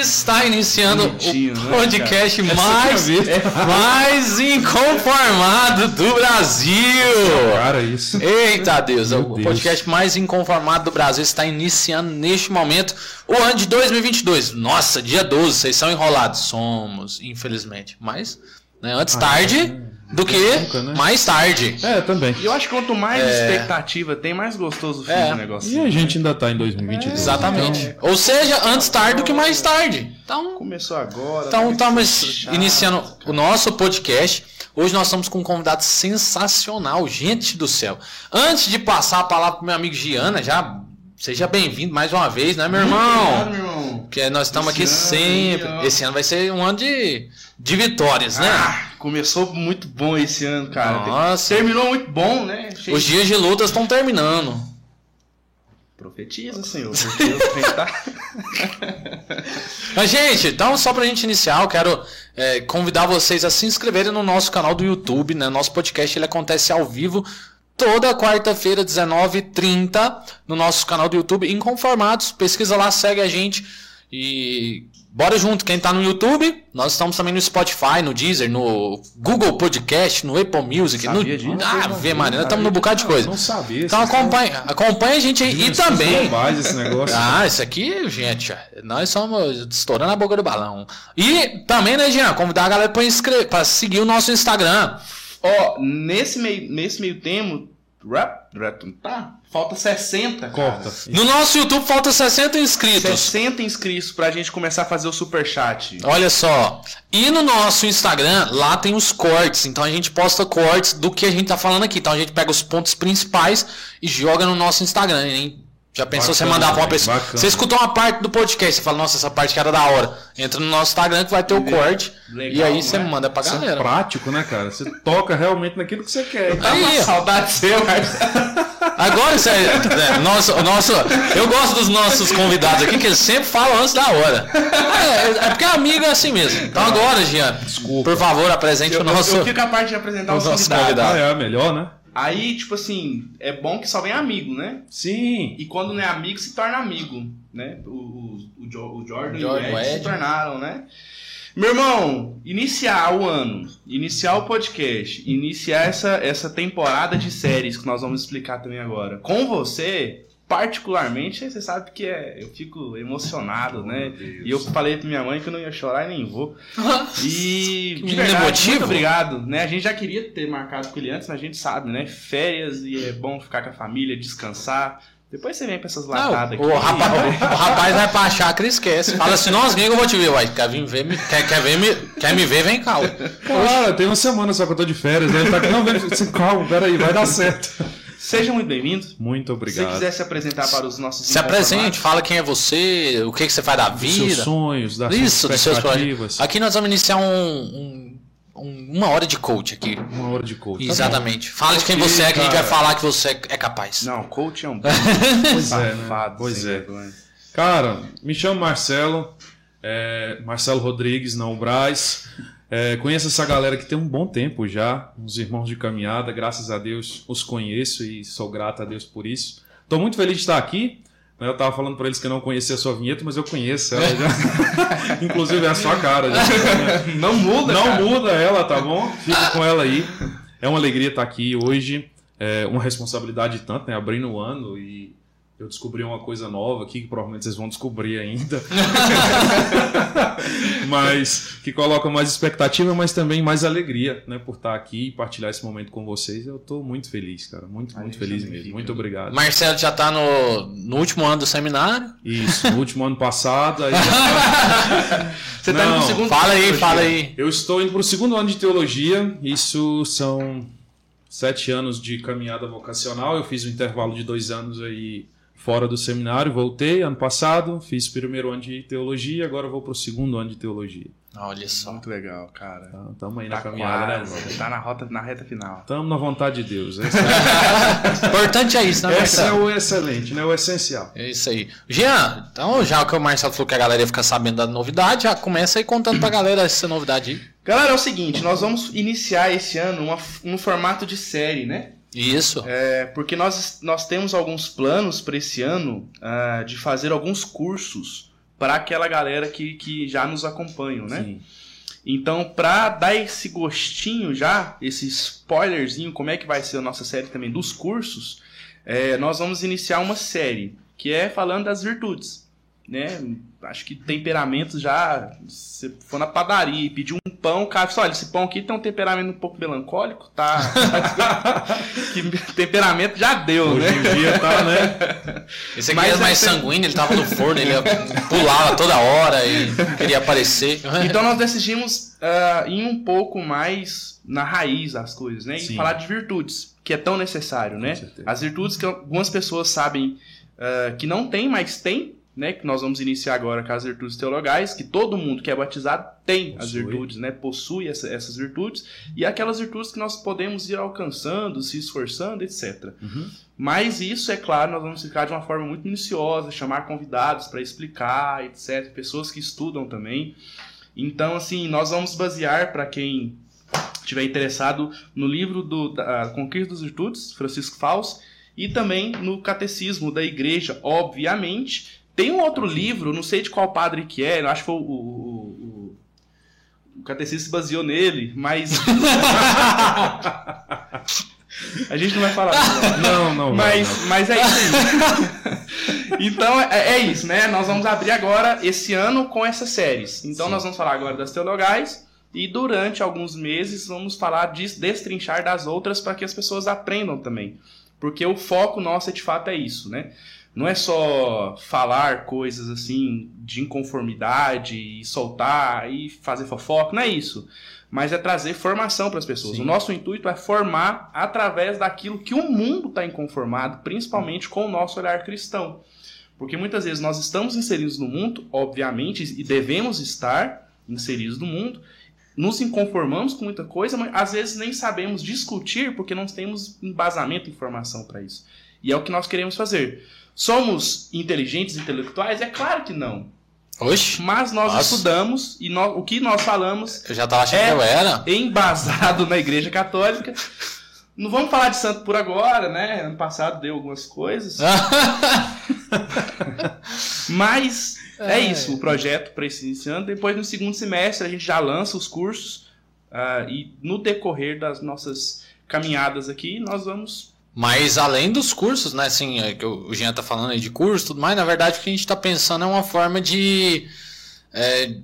Está iniciando Bonitinho, o né, podcast Essa mais, mais inconformado do Brasil. Cara, isso. Eita Deus, Meu o Deus. podcast mais inconformado do Brasil está iniciando neste momento o ano de 2022. Nossa, dia 12, vocês são enrolados. Somos, infelizmente. Mas, né, antes tarde do que nunca, né? mais tarde. É, também. E eu acho que quanto mais expectativa tem, mais gostoso o fim É. do negócio. E a gente ainda tá em 2022. Exatamente. Ou seja, antes tarde do que mais tarde. Então, Começou agora. Então, tá estamos chato, iniciando cara. o nosso podcast. Hoje nós estamos com um convidado sensacional, gente do céu. Antes de passar a palavra para meu amigo Giana, já seja bem-vindo mais uma vez, né, meu irmão? Obrigado, meu irmão. Porque nós estamos aqui sempre. Esse ano vai ser um ano de, de vitórias, né? Ah, começou muito bom esse ano, cara. Nossa. Terminou muito bom, né? Cheio Os dias de lutas estão terminando. Profetiza, senhor. Tá... Mas, gente, então só pra gente iniciar, eu quero é, convidar vocês a se inscreverem no nosso canal do YouTube, né? Nosso podcast ele acontece ao vivo toda quarta-feira, 19h30, no nosso canal do YouTube, Inconformados. Pesquisa lá, segue a gente e bora junto. Quem tá no YouTube, nós estamos também no Spotify, no Deezer, no Google Podcast, no Apple Music, no... Sabia disso? Ah, vê, mano, nós estamos no bocado de coisa. Não sabia. Então vocês estão- acompanha, acompanha a gente aí. E dimensões também... esse negócio. Ah, isso aqui, gente, nós somos estourando a boca do balão. E também, né, Jean, convidar a galera pra, inscre... pra seguir o nosso Instagram. Ó, nesse meio, nesse meio termo, rap, rap, tá? Falta 60, cara. Corta. No nosso YouTube falta 60 inscritos. 60 inscritos pra gente começar a fazer o superchat. Olha só. E no nosso Instagram, lá tem os cortes. Então a gente posta cortes do que a gente tá falando aqui. Então a gente pega os pontos principais e joga no nosso Instagram, hein? Já pensou você Bacana, mandar pra uma pessoa? bacana. Você escutou uma parte do podcast, você fala, nossa, essa parte que era da hora. Entra no nosso Instagram que vai ter o corte. Legal, e aí você é? manda pra Isso é galera. prático, né, cara? Você toca realmente naquilo que você quer. Tá uma Aí, ó. saudade seu, Marcelo. Agora, isso é, é, nosso, nosso, eu gosto dos nossos convidados aqui, que eles sempre falam antes da hora. É, é porque amigo é assim mesmo. Então agora, Jean, Desculpa. por favor, apresente Eu, o nosso... eu, eu fico a parte de apresentar os os convidados. convidados. Ah, é, melhor, né? Aí, tipo assim, é bom que só vem amigo, né? Sim. E quando não é amigo, se torna amigo, né? O, o, o, Jo- o Jordan e o Jordan, Ed, o Ed. se tornaram, né? Meu irmão, iniciar o ano, iniciar o podcast, iniciar essa, essa temporada de séries que nós vamos explicar também agora. Com você, particularmente, você sabe que é, eu fico emocionado, né? E eu falei pra minha mãe que eu não ia chorar e nem vou. E Que de verdade, emotivo. muito obrigado, né? A gente já queria ter marcado com ele antes, mas a gente sabe, né? Férias e é bom ficar com a família, descansar. Depois você vem pra essas latadas aqui. o, rapaz, o rapaz vai pra chácara e esquece. Fala assim, nós gringos eu vou te ver. Uai, quer, vir ver, me, quer, quer, ver, me, quer me ver, vem cá. Cara, tem uma semana só que eu tô de férias. Né? Ele tá aqui, não, vem, calma, peraí, vai dar certo. Seja muito bem-vindo. Muito Se você obrigado. quiser se apresentar para os nossos Se apresente, fala quem é você, o que, que você faz da Dos seus vida. sonhos, das Isso, suas dos seus expectativas. Aqui nós vamos iniciar um, um- um- uma hora de coach aqui. Uma hora de coach. Tá Exatamente. Fala de quem você é, que a gente vai falar que você é capaz. Não, coach é um Pois é, né? Pois é. Cara, me chamo Marcelo, é, Marcelo Rodrigues, não Braz. É, conheço essa galera que tem um bom tempo já, uns irmãos de caminhada, graças a Deus os conheço e sou grato a Deus por isso. Estou muito feliz de estar aqui. né? Eu estava falando para eles que eu não conhecia a sua vinheta, mas eu conheço ela já. Inclusive é a sua cara. Já. Não muda, Não cara. muda ela, tá bom? Fica com ela aí. É uma alegria estar aqui hoje. É uma responsabilidade tanto, né? Abrindo o ano e eu descobri uma coisa nova aqui que provavelmente vocês vão descobrir ainda. mas que coloca mais expectativa, mas também mais alegria, né? Por estar aqui e partilhar esse momento com vocês. Eu tô muito feliz, cara. Muito, A muito feliz mesmo. fica. Muito obrigado. Marcelo já tá no, no último ano do seminário. Isso, no último ano passado. Aí já- Você tá indo pro segundo Fala aí, ano, fala aí. Eu estou indo para o segundo ano de teologia. Isso são sete anos de caminhada vocacional. Eu fiz um intervalo de dois anos aí fora do seminário. Voltei ano passado, fiz primeiro ano de teologia. Agora vou para o segundo ano de teologia. Olha só. Muito legal, cara. Então, tamo aí na Tá caminhada, né, quase, irmão? Tá na, rota, na reta final. Tamo na vontade de Deus. Esse é, Importante é isso, né, esse é o excelente, né? O essencial. É isso aí. Jean, então já que o Marcelo falou que a galera ia ficar sabendo da novidade, já começa aí contando pra galera essa novidade aí. Galera, é o seguinte, nós vamos iniciar esse ano uma, um formato de série, né? Isso. É, porque nós, nós temos alguns planos para esse ano ah, de fazer alguns cursos para aquela galera que, que já nos acompanham, né? Sim. Então, pra dar esse gostinho já, esse spoilerzinho, como é que vai ser a nossa série também dos cursos, é, nós vamos iniciar uma série que é falando das virtudes, né? Acho que temperamentos já, se for na padaria e pedir um pão, o cara fala, olha, esse pão aqui tem um temperamento um pouco melancólico, tá? que temperamento já deu, Hoje né? em dia tá, né? Esse aqui Mas é mais é- sanguíneo, ele tava no forno, ele pulava toda hora e queria aparecer. Então nós decidimos ah, ir um pouco mais na raiz das coisas, né? E Sim. falar de virtudes, que é tão necessário, né? certeza. As virtudes que algumas pessoas sabem ah, que não tem, mas tem, né? Que nós vamos iniciar agora com as virtudes teologais, que todo mundo que é batizado tem as Possui. virtudes, né? Possui essa- essas virtudes. E aquelas virtudes que nós podemos ir alcançando, se esforçando, etc. Uhum. Mas isso, é claro, nós vamos ficar de uma forma muito minuciosa, chamar convidados para explicar, etc. Pessoas que estudam também. Então, assim, nós vamos basear para quem estiver interessado no livro do da Conquista das Virtudes, Francisco Faus, e também no Catecismo da Igreja, obviamente. Tem um outro livro, não sei de qual padre que é, acho que foi o, o, o, o Catecismo se baseou nele, mas. A gente não vai falar. disso, não. Não, não. Mas, mas é isso aí. então é, é isso, né? Nós vamos abrir agora esse ano com essas séries. Então Sim. nós vamos falar agora das teologais e durante alguns meses vamos falar de destrinchar das outras para que as pessoas aprendam também. Porque o foco nosso de fato é isso, né? Não é só falar coisas assim de inconformidade e soltar e fazer fofoca, não é isso. Mas é trazer formação para as pessoas. Sim. O nosso intuito é formar através daquilo que o mundo está inconformado, principalmente com o nosso olhar cristão. Porque muitas vezes nós estamos inseridos no mundo, obviamente, e devemos estar inseridos no mundo, nos inconformamos com muita coisa, mas às vezes nem sabemos discutir porque não temos embasamento e informação para isso. E é o que nós queremos fazer. Somos inteligentes, intelectuais? É claro que não. Oxe, Mas nós Nossa. estudamos e nó- o que nós falamos eu já tava achando É. que eu era. embasado na Igreja Católica. Não vamos falar de santo por agora, né? Ano passado deu algumas coisas. Mas é, É. isso, o projeto para esse esse ano. Depois, no segundo semestre, a gente já lança os cursos. ah, e no decorrer das nossas caminhadas aqui, nós vamos. Mas além dos cursos, né, assim, é que o Jean tá falando aí de curso e tudo mais, na verdade o que a gente tá pensando é uma forma de é,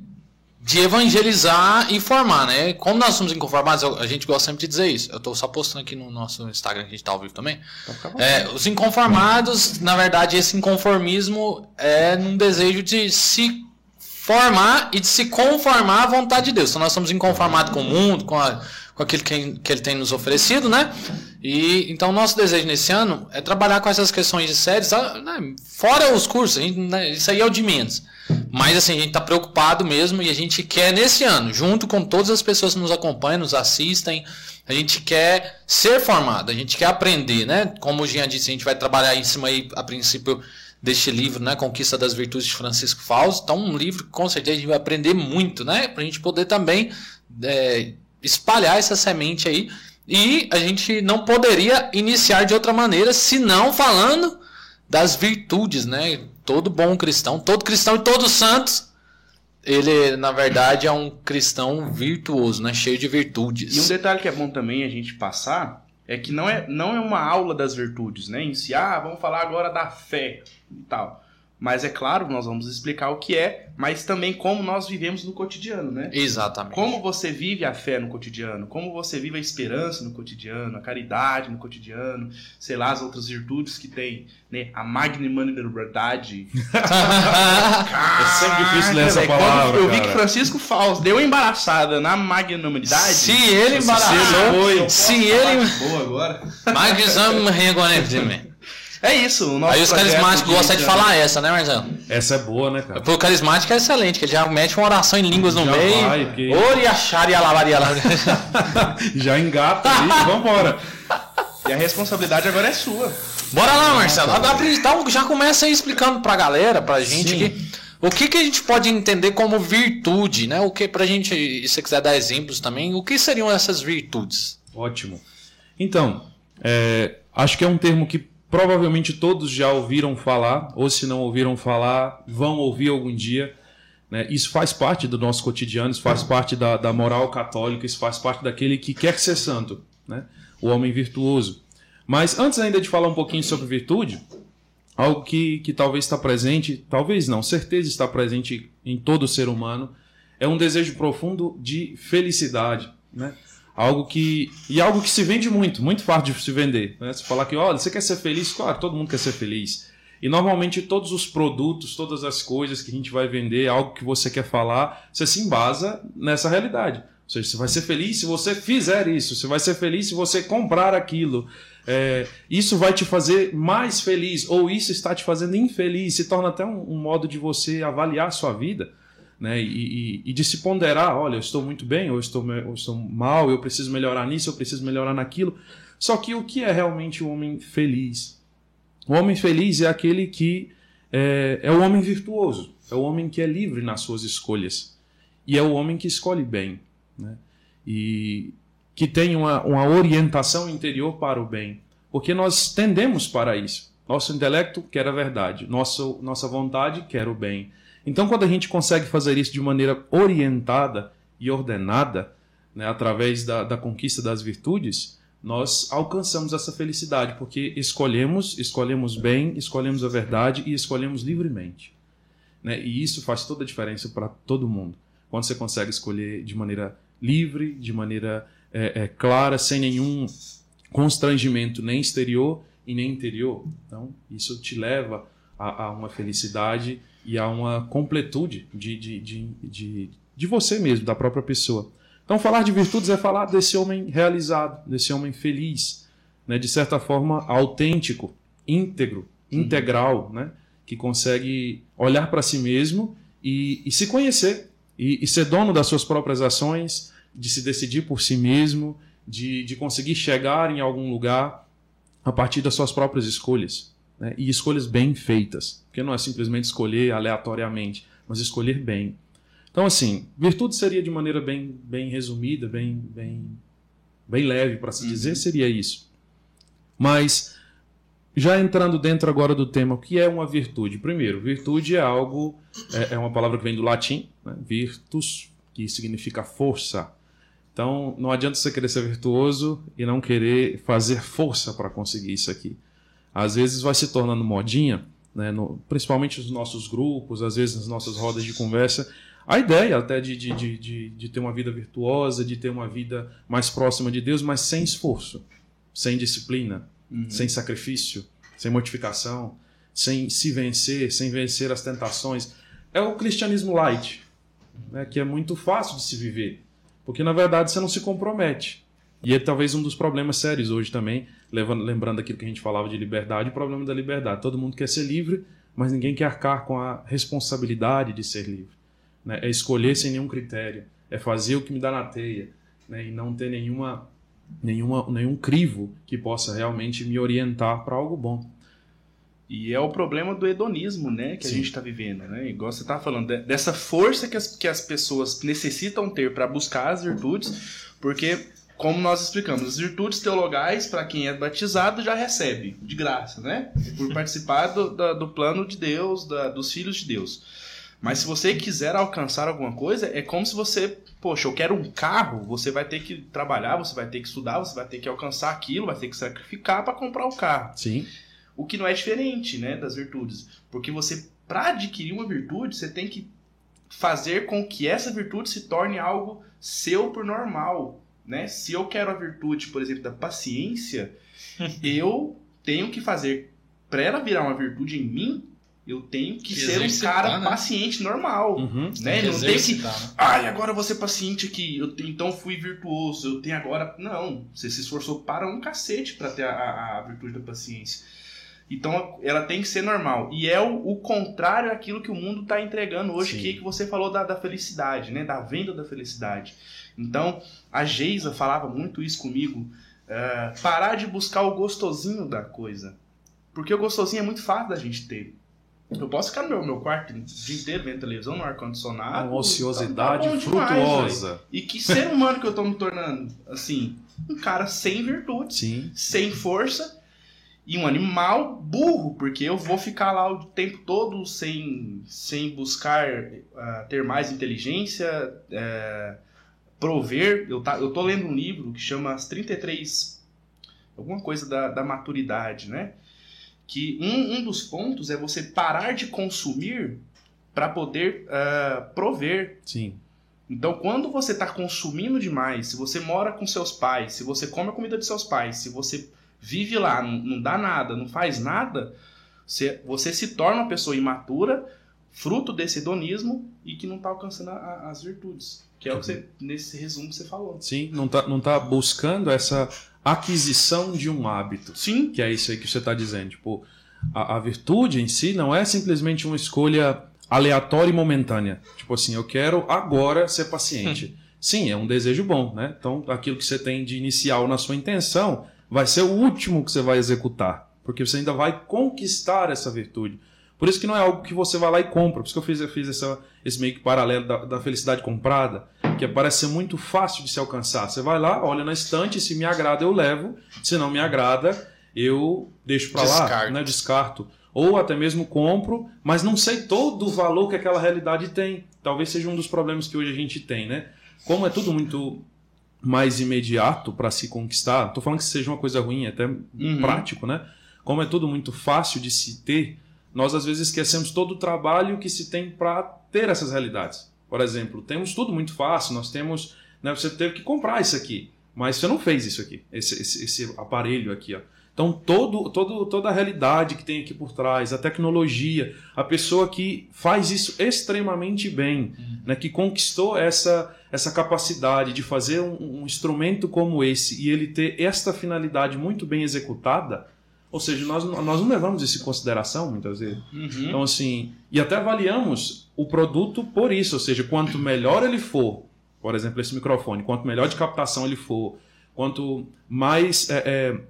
de evangelizar e formar, né? Como nós somos inconformados, a gente gosta sempre de dizer isso. Eu tô só postando aqui no nosso Instagram, que a gente tá ao vivo também. É, os inconformados, na verdade, esse inconformismo é num desejo de se formar e de se conformar à vontade de Deus. Então nós somos inconformados com o mundo, com, a, com aquilo que, que ele tem nos oferecido, né? E então nosso desejo nesse ano é trabalhar com essas questões de séries, ah, né, fora os cursos, a gente, né, isso aí é o de menos. Mas assim, a gente está preocupado mesmo e a gente quer nesse ano, junto com todas as pessoas que nos acompanham, nos assistem, a gente quer ser formado, a gente quer aprender, né? Como o Jean disse, a gente vai trabalhar em cima aí, a princípio, deste livro, né? Conquista das Virtudes de Francisco Fausto. Então, um livro que com certeza a gente vai aprender muito, né? Pra gente poder também é, espalhar essa semente aí. E a gente não poderia iniciar de outra maneira, senão falando das virtudes, né? Todo bom cristão, todo cristão e todos santos, ele, na verdade, é um cristão virtuoso, né? Cheio de E um virtudes. detalhe que é bom também a gente passar é que não é, não é uma aula das virtudes, né? Em si, ah, vamos falar agora da fé e tal. Mas é claro, nós vamos explicar o que é, mas também como nós vivemos no cotidiano, né? Exatamente. Como você vive a fé no cotidiano, como você vive a esperança no cotidiano, a caridade no cotidiano, sei lá, as outras virtudes que tem, né? A magnanimidade. É sempre difícil ler essa Velho, quando palavra, Eu vi que. Francisco Fausto deu uma embaraçada na magnanimidade. Se ele embaraçou, se ele. Boa agora. Reconhecer. É isso. O nosso Aí os carismáticos gostam de falar essa, né, Marcelo? Essa é boa, né, cara? Pro carismático é excelente, que ele já mete uma oração em línguas no Já meio. vai, porque- Ori achar e alabar e alabar. Já engata aí, vambora. E a responsabilidade agora é sua. Bora lá, Marcelo. Então já começa aí explicando pra galera, pra gente Sim. aqui. O que, que a gente pode entender como virtude, né? O que, pra gente, se você quiser dar exemplos também, o que seriam essas virtudes? Ótimo. Então, é, acho que é um termo que provavelmente todos já ouviram falar, ou se não ouviram falar, vão ouvir algum dia. Né? Isso faz parte do nosso cotidiano, isso faz parte da, da moral católica, isso faz parte daquele que quer ser santo, né? o homem virtuoso. Mas antes ainda de falar um pouquinho sobre virtude, algo que, que talvez está presente, talvez não, certeza está presente em todo ser humano, é um desejo profundo de felicidade, né? Algo que e algo que se vende muito, muito fácil de se vender. Né? Se falar que, olha, você quer ser feliz, claro, todo mundo quer ser feliz. E normalmente todos os produtos, todas as coisas que a gente vai vender, algo que você quer falar, você se embasa nessa realidade. Ou seja, você vai ser feliz se você fizer isso, você vai ser feliz se você comprar aquilo. É, isso vai te fazer mais feliz, ou isso está te fazendo infeliz, se torna até um, um modo de você avaliar a sua vida. Né? E, e, e, de se ponderar, olha, eu estou muito bem, ou estou, eu estou mal, eu preciso melhorar nisso, eu preciso melhorar naquilo. Só que o que é realmente o um homem feliz? O homem feliz é aquele que é, é o homem virtuoso, é o homem que é livre nas suas escolhas. E é o homem que escolhe bem. Né? E que tem uma, uma orientação interior para o bem. Porque nós tendemos para isso. Nosso intelecto quer a verdade, nosso, nossa vontade quer o bem. Então, quando a gente consegue fazer isso de maneira orientada e ordenada, né, através da, da conquista das virtudes, nós alcançamos essa felicidade, porque escolhemos, escolhemos bem, escolhemos a verdade e escolhemos livremente. Né? E isso faz toda a diferença para todo mundo. Quando você consegue escolher de maneira livre, de maneira é, é, clara, sem nenhum constrangimento nem exterior e nem interior. Então, isso te leva a, a uma felicidade e a uma completude de, de, de, de, de você mesmo, da própria pessoa. Então, falar de virtudes é falar desse homem realizado, desse homem feliz, né, de certa forma autêntico, íntegro, integral, né, que consegue olhar para si mesmo e, e se conhecer, e, e, ser dono das suas próprias ações, de se decidir por si mesmo, de, de conseguir chegar em algum lugar a partir das suas próprias escolhas né? e escolhas bem feitas, porque não é simplesmente escolher aleatoriamente, mas escolher bem. Então, assim, virtude seria de maneira bem, bem resumida, bem, bem, bem leve para se uhum. dizer, seria isso. Mas, já entrando dentro agora do tema, o que é uma virtude? Primeiro, virtude é algo, é, é uma palavra que vem do latim, né? virtus, que significa força. Então, não adianta você querer ser virtuoso e não querer fazer força para conseguir isso aqui às vezes vai se tornando modinha, né, no, principalmente nos nossos grupos, às vezes nas nossas rodas de conversa, a ideia até de, de, de, de, de ter uma vida virtuosa, de ter uma vida mais próxima de Deus, mas sem esforço, sem disciplina, uhum. sem sacrifício, sem mortificação, sem se vencer, sem vencer as tentações. É o cristianismo light, né, que é muito fácil de se viver, porque na verdade você não se compromete. E é talvez um dos problemas sérios hoje também, levando, lembrando aquilo que a gente falava de liberdade, o problema da liberdade. Todo mundo quer ser livre, mas ninguém quer arcar com a responsabilidade de ser livre. Né? É escolher sem nenhum critério, é fazer o que me dá na teia, né? e não ter nenhuma, nenhuma, nenhum crivo que possa realmente me orientar para algo bom. E é o problema do hedonismo, né, que Sim. a gente está vivendo, né? Igual você estava falando, dessa força que as, que as pessoas necessitam ter para buscar as virtudes, porque como nós explicamos, as virtudes teologais, para quem é batizado, já recebe, de graça, né? Por participar do, do, do plano de Deus, da, dos filhos de Deus. Mas se você quiser alcançar alguma coisa, é como se você, poxa, eu quero um carro, você vai ter que trabalhar, você vai ter que estudar, você vai ter que alcançar aquilo, vai ter que sacrificar para comprar o carro. Sim. O que não é diferente, né, das virtudes. Porque você, para adquirir uma virtude, você tem que fazer com que essa virtude se torne algo seu por normal né? Se eu quero a virtude, por exemplo, da paciência, eu tenho que fazer para ela virar uma virtude em mim, eu tenho que, que ser um cara né? paciente normal, uhum, né? Tem não tem que, né? ai, agora eu vou ser paciente aqui, eu então fui virtuoso, eu tenho agora, não, você se esforçou para um cacete para ter a, a, a, virtude da paciência. Então ela tem que ser normal. E é o, o contrário daquilo que o mundo está entregando hoje, Sim. que, que você falou da, da felicidade, né? Da venda da felicidade. Então, a Geisa falava muito isso comigo. Uh, parar de buscar o gostosinho da coisa. Porque o gostosinho é muito fácil da gente ter. Eu posso ficar no meu, meu quarto o dia inteiro vendo televisão, no ar-condicionado. Uma ociosidade tá, tá frutuosa. Demais, e que ser humano que eu tô me tornando, assim, um cara sem virtude, Sim. sem força E um animal burro, porque eu vou ficar lá o tempo todo sem, sem buscar uh, ter mais inteligência, uh, prover. Eu, tá, eu tô lendo um livro que chama As 33. alguma coisa da, da maturidade, né? Que um, um dos pontos é você parar de consumir para poder uh, prover. Sim. Então, quando você está consumindo demais, se você mora com seus pais, se você come a comida de seus pais, se você vive lá, não, não dá nada, não faz nada, você, você, se torna uma pessoa imatura, fruto desse hedonismo e que não está alcançando a, as virtudes. Que é o que você, nesse resumo que você falou. Sim, não está não tá buscando essa aquisição de um hábito. Sim. Que é isso aí que você está dizendo. Tipo, a, a virtude em si não é simplesmente uma escolha aleatória e momentânea. Tipo assim, eu quero agora ser paciente. Sim, é um desejo bom, né? Então, aquilo que você tem de inicial na sua intenção vai ser o último que você vai executar, porque você ainda vai conquistar essa virtude. Por isso que não é algo que você vai lá e compra. Por isso que eu fiz, eu fiz essa, esse meio que paralelo da, da, felicidade comprada, que parece ser muito fácil de se alcançar. Você vai lá, olha na estante, se me agrada eu levo, se não me agrada eu deixo para lá, né? descarto ou até mesmo compro, mas não sei todo o valor que aquela realidade tem. Talvez seja um dos problemas que hoje a gente tem, né? Como é tudo muito mais imediato para se conquistar, tô falando que seja uma coisa ruim, é até uhum. prático, né? Como é tudo muito fácil de se ter, nós às vezes esquecemos todo o trabalho que se tem para ter essas realidades. Por exemplo, temos tudo muito fácil, nós temos, né, você teve que comprar isso aqui, mas você não fez isso aqui, esse, esse, esse aparelho aqui, ó. Então, todo, todo, toda a realidade que tem aqui por trás, a tecnologia, a pessoa que faz isso extremamente bem, uhum. né, que conquistou essa, essa capacidade de fazer um, um, instrumento como esse e ele ter esta finalidade muito bem executada, ou seja, nós, nós não levamos isso em consideração muitas vezes. Uhum. Então, assim, e até avaliamos o produto por isso, ou seja, quanto melhor ele for, por exemplo, esse microfone, quanto melhor de captação ele for, quanto mais. É, é,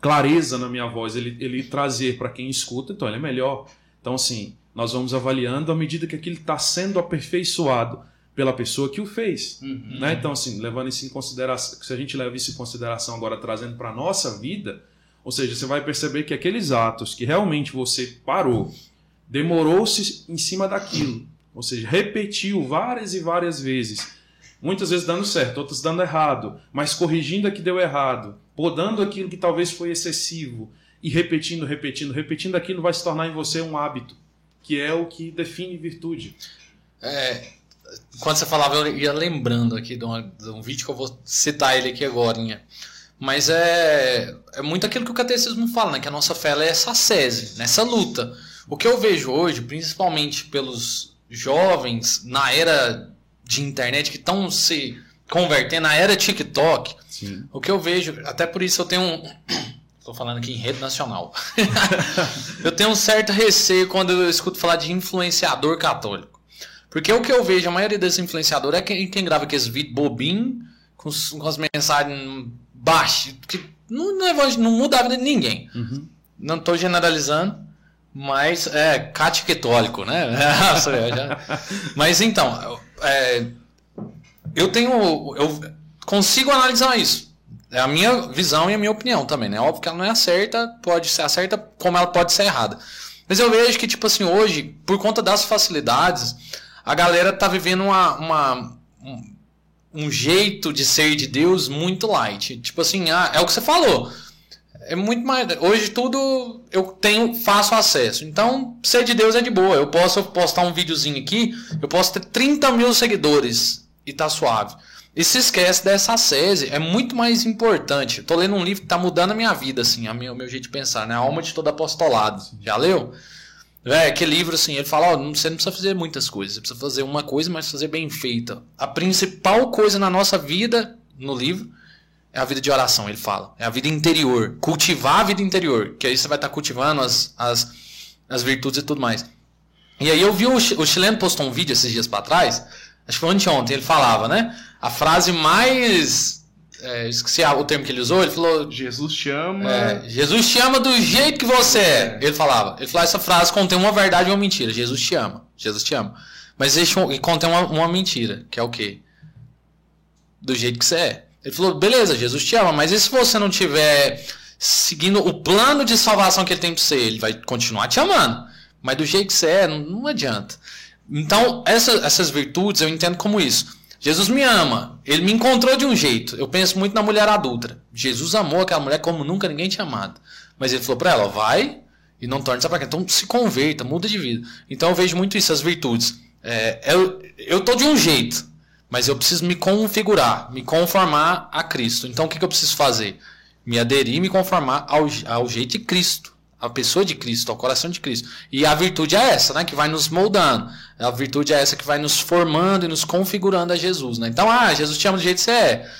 clareza na minha voz, ele, ele trazer para quem escuta, então ele é melhor. Então, assim, nós vamos avaliando à medida que aquilo está sendo aperfeiçoado pela pessoa que o fez. Uhum. Né? Então, assim, levando isso em consideração, se a gente leva isso em consideração agora, trazendo para a nossa vida, ou seja, você vai perceber que aqueles atos que realmente você parou, demorou-se em cima daquilo, ou seja, repetiu várias e várias vezes, muitas vezes dando certo, outras dando errado, mas corrigindo a que deu errado, podando aquilo que talvez foi excessivo e repetindo, repetindo, repetindo aquilo vai se tornar em você um hábito, que é o que define virtude. É, quando você falava, eu ia lembrando aqui de, de um vídeo que eu vou citar ele aqui agora. Mas é, é muito aquilo que o catecismo fala, né? Que a nossa fé é essa sese, nessa luta. O que eu vejo hoje, principalmente pelos jovens na era de internet que estão se convertendo na era TikTok, Sim. o que eu vejo, até por isso eu tenho um. Estou falando aqui em rede nacional. eu tenho um certo receio quando eu escuto falar de influenciador católico. Porque o que eu vejo, a maioria desses influenciadores é quem, quem grava aqueles vídeos bobinhos, com, com, as mensagens baixas, que não, não, não, muda a vida de ninguém. Uhum. Não estou generalizando, mas é catequetólico, né? mas então, é, eu tenho. Eu consigo analisar isso. É a minha visão e a minha opinião também, né? Óbvio que ela não é certa, pode ser certa, como ela pode ser errada. Mas eu vejo que, tipo assim, hoje, por conta das facilidades, a galera tá vivendo uma, uma um, um, jeito de ser de Deus muito light. Tipo assim, ah, é o que você falou. É muito mais. Hoje tudo eu tenho, faço acesso. Então, ser de Deus é de boa. Eu posso postar um videozinho aqui, eu posso ter 30 mil seguidores e tá suave. E se esquece dessa sese, é muito mais importante. Tô lendo um livro que tá mudando a minha vida, assim, a minha, o meu jeito de pensar, né? A alma de todo apostolado. Já leu? É, que livro, assim, ele fala, ó, você não precisa fazer muitas coisas, você precisa fazer uma coisa, mas fazer bem feita. A principal coisa na nossa vida, no livro, é a vida de oração, ele fala. É a vida interior. Cultivar a vida interior, que aí você vai estar tá cultivando as, as, as virtudes e tudo mais. E aí eu vi o, o chileno postou um vídeo esses dias para trás, acho que foi anteontem, ele falava, né? A frase mais. É, esqueci o termo que ele usou, ele falou. Jesus te ama. É, Jesus te ama do jeito que você é. é. Ele falava. Ele falava essa frase contém uma verdade e uma mentira. Jesus te ama. Jesus te ama. Mas ele contém uma, uma mentira, que é o quê? Do jeito que você é. Ele falou, beleza, Jesus te ama, mas e se você não tiver seguindo o plano de salvação que ele tem para você, ele vai continuar te amando. Mas do jeito que você é, não, não adianta. Então, essa, essas virtudes eu entendo como isso. Jesus me ama, ele me encontrou de um jeito. Eu penso muito na mulher adulta. Jesus amou aquela mulher como nunca ninguém tinha amado. Mas ele falou para ela: vai e não torne-se para Então se converta, muda de vida. Então eu vejo muito isso, as virtudes. É, eu, eu tô de um jeito, mas eu preciso me configurar, me conformar a Cristo. Então o que, que eu preciso fazer? Me aderir e me conformar ao, ao jeito de Cristo a pessoa de Cristo, ao coração de Cristo. E a virtude é essa, né, que vai nos moldando. A virtude é essa que vai nos formando e nos configurando a Jesus, né? Então, ah, Jesus te ama do jeito que você é.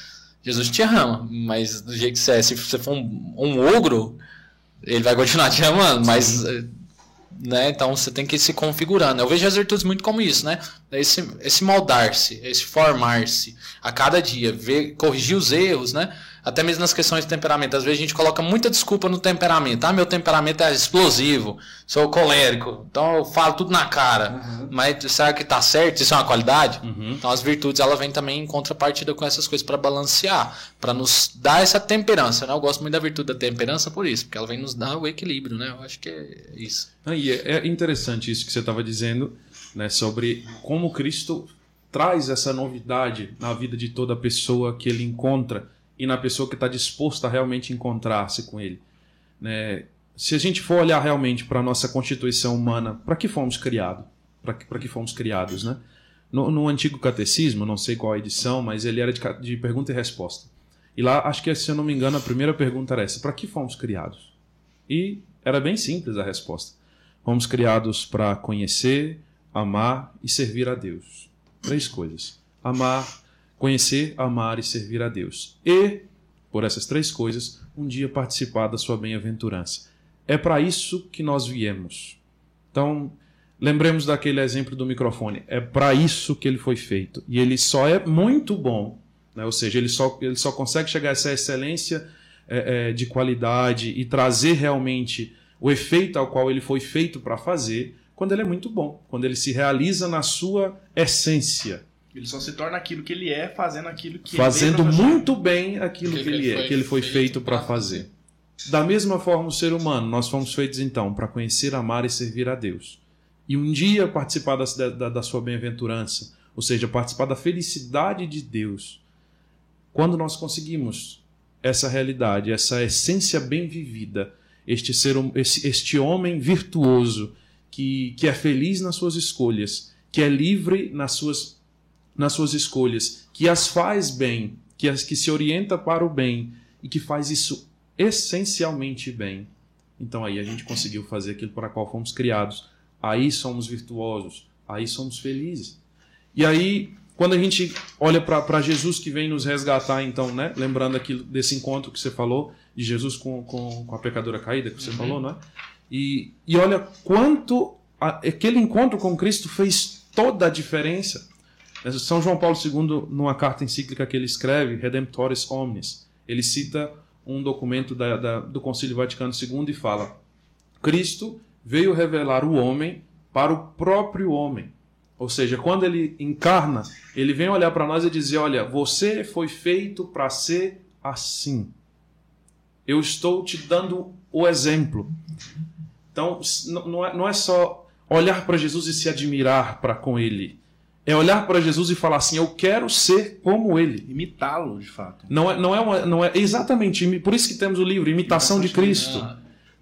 Jesus te ama, mas do jeito que você é, se você for um, um ogro, ele vai continuar te amando, mas né? Então você tem que ir se configurando. Eu vejo as virtudes muito como isso, né? Esse, esse moldar-se, esse formar-se a cada dia, ver, corrigir os erros, né? Até mesmo nas questões de temperamento. Às vezes a gente coloca muita desculpa no temperamento. Ah, meu temperamento é explosivo, sou colérico, então eu falo tudo na cara. Uhum. Mas será que tá certo? Isso é uma qualidade? Uhum. Então as virtudes ela vem também em contrapartida com essas coisas para balancear, para nos dar essa temperança. Né? Eu gosto muito da virtude da temperança por isso, porque ela vem nos dar o equilíbrio. Né? Eu acho que é isso. Ah, e é, é interessante isso que você estava dizendo né, sobre como Cristo traz essa novidade na vida de toda pessoa que ele encontra e na pessoa que está disposta a realmente encontrar-se com ele. Né? Se a gente for olhar realmente para a nossa constituição humana, para que fomos criados? Para que, que fomos criados, né? No, no, antigo catecismo, não sei qual a edição, mas ele era de, de pergunta e resposta. E lá, acho que se eu não me engano, a primeira pergunta era essa: para que fomos criados? E era bem simples a resposta. Fomos criados para conhecer, amar e servir a Deus. Três coisas: amar, conhecer, amar e servir a Deus. E, por essas três coisas, um dia participar da sua bem-aventurança. É para isso que nós viemos. Então, lembremos daquele exemplo do microfone. É para isso que ele foi feito. E ele só é muito bom, né? ou seja, ele só, ele só consegue chegar a essa excelência é, é, de qualidade e trazer realmente o efeito ao qual ele foi feito para fazer quando ele é muito bom, quando ele se realiza na sua essência. Ele só se torna aquilo que ele é, fazendo aquilo que fazendo ele muito bem aquilo que, que ele, é, que ele foi feito para fazer. Da mesma forma, o ser humano, nós fomos feitos então para conhecer, amar e servir a Deus. E um dia participar da, da, da sua bem-aventurança, ou seja, participar da felicidade de Deus. Quando nós conseguimos essa realidade, essa essência bem vivida, este ser este, este homem virtuoso que, que é feliz nas suas escolhas, que é livre nas suas nas suas escolhas, que as faz bem, que as que se orienta para o bem e que faz isso essencialmente bem. Então aí a gente conseguiu fazer aquilo para qual fomos criados. Aí somos virtuosos, aí somos felizes. E aí, quando a gente olha para Jesus que vem nos resgatar, então, né? Lembrando aquilo desse encontro que você falou, de Jesus com, com, com a pecadora caída que você uhum. falou, né? E, e olha quanto a, aquele encontro com Cristo fez toda a diferença. São João Paulo II, numa carta encíclica que ele escreve, Redemptoris Omnes, ele cita um documento da, da, do Concílio Vaticano II e fala: Cristo veio revelar o homem para o próprio homem. Ou seja, quando ele encarna, ele vem olhar para nós e dizer: Olha, você foi feito para ser assim. Eu estou te dando o exemplo. Então, não é, não é só olhar para Jesus e se admirar para com ele é olhar para Jesus e falar assim: eu quero ser como ele. Imitá-lo, de fato. Não é, não é, uma, não é exatamente. Por isso que temos o livro Imitação, de Cristo.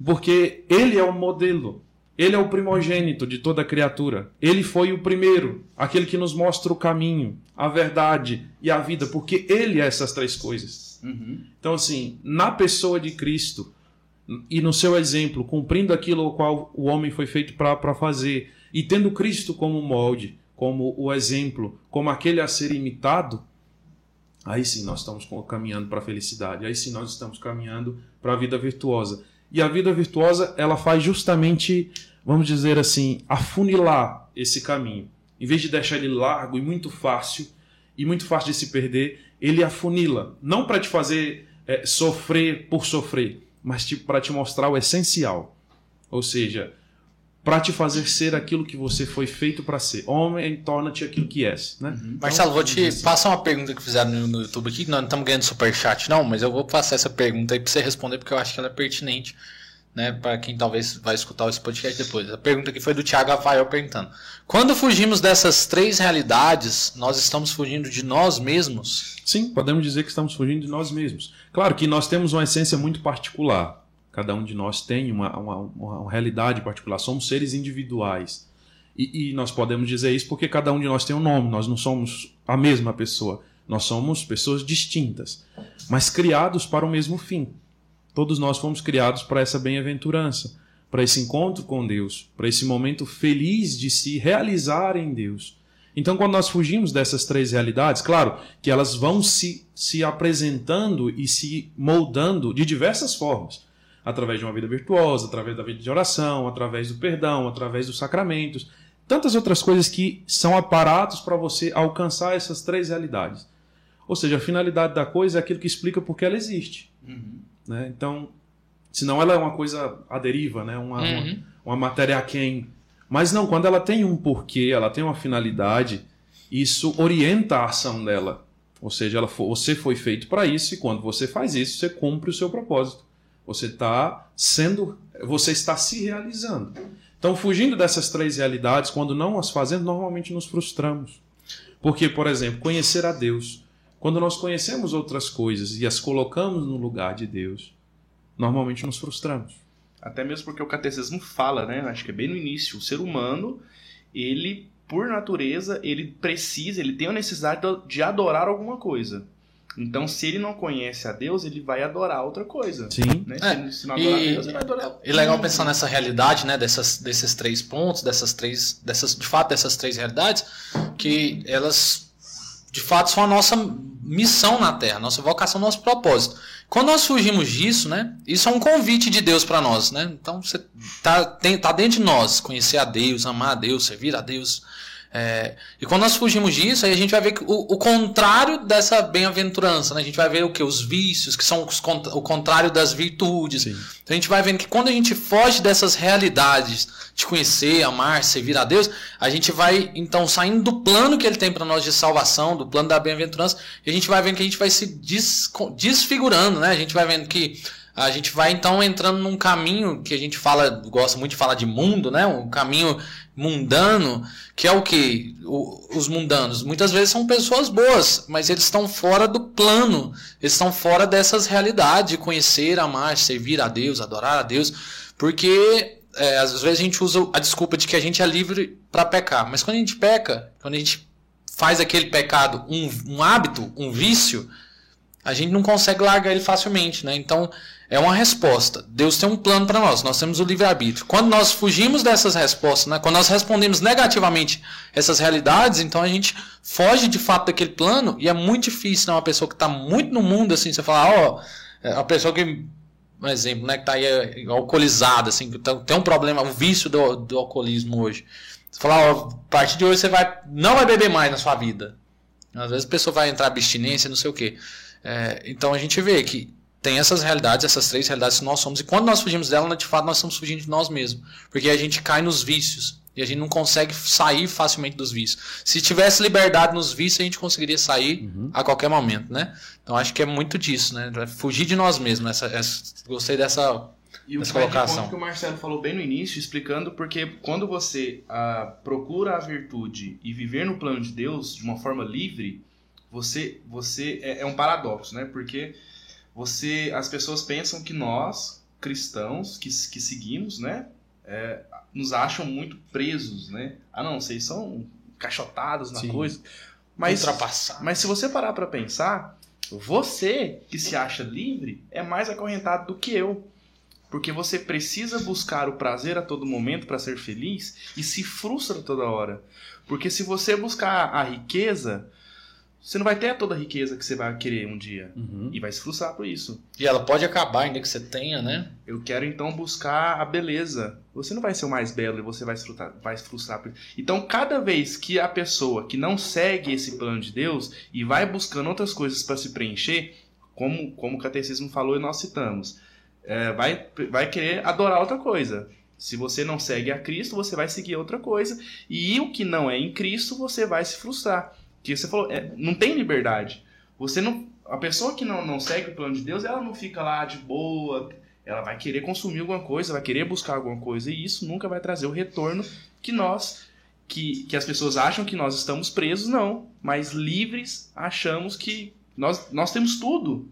Porque ele é o modelo. Ele é o primogênito de toda criatura. Ele foi o primeiro, aquele que nos mostra o caminho, a verdade e a vida, porque ele é essas três coisas. Uhum. Então, assim, na pessoa de Cristo e no seu exemplo, cumprindo aquilo o qual o homem foi feito para fazer, e tendo Cristo como molde, como o exemplo, como aquele a ser imitado, aí sim nós estamos caminhando para a felicidade, aí sim nós estamos caminhando para a vida virtuosa. E a vida virtuosa, ela faz justamente, vamos dizer assim, afunilar esse caminho. Em vez de deixar ele largo e muito fácil, e muito fácil de se perder, ele afunila. Não para te fazer é, sofrer por sofrer, mas para te mostrar o essencial. Ou seja, para te fazer ser aquilo que você foi feito para ser. Homem, torna-te aquilo que és, né? Então, Marcelo, vou te passar uma pergunta que fizeram no, no YouTube aqui, que nós não estamos ganhando superchat não, mas eu vou passar essa pergunta aí para você responder, porque eu acho que ela é pertinente, né, para quem talvez vai escutar esse podcast depois. A pergunta aqui foi do Thiago Rafael perguntando: Quando fugimos dessas três realidades, nós estamos fugindo de nós mesmos? Sim, podemos dizer que estamos fugindo de nós mesmos. Claro que nós temos uma essência muito particular. Cada um de nós tem uma, uma, uma realidade particular. Somos seres individuais. E, e, nós podemos dizer isso porque cada um de nós tem um nome. Nós não somos a mesma pessoa. Nós somos pessoas distintas, mas criados para o mesmo fim. Todos nós fomos criados para essa bem-aventurança, para esse encontro com Deus, para esse momento feliz de se realizar em Deus. Então, quando nós fugimos dessas três realidades, claro que elas vão se, se apresentando e se moldando de diversas formas através de uma vida virtuosa, através da vida de oração, através do perdão, através dos sacramentos, tantas outras coisas que são aparatos para você alcançar essas três realidades. Ou seja, a finalidade da coisa é aquilo que explica por que ela existe. Uhum. Né? Então, senão ela é uma coisa à deriva, né? uma, uhum. uma, uma matéria aquém. Mas não, quando ela tem um porquê, ela tem uma finalidade, isso orienta a ação dela. Ou seja, ela, você foi feito para isso e quando você faz isso, você cumpre o seu propósito. Você está sendo, você está se realizando. Então, fugindo dessas três realidades, quando não as fazemos, normalmente nos frustramos. Porque, por exemplo, conhecer a Deus. Quando nós conhecemos outras coisas e as colocamos no lugar de Deus, normalmente nos frustramos. Até mesmo porque o catecismo fala, né? Acho que é bem no início. O ser humano, ele, por natureza, ele precisa, ele tem a necessidade de adorar alguma coisa. Então, se ele não conhece a Deus, ele vai adorar outra coisa. Sim. Né? É, se, não adorar e, Deus, ele vai adorar. E legal pensar nessa realidade, né? Dessas, desses três pontos, dessas três. Dessas, de fato, dessas três realidades, que elas de fato são a nossa missão na Terra, nossa vocação, nosso propósito. Quando nós fugimos disso, né? Isso é um convite de Deus para nós, né? Então você tá, tem, tá dentro de nós, conhecer a Deus, amar a Deus, servir a Deus, é, e quando nós fugimos disso, aí a gente vai ver o, o contrário dessa bem-aventurança. Né? A gente vai ver o que? Os vícios, que são os, o contrário das virtudes. Então a gente vai vendo que quando a gente foge dessas realidades de conhecer, amar, servir a Deus, a gente vai então saindo do plano que ele tem para nós de salvação, do plano da bem-aventurança, e a gente vai vendo que a gente vai se des, desfigurando, né? A gente vai vendo que a gente vai então entrando num caminho que a gente fala, gosta muito de falar de mundo, né? Um caminho mundano, que é o que? os mundanos. Muitas vezes são pessoas boas, mas eles estão fora do plano, eles estão fora dessas realidades de conhecer, amar, servir a Deus, adorar a Deus, porque é, às vezes a gente usa a desculpa de que a gente é livre para pecar, mas quando a gente peca, quando a gente faz aquele pecado um, um hábito, um vício, a gente não consegue largar ele facilmente, né? Então é uma resposta. Deus tem um plano para nós. Nós temos o livre-arbítrio. Quando nós fugimos dessas respostas, né? quando nós respondemos negativamente essas realidades, então a gente foge de fato daquele plano e é muito difícil, né? Uma pessoa que está muito no mundo, assim, você falar, ó, oh, a pessoa que, um exemplo, né, que está aí é, alcoolizada, assim, que tá, tem um problema, um vício do, do alcoolismo hoje. Você falar, ó, a partir de hoje você vai, não vai beber mais na sua vida. Às vezes a pessoa vai entrar abstinência, não sei o quê. É, então a gente vê que tem essas realidades, essas três realidades que nós somos, e quando nós fugimos dela, de fato nós estamos fugindo de nós mesmos, porque a gente cai nos vícios e a gente não consegue sair facilmente dos vícios. Se tivesse liberdade nos vícios, a gente conseguiria sair uhum. a qualquer momento, né? Então acho que é muito disso, né? Fugir de nós mesmos. Essa, essa gostei dessa e o que colocação. que o Marcelo falou bem no início, explicando porque quando você ah, procura a virtude e viver no plano de Deus de uma forma livre, você, você é, é um paradoxo, né? Porque você, as pessoas pensam que nós cristãos que, que seguimos, né, é, nos acham muito presos, né? Ah, não, vocês são cachotados na Sim. coisa. Mas, mas se você parar para pensar, você que se acha livre é mais acorrentado do que eu. Porque você precisa buscar o prazer a todo momento para ser feliz e se frustra toda hora. Porque se você buscar a riqueza, você não vai ter toda a riqueza que você vai querer um dia. Uhum. E vai se frustrar por isso. E ela pode acabar ainda que você tenha, né? Eu quero então buscar a beleza. Você não vai ser o mais belo e você vai se frustrar, vai se frustrar por isso. Então, cada vez que a pessoa que não segue esse plano de Deus e vai buscando outras coisas para se preencher, como, como o catecismo falou e nós citamos, é, vai, vai querer adorar outra coisa. Se você não segue a Cristo, você vai seguir outra coisa. E o que não é em Cristo, você vai se frustrar. Que você falou, é, não tem liberdade. Você não, a pessoa que não, não segue o plano de Deus, ela não fica lá de boa. Ela vai querer consumir alguma coisa, vai querer buscar alguma coisa. E isso nunca vai trazer o retorno que nós, que, que as pessoas acham que nós estamos presos, não. Mas livres, achamos que nós, nós temos tudo.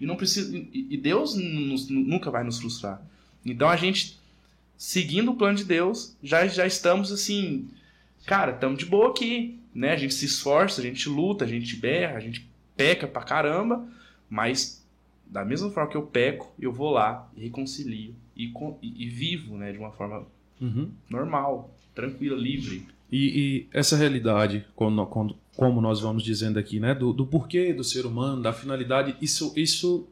E não precisa. E Deus nos, nunca vai nos frustrar. Então a gente seguindo o plano de Deus, já, já estamos assim, cara, estamos de boa aqui, né? A gente se esforça, a gente luta, a gente berra, a gente peca pra caramba, mas da mesma forma que eu peco, eu vou lá e reconcilio e, e, e vivo, né, de uma forma uhum. normal, tranquila, livre. E, e, essa realidade, quando, quando, como nós vamos dizendo aqui, né, do, do porquê do ser humano, da finalidade, isso, isso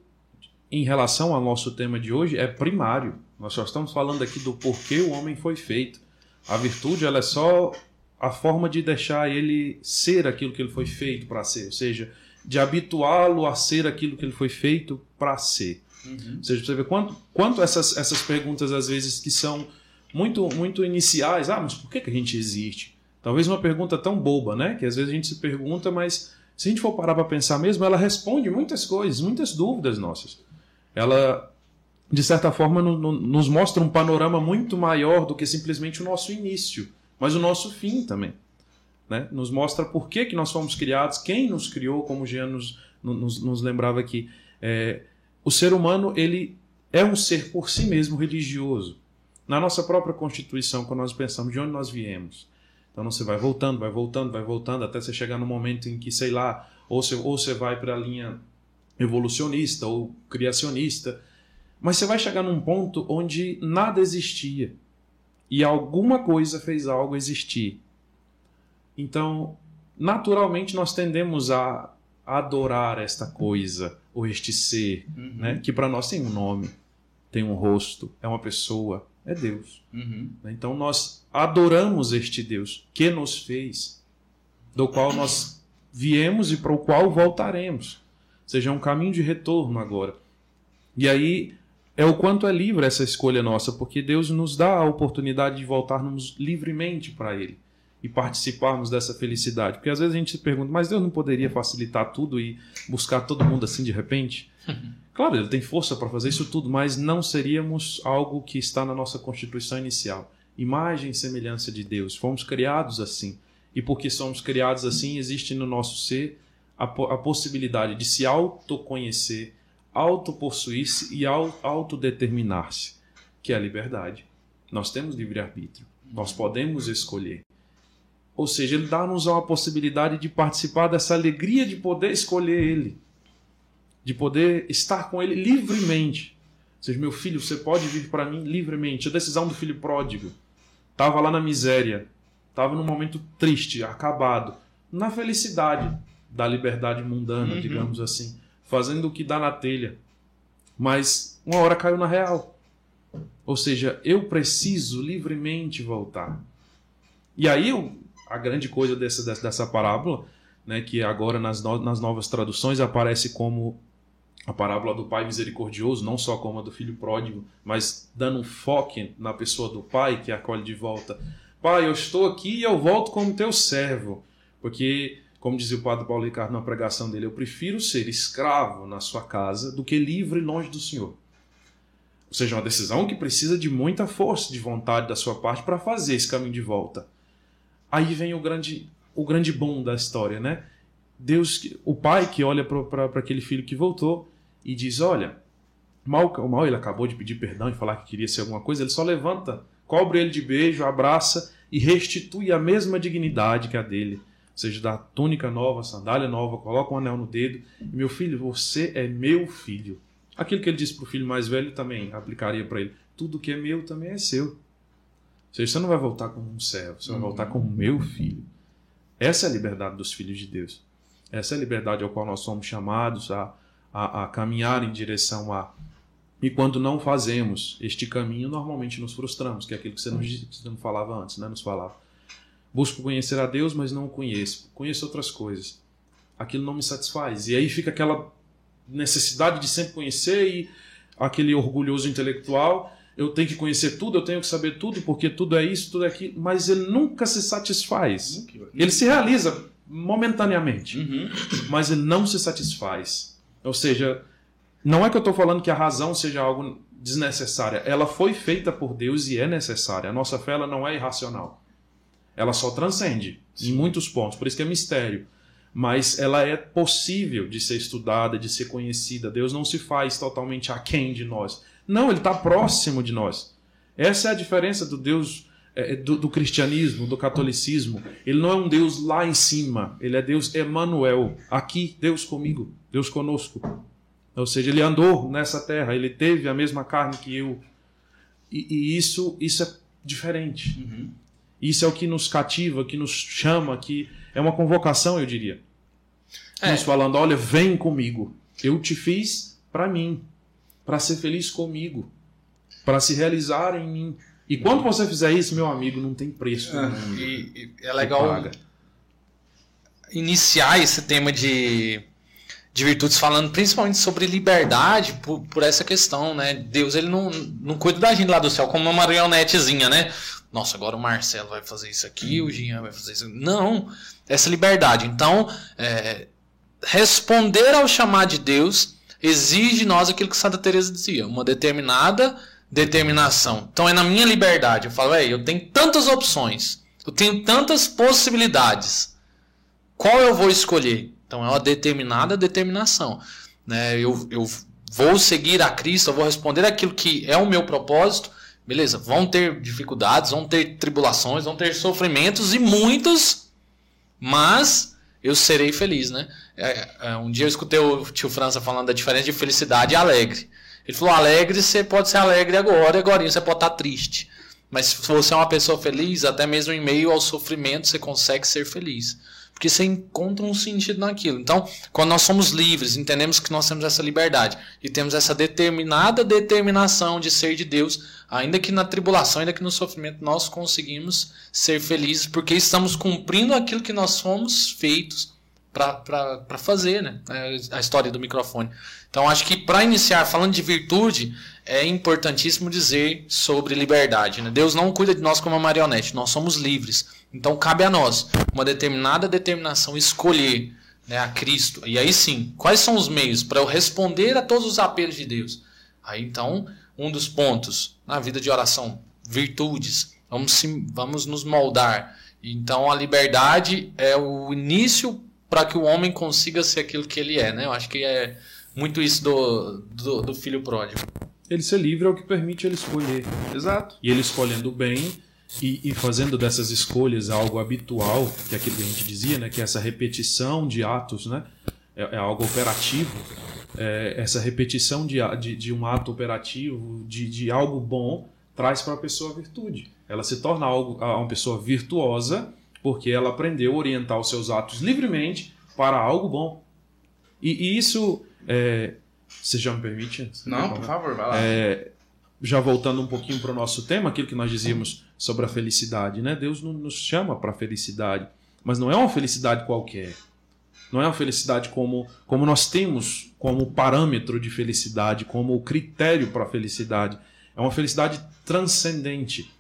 em relação ao nosso tema de hoje é primário. Nós só estamos falando aqui do porquê o homem foi feito. A virtude ela é só a forma de deixar ele ser aquilo que ele foi feito para ser, ou seja, de habituá-lo a ser aquilo que ele foi feito para ser. Uhum. Ou seja, você vê quanto, quanto essas, essas perguntas, às vezes, que são muito, muito iniciais. Ah, mas por que, que a gente existe? Talvez uma pergunta tão boba, né? Que às vezes a gente se pergunta, mas se a gente for parar para pensar mesmo, ela responde muitas coisas, muitas dúvidas nossas. Ela de certa forma, no, no, nos mostra um panorama muito maior do que simplesmente o nosso início, mas o nosso fim também. Né? Nos mostra por que, que nós fomos criados, quem nos criou, como o Jean nos, nos, nos lembrava aqui. É, o ser humano ele é um ser por si mesmo religioso. Na nossa própria Constituição, quando nós pensamos de onde nós viemos. Então você vai voltando, vai voltando, vai voltando, até você chegar no momento em que, sei lá, ou você, ou você vai para a linha evolucionista ou criacionista, mas você vai chegar num ponto onde nada existia e alguma coisa fez algo existir. Então, naturalmente, nós tendemos a adorar esta coisa ou este ser, uhum. né? que para nós tem um nome, tem um rosto, é uma pessoa, é Deus. Uhum. Então, nós adoramos este Deus que nos fez, do qual nós viemos e para o qual voltaremos. Ou seja, é um caminho de retorno agora. E aí é o quanto é livre essa escolha nossa, porque Deus nos dá a oportunidade de voltarmos livremente para Ele e participarmos dessa felicidade. Porque às vezes a gente se pergunta, mas Deus não poderia facilitar tudo e buscar todo mundo assim de repente? claro, Ele tem força para fazer isso tudo, mas não seríamos algo que está na nossa constituição inicial. Imagem e semelhança de Deus. Fomos criados assim. E porque somos criados assim, existe no nosso ser a, a possibilidade de se autoconhecer autopossuir-se e autodeterminar-se, que é a liberdade. Nós temos livre-arbítrio, nós podemos escolher. Ou seja, ele dá-nos a possibilidade de participar dessa alegria de poder escolher ele, de poder estar com ele livremente. Ou seja, meu filho, você pode vir para mim livremente. A decisão do filho pródigo estava lá na miséria, estava num momento triste, acabado, na felicidade da liberdade mundana, uhum. digamos assim fazendo o que dá na telha. Mas uma hora caiu na real. Ou seja, eu preciso livremente voltar. E aí a grande coisa dessa, dessa parábola, né, que agora nas, no, nas novas traduções aparece como a parábola do pai misericordioso, não só como a do filho pródigo, mas dando um foco na pessoa do pai que acolhe de volta. Pai, eu estou aqui e eu volto como teu servo. Porque como dizia o padre Paulo Ricardo na pregação dele, eu prefiro ser escravo na sua casa do que livre longe do Senhor. Ou seja, uma decisão que precisa de muita força de vontade da sua parte para fazer esse caminho de volta. Aí vem o grande, o grande bom da história, né? Deus, o pai que olha para aquele filho que voltou e diz: Olha, mal, mal ele acabou de pedir perdão e falar que queria ser alguma coisa, ele só levanta, cobre ele de beijo, abraça e restitui a mesma dignidade que a dele seja, dá túnica nova, sandália nova, coloca um anel no dedo. Meu filho, você é meu filho. Aquilo que ele disse para o filho mais velho também aplicaria para ele. Tudo que é meu também é seu. Ou seja, você não vai voltar como um servo, você vai uhum. voltar como meu filho. Essa é a liberdade dos filhos de Deus. Essa é a liberdade ao qual nós somos chamados a, a, a caminhar em direção a. E quando não fazemos este caminho, normalmente nos frustramos, que é aquilo que você não, você não falava antes, né? nos falava. Busco conhecer a Deus, mas não o conheço. Conheço outras coisas. Aquilo não me satisfaz. E aí fica aquela necessidade de sempre conhecer e aquele orgulhoso intelectual eu tenho que conhecer tudo, eu tenho que saber tudo, porque tudo é isso, tudo é aquilo, mas ele nunca se satisfaz. Ele se realiza momentaneamente, Uhum. mas ele não se satisfaz. Ou seja, não é que eu estou falando que a razão seja algo desnecessária. Ela foi feita por Deus e é necessária. A nossa fé ela não é irracional. Ela só transcende em muitos pontos, por isso que é mistério. Mas ela é possível de ser estudada, de ser conhecida. Deus não se faz totalmente aquém de nós. Não, ele está próximo de nós. Essa é a diferença do Deus é, do, do cristianismo, do catolicismo. Ele não é um Deus lá em cima. Ele é Deus Emmanuel. Aqui, Deus comigo, Deus conosco. Ou seja, ele andou nessa terra, ele teve a mesma carne que eu. E, e isso, isso é diferente. Uhum. Isso é o que nos cativa, que nos chama, que é uma convocação, eu diria. É. Nos falando, olha, vem comigo. Eu te fiz para mim, para ser feliz comigo, para se realizar em mim. E quando você fizer isso, meu amigo, não tem preço. mundo E, e é legal iniciar esse tema de, de virtudes falando principalmente sobre liberdade por, por essa questão, né? Deus ele não, não cuida da gente lá do céu como uma marionetezinha, né? Nossa, agora o Marcelo vai fazer isso aqui, o Jean vai fazer isso. Não, essa liberdade. Então, é, responder ao chamado de Deus exige de nós aquilo que Santa Teresa dizia, uma determinada determinação. Então é na minha liberdade. Eu falo, "Ei, eu tenho tantas opções, eu tenho tantas possibilidades. Qual eu vou escolher? Então é uma determinada determinação. Né? Eu, eu vou seguir a Cristo, eu vou responder aquilo que é o meu propósito. Beleza, vão ter dificuldades, vão ter tribulações, vão ter sofrimentos e muitos, mas eu serei feliz, né? É, é, um dia eu escutei o tio França falando da diferença de felicidade e alegre. Ele falou: alegre, você pode ser alegre agora, agora você pode estar triste. Mas se você é uma pessoa feliz, até mesmo em meio ao sofrimento, você consegue ser feliz. Porque você encontra um sentido naquilo. Então, quando nós somos livres, entendemos que nós temos essa liberdade e temos essa determinada determinação de ser de Deus, ainda que na tribulação, ainda que no sofrimento, nós conseguimos ser felizes porque estamos cumprindo aquilo que nós fomos feitos para fazer, né? É a história do microfone. Então, acho que para iniciar falando de virtude, é importantíssimo dizer sobre liberdade. Né? Deus não cuida de nós como uma marionete, nós somos livres. Então, cabe a nós uma determinada determinação escolher né, a Cristo. E aí sim, quais são os meios para eu responder a todos os apelos de Deus? Aí então, um dos pontos na vida de oração, virtudes. Vamos, se, vamos nos moldar. Então, a liberdade é o início para que o homem consiga ser aquilo que ele é. Né? Eu acho que é muito isso do, do, do filho pródigo. Ele ser livre é o que permite ele escolher. Exato. E ele escolhendo bem e, e fazendo dessas escolhas algo habitual, que é aquilo que a gente dizia, né? que essa repetição de atos né? é, é algo operativo. É, essa repetição de, de, de um ato operativo, de, de algo bom, traz para a pessoa virtude. Ela se torna algo, uma pessoa virtuosa porque ela aprendeu a orientar os seus atos livremente para algo bom. E, e isso, é, você já me permite? Não, por favor, vai lá. É, já voltando um pouquinho para o nosso tema, aquilo que nós dizíamos sobre a felicidade, né? Deus nos chama para a felicidade, mas não é uma felicidade qualquer. Não é uma felicidade como, como nós temos como parâmetro de felicidade, como critério para a felicidade. É uma felicidade transcendente.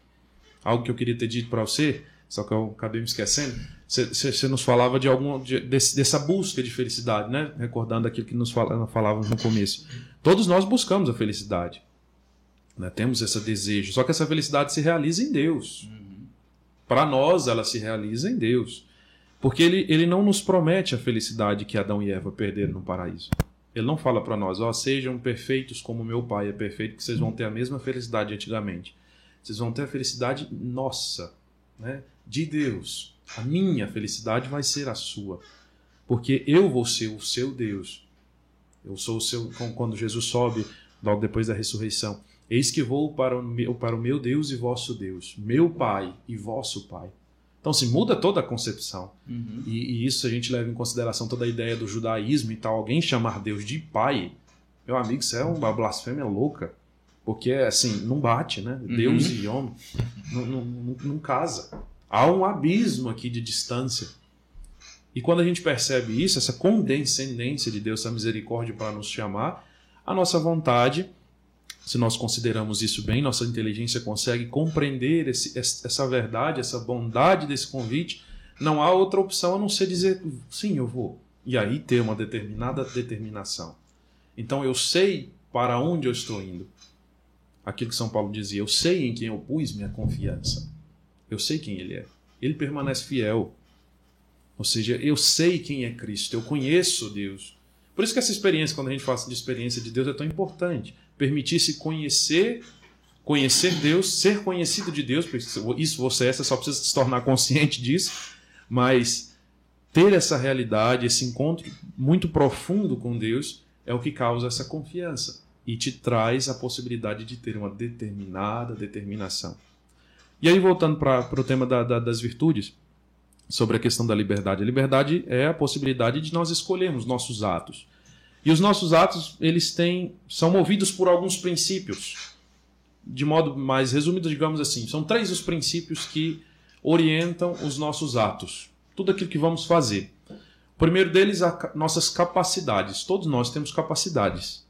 Algo que eu queria ter dito para você, só que eu acabei me esquecendo. Você- nos falava de algum de- desse- dessa busca de felicidade, né? Recordando aquilo que nos falávamos no começo. Todos nós buscamos a felicidade. Né? Temos esse desejo. Só que essa felicidade se realiza em Deus. Para nós, ela se realiza em Deus. Porque ele, ele não nos promete a felicidade que Adão e Eva perderam no paraíso. Ele não fala para nós, ó, sejam perfeitos como meu pai é perfeito, que vocês vão ter a mesma felicidade de antigamente. Vocês vão ter a felicidade nossa, né? de Deus. A minha felicidade vai ser a sua. Porque eu vou ser o seu Deus. Eu sou o seu. Quando Jesus sobe, logo depois da ressurreição. Eis que vou para o meu, para o meu Deus e vosso Deus, meu Pai e vosso Pai. Então se muda toda a concepção. Uhum. E, e isso a gente leva em consideração toda a ideia do judaísmo e tal. Alguém chamar Deus de pai, meu amigo, isso é uma blasfêmia louca. Porque, assim, não bate, né? Deus e homem não, não, não, não casa. Há um abismo aqui de distância. E quando a gente percebe isso, essa condescendência de Deus, essa misericórdia para nos chamar, a nossa vontade se nós consideramos isso bem, nossa inteligência consegue compreender esse, essa verdade, essa bondade desse convite, não há outra opção a não ser dizer sim, eu vou. E aí ter uma determinada determinação. Então eu sei para onde eu estou indo. Aquilo que São Paulo dizia, eu sei em quem eu pus minha confiança. Eu sei quem ele é. Ele permanece fiel. Ou seja, eu sei quem é Cristo, eu conheço Deus. Por isso que essa experiência, quando a gente fala de experiência de Deus, é tão importante. Permitir-se conhecer, conhecer Deus, ser conhecido de Deus, isso você é, você só precisa se tornar consciente disso, mas ter essa realidade, esse encontro muito profundo com Deus, é o que causa essa confiança e te traz a possibilidade de ter uma determinada determinação. E aí, voltando para o tema da, da, das virtudes, sobre a questão da liberdade. A liberdade é a possibilidade de nós escolhermos nossos atos. E os nossos atos, eles têm, são movidos por alguns princípios. De modo mais resumido, digamos assim, são três os princípios que orientam os nossos atos. Tudo aquilo que vamos fazer. O primeiro deles, a, nossas capacidades. Todos nós temos capacidades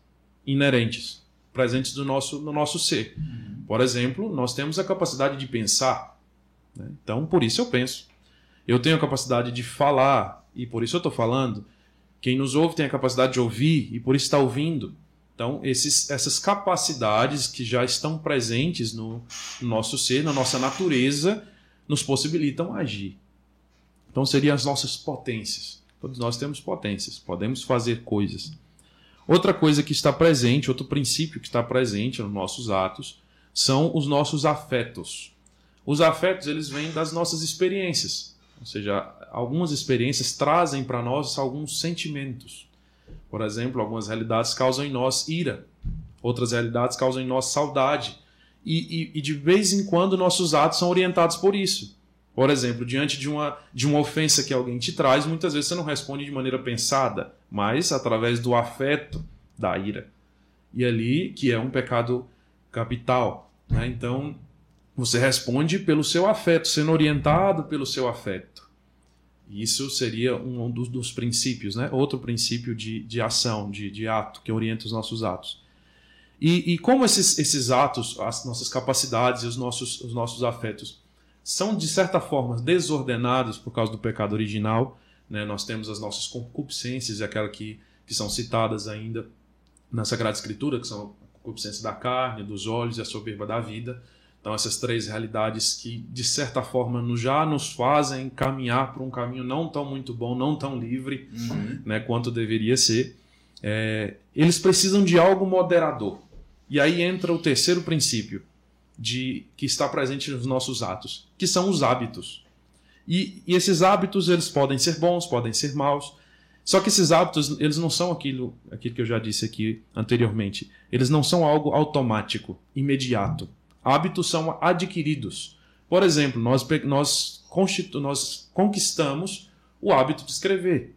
inerentes, presentes no nosso, no nosso ser. Uhum. Por exemplo, nós temos a capacidade de pensar. Né? Então, por isso eu penso. Eu tenho a capacidade de falar, e por isso eu estou falando. Quem nos ouve tem a capacidade de ouvir, e por isso está ouvindo. Então, esses, essas capacidades que já estão presentes no, no nosso ser, na nossa natureza, nos possibilitam agir. Então, seriam as nossas potências. Todos nós temos potências, podemos fazer coisas. Outra coisa que está presente, outro princípio que está presente nos nossos atos, são os nossos afetos. Os afetos, eles vêm das nossas experiências. Ou seja, algumas experiências trazem para nós alguns sentimentos. Por exemplo, algumas realidades causam em nós ira, outras realidades causam em nós saudade. E, e, e, de vez em quando nossos atos são orientados por isso. Por exemplo, diante de uma, de uma ofensa que alguém te traz, muitas vezes você não responde de maneira pensada, mas através do afeto da ira. E ali, que é um pecado capital. Né? Então, você responde pelo seu afeto, sendo orientado pelo seu afeto. Isso seria um dos, dos princípios, né? outro princípio de, de ação, de, de ato, que orienta os nossos atos. E, e como esses, esses atos, as nossas capacidades e os nossos, os nossos afetos são, de certa forma, desordenados por causa do pecado original, né? nós temos as nossas concupiscências, aquelas que, que são citadas ainda na Sagrada Escritura, que são a concupiscência da carne, dos olhos e a soberba da vida. Então, essas três realidades que, de certa forma, já nos fazem caminhar por um caminho não tão muito bom, não tão livre uhum. né, quanto deveria ser, é, eles precisam de algo moderador. E aí entra o terceiro princípio de que está presente nos nossos atos, que são os hábitos. E, e esses hábitos eles podem ser bons, podem ser maus. Só que esses hábitos, eles não são aquilo, aquilo que eu já disse aqui anteriormente. Eles não são algo automático, imediato. Hábitos são adquiridos. Por exemplo, nós, nós, nós conquistamos o hábito de escrever.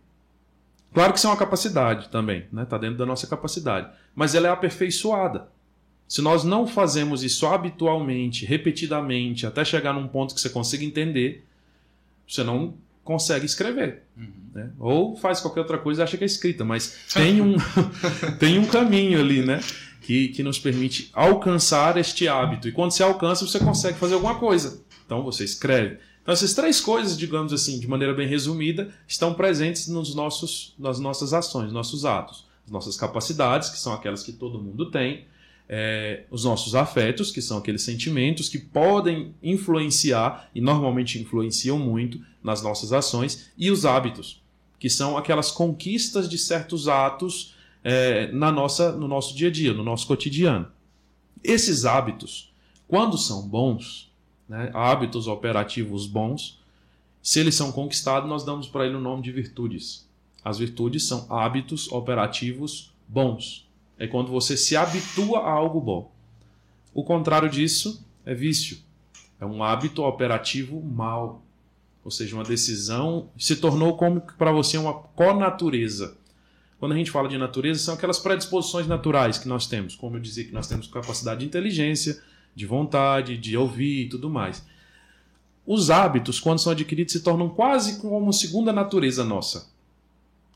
Claro que isso é uma capacidade também, está né? Tá dentro da nossa capacidade. Mas ela é aperfeiçoada. Se nós não fazemos isso habitualmente, repetidamente, até chegar num ponto que você consiga entender, você não consegue escrever. Uhum. Né? Ou faz qualquer outra coisa e acha que é escrita, mas tem um, tem um caminho ali, né? Que, que nos permite alcançar este hábito. E quando você alcança, você consegue fazer alguma coisa. Então você escreve. Então essas três coisas, digamos assim, de maneira bem resumida, estão presentes nos nossos, nas nossas ações, nossos atos. As nossas capacidades, que são aquelas que todo mundo tem, é, os nossos afetos, que são aqueles sentimentos que podem influenciar, e normalmente influenciam muito, nas nossas ações, e os hábitos, que são aquelas conquistas de certos atos é, na nossa, no nosso dia a dia, no nosso cotidiano. Esses hábitos, quando são bons, né, hábitos operativos bons, se eles são conquistados, nós damos para ele o nome de virtudes. As virtudes são hábitos operativos bons. É quando você se habitua a algo bom. O contrário disso é vício. É um hábito operativo mal. Ou seja, uma decisão se tornou como para você uma conatureza. Quando a gente fala de natureza, são aquelas predisposições naturais que nós temos, como eu dizia que nós temos capacidade de inteligência, de vontade, de ouvir e tudo mais. Os hábitos, quando são adquiridos, se tornam quase como uma segunda natureza nossa.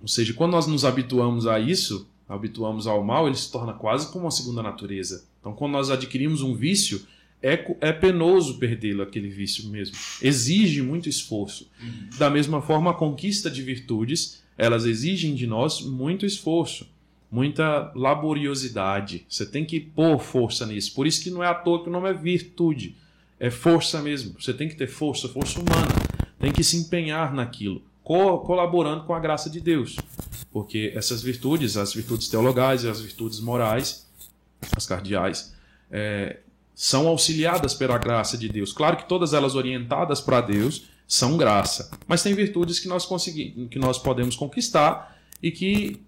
Ou seja, quando nós nos habituamos a isso, habituamos ao mal, ele se torna quase como uma segunda natureza. Então, quando nós adquirimos um vício, é, é penoso perdê-lo, aquele vício mesmo. Exige muito esforço. Da mesma forma, a conquista de virtudes, elas exigem de nós muito esforço, muita laboriosidade. Você tem que pôr força nisso. Por isso que não é à toa que o nome é virtude. É força mesmo. Você tem que ter força, força humana. Tem que se empenhar naquilo, co- colaborando com a graça de Deus. Porque essas virtudes, as virtudes teologais e as virtudes morais, as cardeais, é, são auxiliadas pela graça de Deus. Claro que todas elas orientadas para Deus são graça, mas tem virtudes que nós conseguimos, que nós podemos conquistar e que,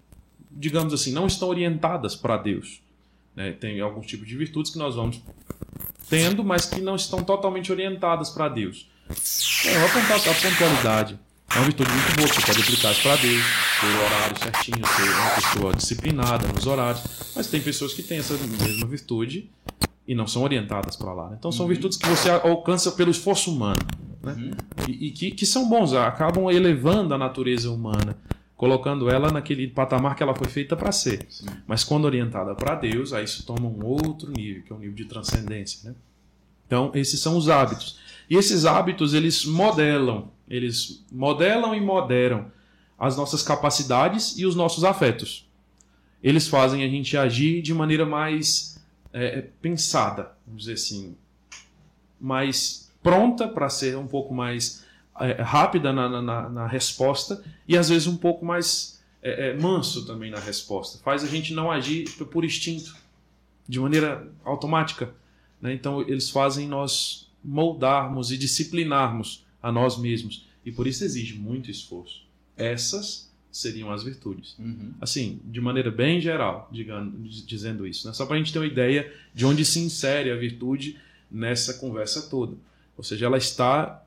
digamos assim, não estão orientadas para Deus. né? Tem alguns tipos de virtudes que nós vamos tendo, mas que não estão totalmente orientadas para Deus. É, a pontua- a pontualidade é uma virtude muito boa, que você pode aplicar isso para Deus, ter o horário certinho, ser uma pessoa disciplinada nos horários. Mas tem pessoas que têm essa mesma virtude e não são orientadas para lá. né? Então são virtudes que você alcança pelo esforço humano. Né? E, e que, que são bons, acabam elevando a natureza humana, colocando ela naquele patamar que ela foi feita para ser. Mas quando orientada para Deus, aí isso toma um outro nível, que é o nível de transcendência. Né? Então, esses são os hábitos. E esses hábitos, eles modelam, eles modelam e moderam as nossas capacidades e os nossos afetos. Eles fazem a gente agir de maneira mais é, pensada, vamos dizer assim, mais pronta para ser um pouco mais é, rápida na, na- na, na resposta e às vezes um pouco mais é, é, manso também na resposta. Faz a gente não agir por instinto, de maneira automática. né? Então eles fazem nós moldarmos e disciplinarmos a nós mesmos e por isso exige muito esforço. Essas seriam as virtudes. Uhum. Assim, de maneira bem geral, digando, dizendo isso, né? só para a gente ter uma ideia de onde se insere a virtude nessa conversa toda. Ou seja, ela está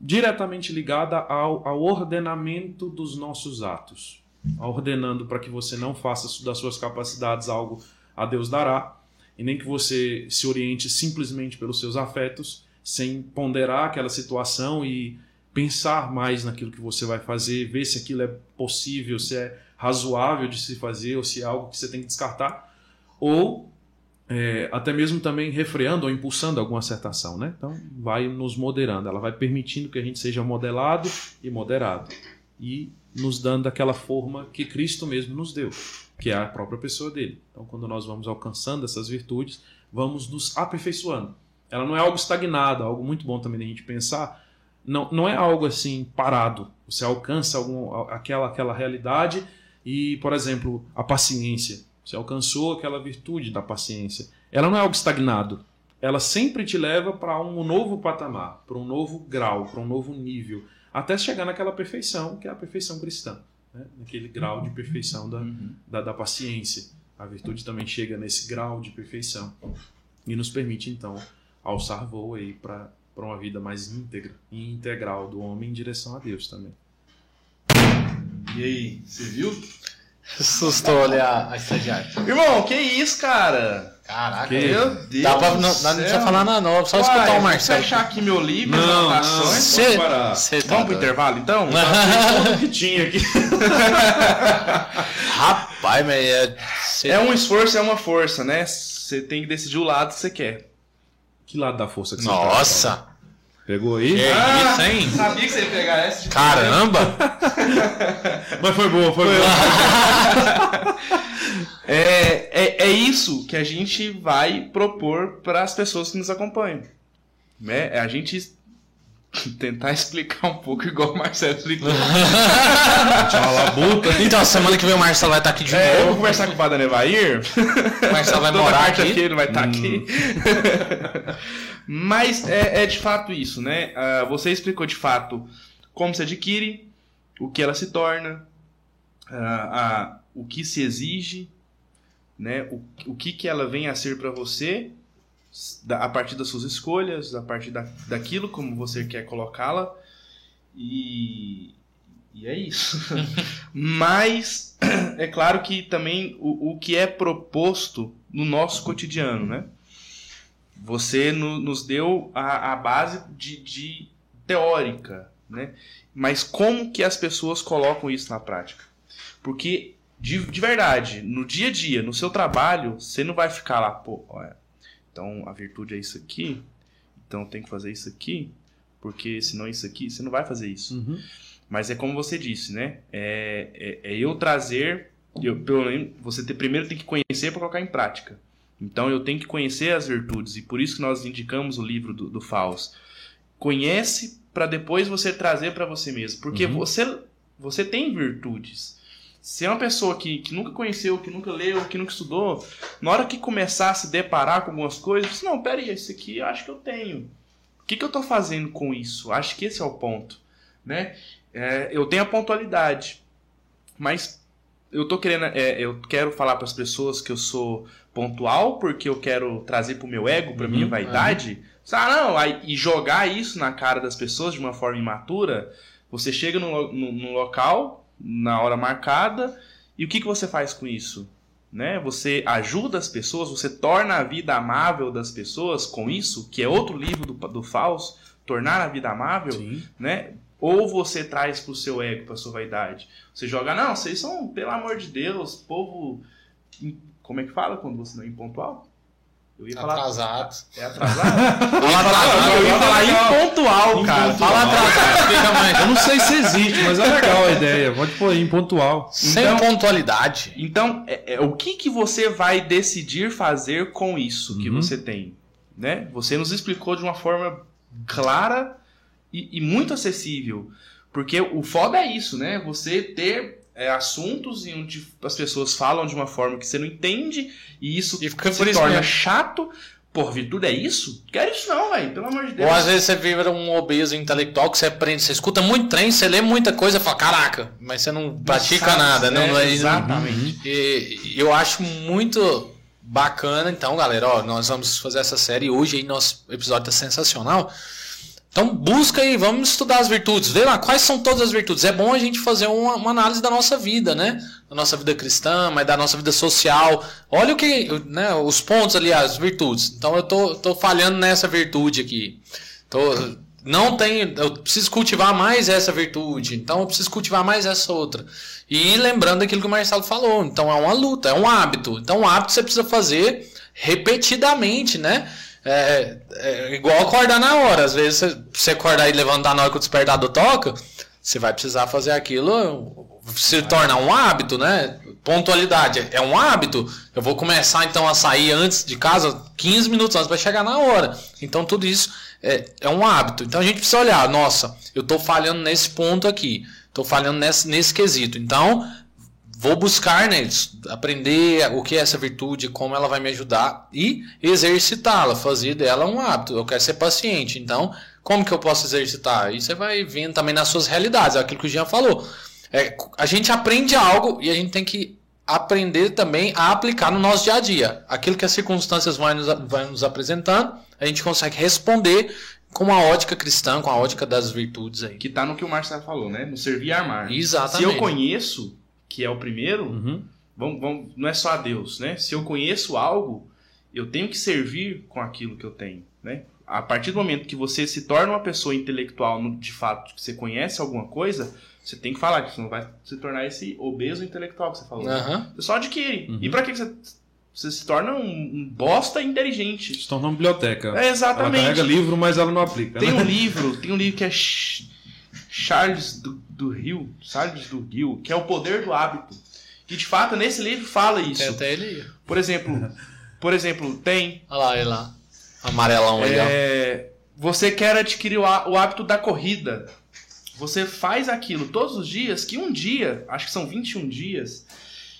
diretamente ligada ao, ao ordenamento dos nossos atos, ordenando para que você não faça das suas capacidades algo a Deus dará, e nem que você se oriente simplesmente pelos seus afetos, sem ponderar aquela situação e pensar mais naquilo que você vai fazer, ver se aquilo é possível, se é razoável de se fazer ou se é algo que você tem que descartar, ou é, até mesmo também refreando ou impulsando alguma certa ação, né? Então vai nos moderando, ela vai permitindo que a gente seja modelado e moderado e nos dando aquela forma que Cristo mesmo nos deu, que é a própria pessoa dele. Então quando nós vamos alcançando essas virtudes, vamos nos aperfeiçoando. Ela não é algo estagnado, algo muito bom também da gente pensar. Não, não é algo assim parado. Você alcança algum, aquela, aquela realidade e, por exemplo, a paciência. Você alcançou aquela virtude da paciência. Ela não é algo estagnado. Ela sempre te leva para um novo patamar, para um novo grau, para um novo nível, até chegar naquela perfeição, que é a perfeição cristã. Né? Naquele grau de perfeição da, Uhum. da, da paciência. A virtude também chega nesse grau de perfeição e nos permite, então, alçar voo aí para uma vida mais íntegra e integral do homem em direção a Deus também. E aí, você viu? Assustou ali a, a estagiária. Irmão, que isso, cara? Caraca, Que- Meu Deus. Dá pra, não, não precisa falar nada, não. Só Uai, escutar o vou Marcelo. fechar aqui meu livro, Não, anotações. Cê- Vamos parar. cê tá Vamos pro intervalo, então? Tudo que tinha aqui. Rapaz, mas é. cê- É um esforço, é uma força, né? Você tem que decidir o lado que você quer. Que lado da força que você Nossa! tá? Pegou aí? Que Ah! isso, hein? Sabia que você ia pegar essa de Caramba! Mas foi boa, foi boa. É, é, é isso que a gente vai propor para as pessoas que nos acompanham. Né? É a gente tentar explicar um pouco igual o Marcelo explicou. Labuta. Então, semana que vem o Marcelo vai estar aqui de É, eu vou novo. conversar com o Padre Nevair. O Marcelo vai Toda morar quarta-feira aqui. ele vai estar aqui. Mas é, é de fato isso, né? Ah, você explicou de fato como se adquire, o que ela se torna, ah, a- o que se exige, né? O, o que, que ela vem a ser para você da- a partir das suas escolhas, a partir da, daquilo como você quer colocá-la. E, e é isso. Mas é claro que também o, o que é proposto no nosso cotidiano, né? Você no- nos deu a, a base de, de teórica, né? Mas como que as pessoas colocam isso na prática? Porque de, de verdade, no dia a dia, no seu trabalho, você não vai ficar lá, pô, olha, então a virtude é isso aqui, então tem que fazer isso aqui, porque senão isso aqui, você não vai fazer isso. Uhum. Mas é como você disse, né? É, é, é eu trazer, eu, pelo menos, você ter, primeiro tem que conhecer para colocar em prática. Então eu tenho que conhecer as virtudes, e por isso que nós indicamos o livro do, do Faust. Conhece para depois você trazer para você mesmo. Porque Uhum. você, você tem virtudes. Se é uma pessoa que, que nunca conheceu, que nunca leu, que nunca estudou, na hora que começar a se deparar com algumas coisas, você, não, pera aí, isso aqui eu acho que eu tenho. O que, que eu tô fazendo com isso? Acho que esse é o ponto. Né? É, eu tenho a pontualidade, mas eu tô querendo, é, eu quero falar para as pessoas que eu sou pontual porque eu quero trazer pro meu ego, pra Uhum, minha vaidade. Ah, não, aí, e jogar isso na cara das pessoas de uma forma imatura. Você chega no, no, no local, na hora marcada, e o que, que você faz com isso? Né? Você ajuda as pessoas, você torna a vida amável das pessoas com isso, que é outro livro do, do Faust, tornar a vida amável Sim. né? Ou você traz pro seu ego, pra sua vaidade. Você joga, não, vocês são, pelo amor de Deus, povo. Como é que fala quando você não é impontual? Eu ia falar. Atrasado. É atrasado? Fala atrasado. eu ia falar impontual, cara. Fala atrasado. Fica mais. Eu não sei se existe, mas é legal a ideia. Pode pôr aí, impontual. Sem Então- pontualidade. Então, é- é, o que, que você vai decidir fazer com isso que Uhum. você tem? Né? Você nos explicou de uma forma clara e, e muito acessível. Porque o foda é isso, né? Você ter é, assuntos em onde as pessoas falam de uma forma que você não entende e isso E fica se isso torna mesmo. chato. Por virtude é isso? Quero isso não, velho. Pelo amor de Deus. Ou às vezes você vira um obeso intelectual que você aprende, você escuta muito trem, você lê muita coisa e fala, caraca, mas você não pratica nada, né? não, não, Exatamente. E eu acho muito bacana, então, galera, ó, nós vamos fazer essa série hoje aí, nosso episódio tá sensacional. Então busca aí, vamos estudar as virtudes, vê lá quais são todas as virtudes. É bom a gente fazer uma, uma análise da nossa vida, né? Da nossa vida cristã, mas da nossa vida social. Olha o que, né, os pontos ali, as virtudes. Então eu tô, tô falhando nessa virtude aqui. Tô, não tenho, eu preciso cultivar mais essa virtude, então eu preciso cultivar mais essa outra. E lembrando aquilo que o Marcelo falou, então é uma luta, é um hábito. Então um hábito você precisa fazer repetidamente, né? É, é igual acordar na hora. Às vezes você, você acordar e levantar na hora que o despertador toca, você vai precisar fazer aquilo se tornar um hábito, né? Pontualidade é um hábito. Eu vou começar então a sair antes de casa 15 minutos antes para chegar na hora. Então tudo isso é, é um hábito. Então a gente precisa olhar, nossa, eu estou falhando nesse ponto aqui, estou falhando nesse, nesse quesito. Então vou buscar neles, aprender o que é essa virtude, como ela vai me ajudar e exercitá-la, fazer dela um hábito. Eu quero ser paciente, então como que eu posso exercitar? Aí você vai vendo também nas suas realidades, é aquilo que o Jean falou. É, a gente aprende algo e a gente tem que aprender também a aplicar no nosso dia a dia. Aquilo que as circunstâncias vão nos, vão nos apresentando, a gente consegue responder com a ótica cristã, com a ótica das virtudes aí. Que tá no que o Marcelo falou, né? No servir e armar. Exatamente. Se eu conheço, que é o primeiro, Uhum. vamos, vamos, não é só a Deus, né? Se eu conheço algo, eu tenho que servir com aquilo que eu tenho, né? A partir do momento que você se torna uma pessoa intelectual, de fato, que você conhece alguma coisa, você tem que falar que você não vai se tornar esse obeso intelectual que você falou. Aham. Você só adquire. Uhum. E pra que você, você se torna um, um bosta inteligente? Se torna uma biblioteca. É Ela exatamente. carrega livro, mas ela não aplica. Tem né? um livro, tem um livro que é Ch- Charles do Rio, Charles do Rio, que é o poder do hábito. Que de fato nesse livro fala isso. Tem até ele. Por exemplo, por exemplo, tem Olha lá, ele lá. Amarelão aí, é, você quer adquirir o hábito da corrida. Você faz aquilo todos os dias, que um dia, acho que são 21 dias,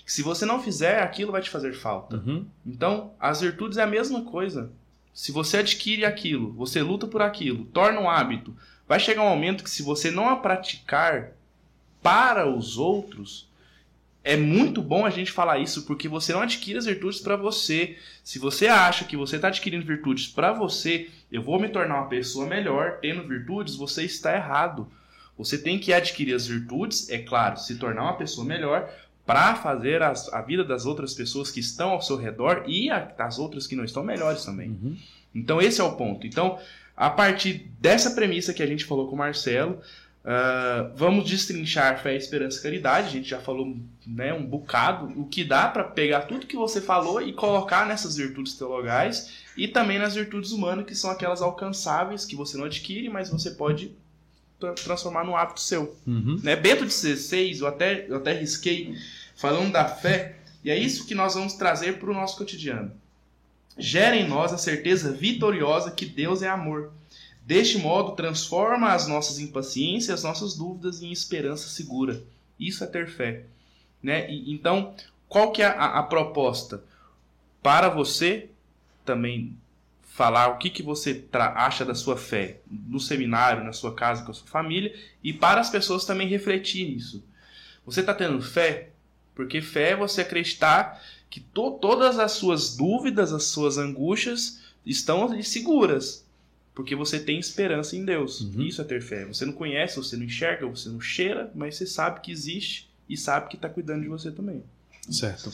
que se você não fizer, aquilo vai te fazer falta. Uhum. Então, as virtudes é a mesma coisa. Se você adquire aquilo, você luta por aquilo, torna um hábito, vai chegar um momento que se você não a praticar para os outros, é muito bom a gente falar isso porque você não adquire as virtudes para você. Se você acha que você está adquirindo virtudes para você, eu vou me tornar uma pessoa melhor tendo virtudes, você está errado. Você tem que adquirir as virtudes, é claro, se tornar uma pessoa melhor para fazer as- a vida das outras pessoas que estão ao seu redor e a, das outras que não estão melhores também. Uhum. Então esse é o ponto. Então, a partir dessa premissa que a gente falou com o Marcelo, Uh, vamos destrinchar fé, esperança e caridade. A gente já falou né, um bocado. O que dá para pegar tudo que você falou e colocar nessas virtudes teologais e também nas virtudes humanas, que são aquelas alcançáveis que você não adquire, mas você pode tra transformar num hábito seu. Uhum. Né? Bento XVI, eu até, eu até risquei falando da fé, e é isso que nós vamos trazer para o nosso cotidiano. Gera em nós a certeza vitoriosa que Deus é amor Deste modo, transforma as nossas impaciências, as nossas dúvidas em esperança segura. Isso é ter fé. Né? E, então, qual que é a, a, proposta? Para você também falar o que, que você acha da sua fé no seminário, na sua casa, com a sua família, e para as pessoas também refletir nisso. Você está tendo fé? Porque fé é você acreditar que to todas as suas dúvidas, as suas angústias estão seguras. Porque você tem esperança em Deus. Uhum. Isso é ter fé. Você não conhece, você não enxerga, você não cheira, mas você sabe que existe e sabe que está cuidando de você também. Certo.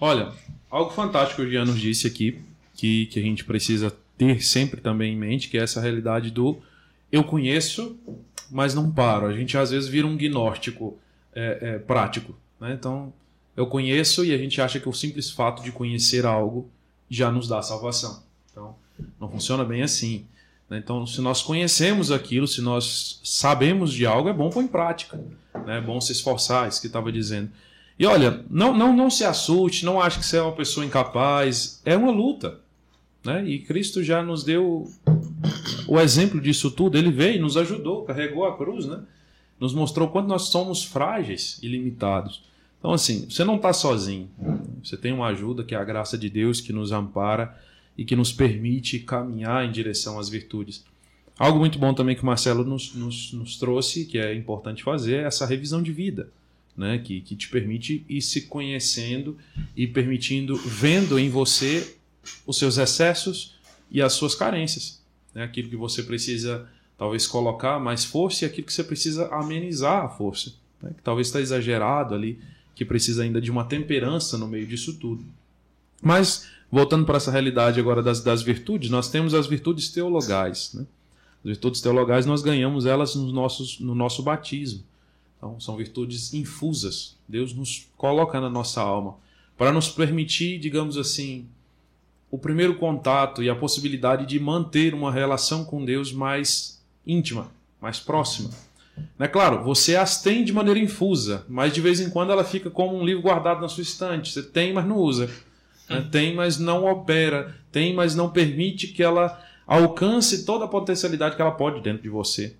Olha, algo fantástico que o Jean nos disse aqui, que, que a gente precisa ter sempre também em mente, que é essa realidade do eu conheço, mas não paro. A gente às vezes vira um gnóstico é, é, prático. Né? Então, eu conheço e a gente acha que o simples fato de conhecer algo já nos dá salvação. Então, não funciona bem assim. Né? Então, se nós conhecemos aquilo, se nós sabemos de algo, é bom pôr em prática. Né? É bom se esforçar, isso que estava dizendo. E olha, não, não, não se assuste, não ache que você é uma pessoa incapaz. É uma luta. Né? E Cristo já nos deu o exemplo disso tudo. Ele veio, nos ajudou, carregou a cruz, né? nos mostrou quanto nós somos frágeis e limitados. Então, assim, você não está sozinho. Você tem uma ajuda que é a graça de Deus que nos ampara e que nos permite caminhar em direção às virtudes. Algo muito bom também que o Marcelo nos, nos, nos trouxe, que é importante fazer, é essa revisão de vida, né? que, que te permite ir se conhecendo e permitindo, vendo em você os seus excessos e as suas carências. Né? Aquilo que você precisa, talvez, colocar mais força e aquilo que você precisa amenizar a força. Né? Que talvez está exagerado ali, que precisa ainda de uma temperança no meio disso tudo. Mas voltando para essa realidade agora das, das virtudes, nós temos as virtudes teologais. Né? As virtudes teologais nós ganhamos elas nos nossos, no nosso batismo. Então, são virtudes infusas. Deus nos coloca na nossa alma para nos permitir, digamos assim, o primeiro contato e a possibilidade de manter uma relação com Deus mais íntima, mais próxima. É claro, você as tem de maneira infusa, mas de vez em quando ela fica como um livro guardado na sua estante. Você tem, mas não usa. Né? Tem, mas não opera. Tem, mas não permite que ela alcance toda a potencialidade que ela pode dentro de você.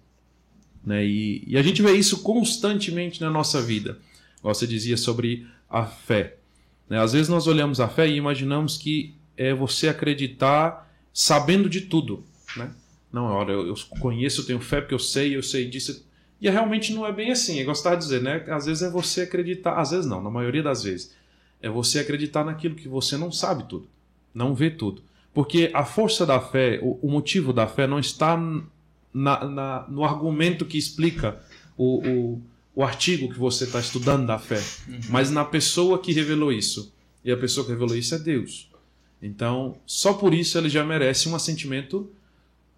Né? E, e a gente vê isso constantemente na nossa vida. Você dizia sobre a fé. Né? Às vezes nós olhamos a fé e imaginamos que é você acreditar sabendo de tudo. Né? Não, olha, eu, eu conheço, eu tenho fé porque eu sei, eu sei disso. E realmente não é bem assim. É gostar de dizer, né? Às vezes é você acreditar, às vezes não, na maioria das vezes é você acreditar naquilo que você não sabe tudo, não vê tudo. Porque a força da fé, o, o motivo da fé não está na, na, no argumento que explica o, o, o artigo que você está estudando da fé, uhum. mas na pessoa que revelou isso. E a pessoa que revelou isso é Deus. Então, só por isso ele já merece um assentimento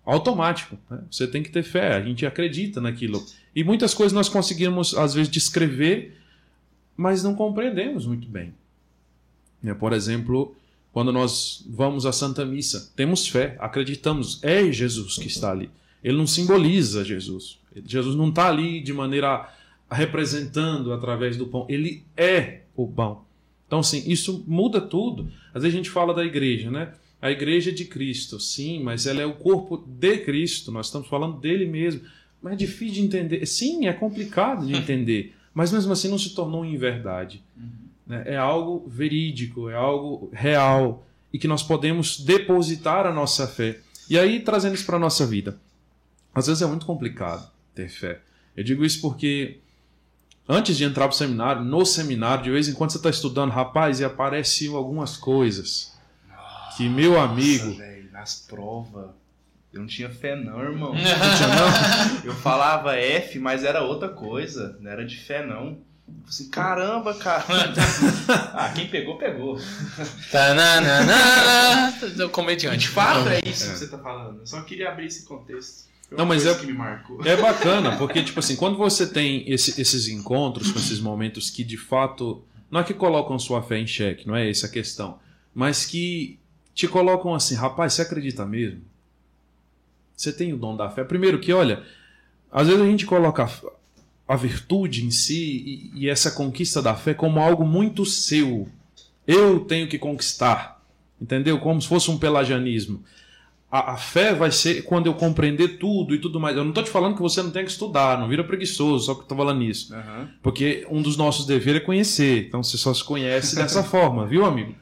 automático. Né? Você tem que ter fé, a gente acredita naquilo. E muitas coisas nós conseguimos, às vezes, descrever, mas não compreendemos muito bem. Né? Por exemplo, quando nós vamos à Santa Missa, temos fé, acreditamos, é Jesus que está ali. Ele não simboliza Jesus. Jesus não está ali de maneira representando através do pão. Ele é o pão. Então, sim, isso muda tudo. Às vezes a gente fala da igreja, né? A igreja de Cristo, sim, mas ela é o corpo de Cristo. Nós estamos falando dele mesmo. Mas é difícil de entender. Sim, é complicado de entender. Mas mesmo assim não se tornou em verdade. Uhum né, é algo verídico, é algo real e que nós podemos depositar a nossa fé. E aí, trazendo isso para a nossa vida. Às vezes é muito complicado ter fé. Eu digo isso porque antes de entrar para o seminário, no seminário, de vez em quando você está estudando, rapaz, e aparecem algumas coisas que meu amigo. Véio, nas provas. Eu não tinha fé, não, irmão. Não tinha, não? Eu falava F, mas era outra coisa. Não era de fé, não. Assim, caramba, cara. ah, quem pegou, pegou. o comediante. De fato é isso é. que você tá falando. Eu só queria abrir esse contexto. Não, mas é, que me marcou. é bacana, porque, tipo assim, quando você tem esse- esses encontros com esses momentos que de fato. Não é que colocam sua fé em xeque, não é essa a questão. Mas que te colocam assim, rapaz, você acredita mesmo? Você tem o dom da fé? Primeiro que, olha, às vezes a gente coloca a, a virtude em si e, e essa conquista da fé como algo muito seu. Eu tenho que conquistar. Entendeu? Como se fosse um pelagianismo. A, a fé vai ser quando eu compreender tudo e tudo mais. Eu não estou te falando que você não tem que estudar, não vira preguiçoso, só que eu tô falando nisso. Aham. Porque um dos nossos deveres é conhecer. Então você só se conhece dessa forma, viu, amigo?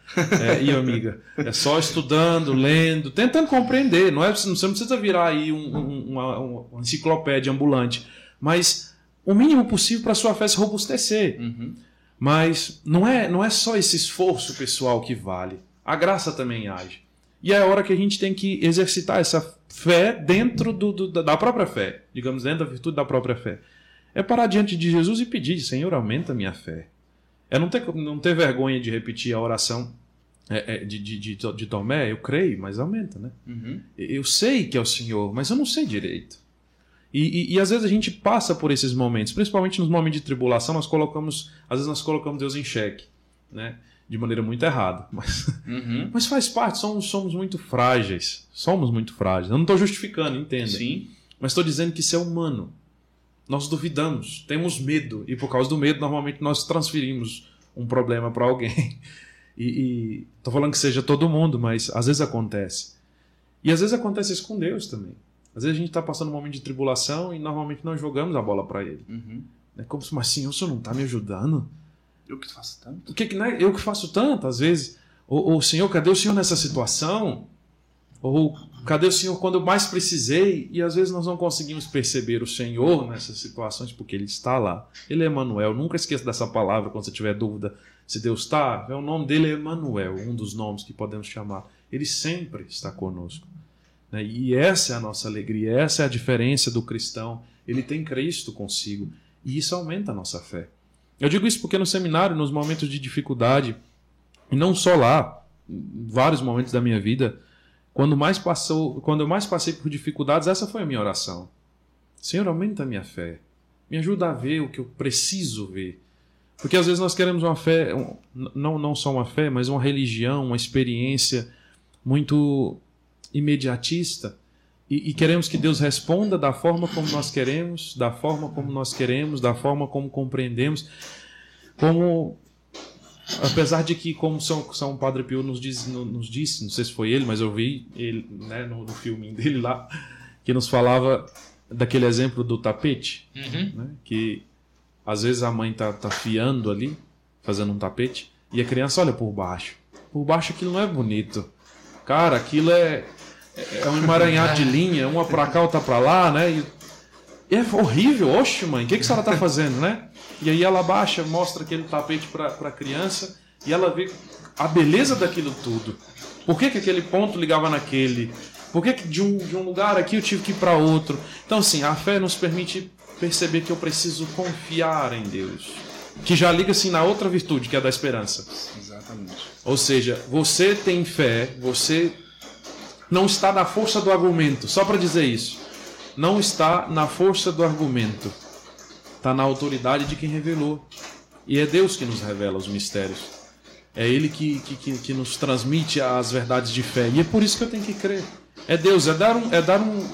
É, e amiga? É só estudando, lendo, tentando compreender. Não é, você não precisa virar aí um- um- uma, uma enciclopédia ambulante. Mas o mínimo possível para sua fé se robustecer. Uhum. Mas não é, não é só esse esforço pessoal que vale. A graça também age. E é a hora que a gente tem que exercitar essa fé dentro do, do- da- própria fé. Digamos, dentro da virtude da própria fé. É parar diante de Jesus e pedir: Senhor, aumenta a minha fé. É não ter, não ter vergonha de repetir a oração é, é, de, de, de, de Tomé. Eu creio, mas aumenta, né? Uhum. Eu sei que é o Senhor, mas eu não sei direito. E, e- e às vezes a gente passa por esses momentos, principalmente nos momentos de tribulação, nós colocamos, às vezes nós colocamos Deus em xeque, né? De maneira muito errada. Mas, Uhum. mas faz parte, somos, somos muito frágeis. Somos muito frágeis. Eu não estou justificando, entenda. Sim. Mas estou dizendo que isso é humano. Nós duvidamos, temos medo, e por causa do medo, normalmente nós transferimos um problema para alguém. E estou falando que seja todo mundo, mas às vezes acontece. E às vezes acontece isso com Deus também. Às vezes a gente está passando um momento de tribulação e normalmente nós jogamos a bola para Ele. Uhum. É como se, mas Senhor, o Senhor não está me ajudando? Eu que faço tanto. O que, que não é eu que faço tanto, às vezes? Ou, ou Senhor, cadê o Senhor nessa situação? Ou cadê o Senhor quando eu mais precisei? E às vezes nós não conseguimos perceber o Senhor nessas situações porque Ele está lá. Ele é Emanuel. Nunca esqueça dessa palavra quando você tiver dúvida se Deus está. É o nome dele é Emanuel, um dos nomes que podemos chamar. Ele sempre está conosco. né? E essa é a nossa alegria, essa é a diferença do cristão. Ele tem Cristo consigo. E isso aumenta a nossa fé. Eu digo isso porque no seminário, nos momentos de dificuldade, e não só lá, vários momentos da minha vida, quando mais passou, quando eu mais passei por dificuldades, essa foi a minha oração. Senhor, aumenta a minha fé. Me ajuda a ver o que eu preciso ver. Porque às vezes nós queremos uma fé, não, não só uma fé, mas uma religião, uma experiência muito imediatista. E, e queremos que Deus responda da forma como nós queremos, da forma como nós queremos, da forma como compreendemos. Como apesar de que, como São, São Padre Pio nos, diz, no- nos disse, não sei se foi ele, mas eu vi ele né, no, no filme dele lá, que nos falava daquele exemplo do tapete, Uhum. né, que às vezes a mãe tá, tá fiando ali, fazendo um tapete, e a criança olha por baixo. Por baixo aquilo não é bonito. Cara, aquilo é, é um emaranhado de linha, uma pra cá, outra pra lá, né? E, é horrível. Oxe, mãe, o que, que a senhora tá fazendo, né? E aí ela baixa, mostra aquele tapete pra, pra criança e ela vê a beleza daquilo tudo. Por que, que aquele ponto ligava naquele? Por que, que de, um, de um lugar aqui eu tive que ir para outro? Então, assim, a fé nos permite perceber que eu preciso confiar em Deus. Que já liga assim na outra virtude, que é a da esperança. Exatamente. Ou seja, você tem fé, você não está na força do argumento. Só para dizer isso. Não está na força do argumento. Está na autoridade de quem revelou. E é Deus que nos revela os mistérios. É Ele que, que, que, nos transmite as verdades de fé. E é por isso que eu tenho que crer. É Deus, é dar um. É dar um...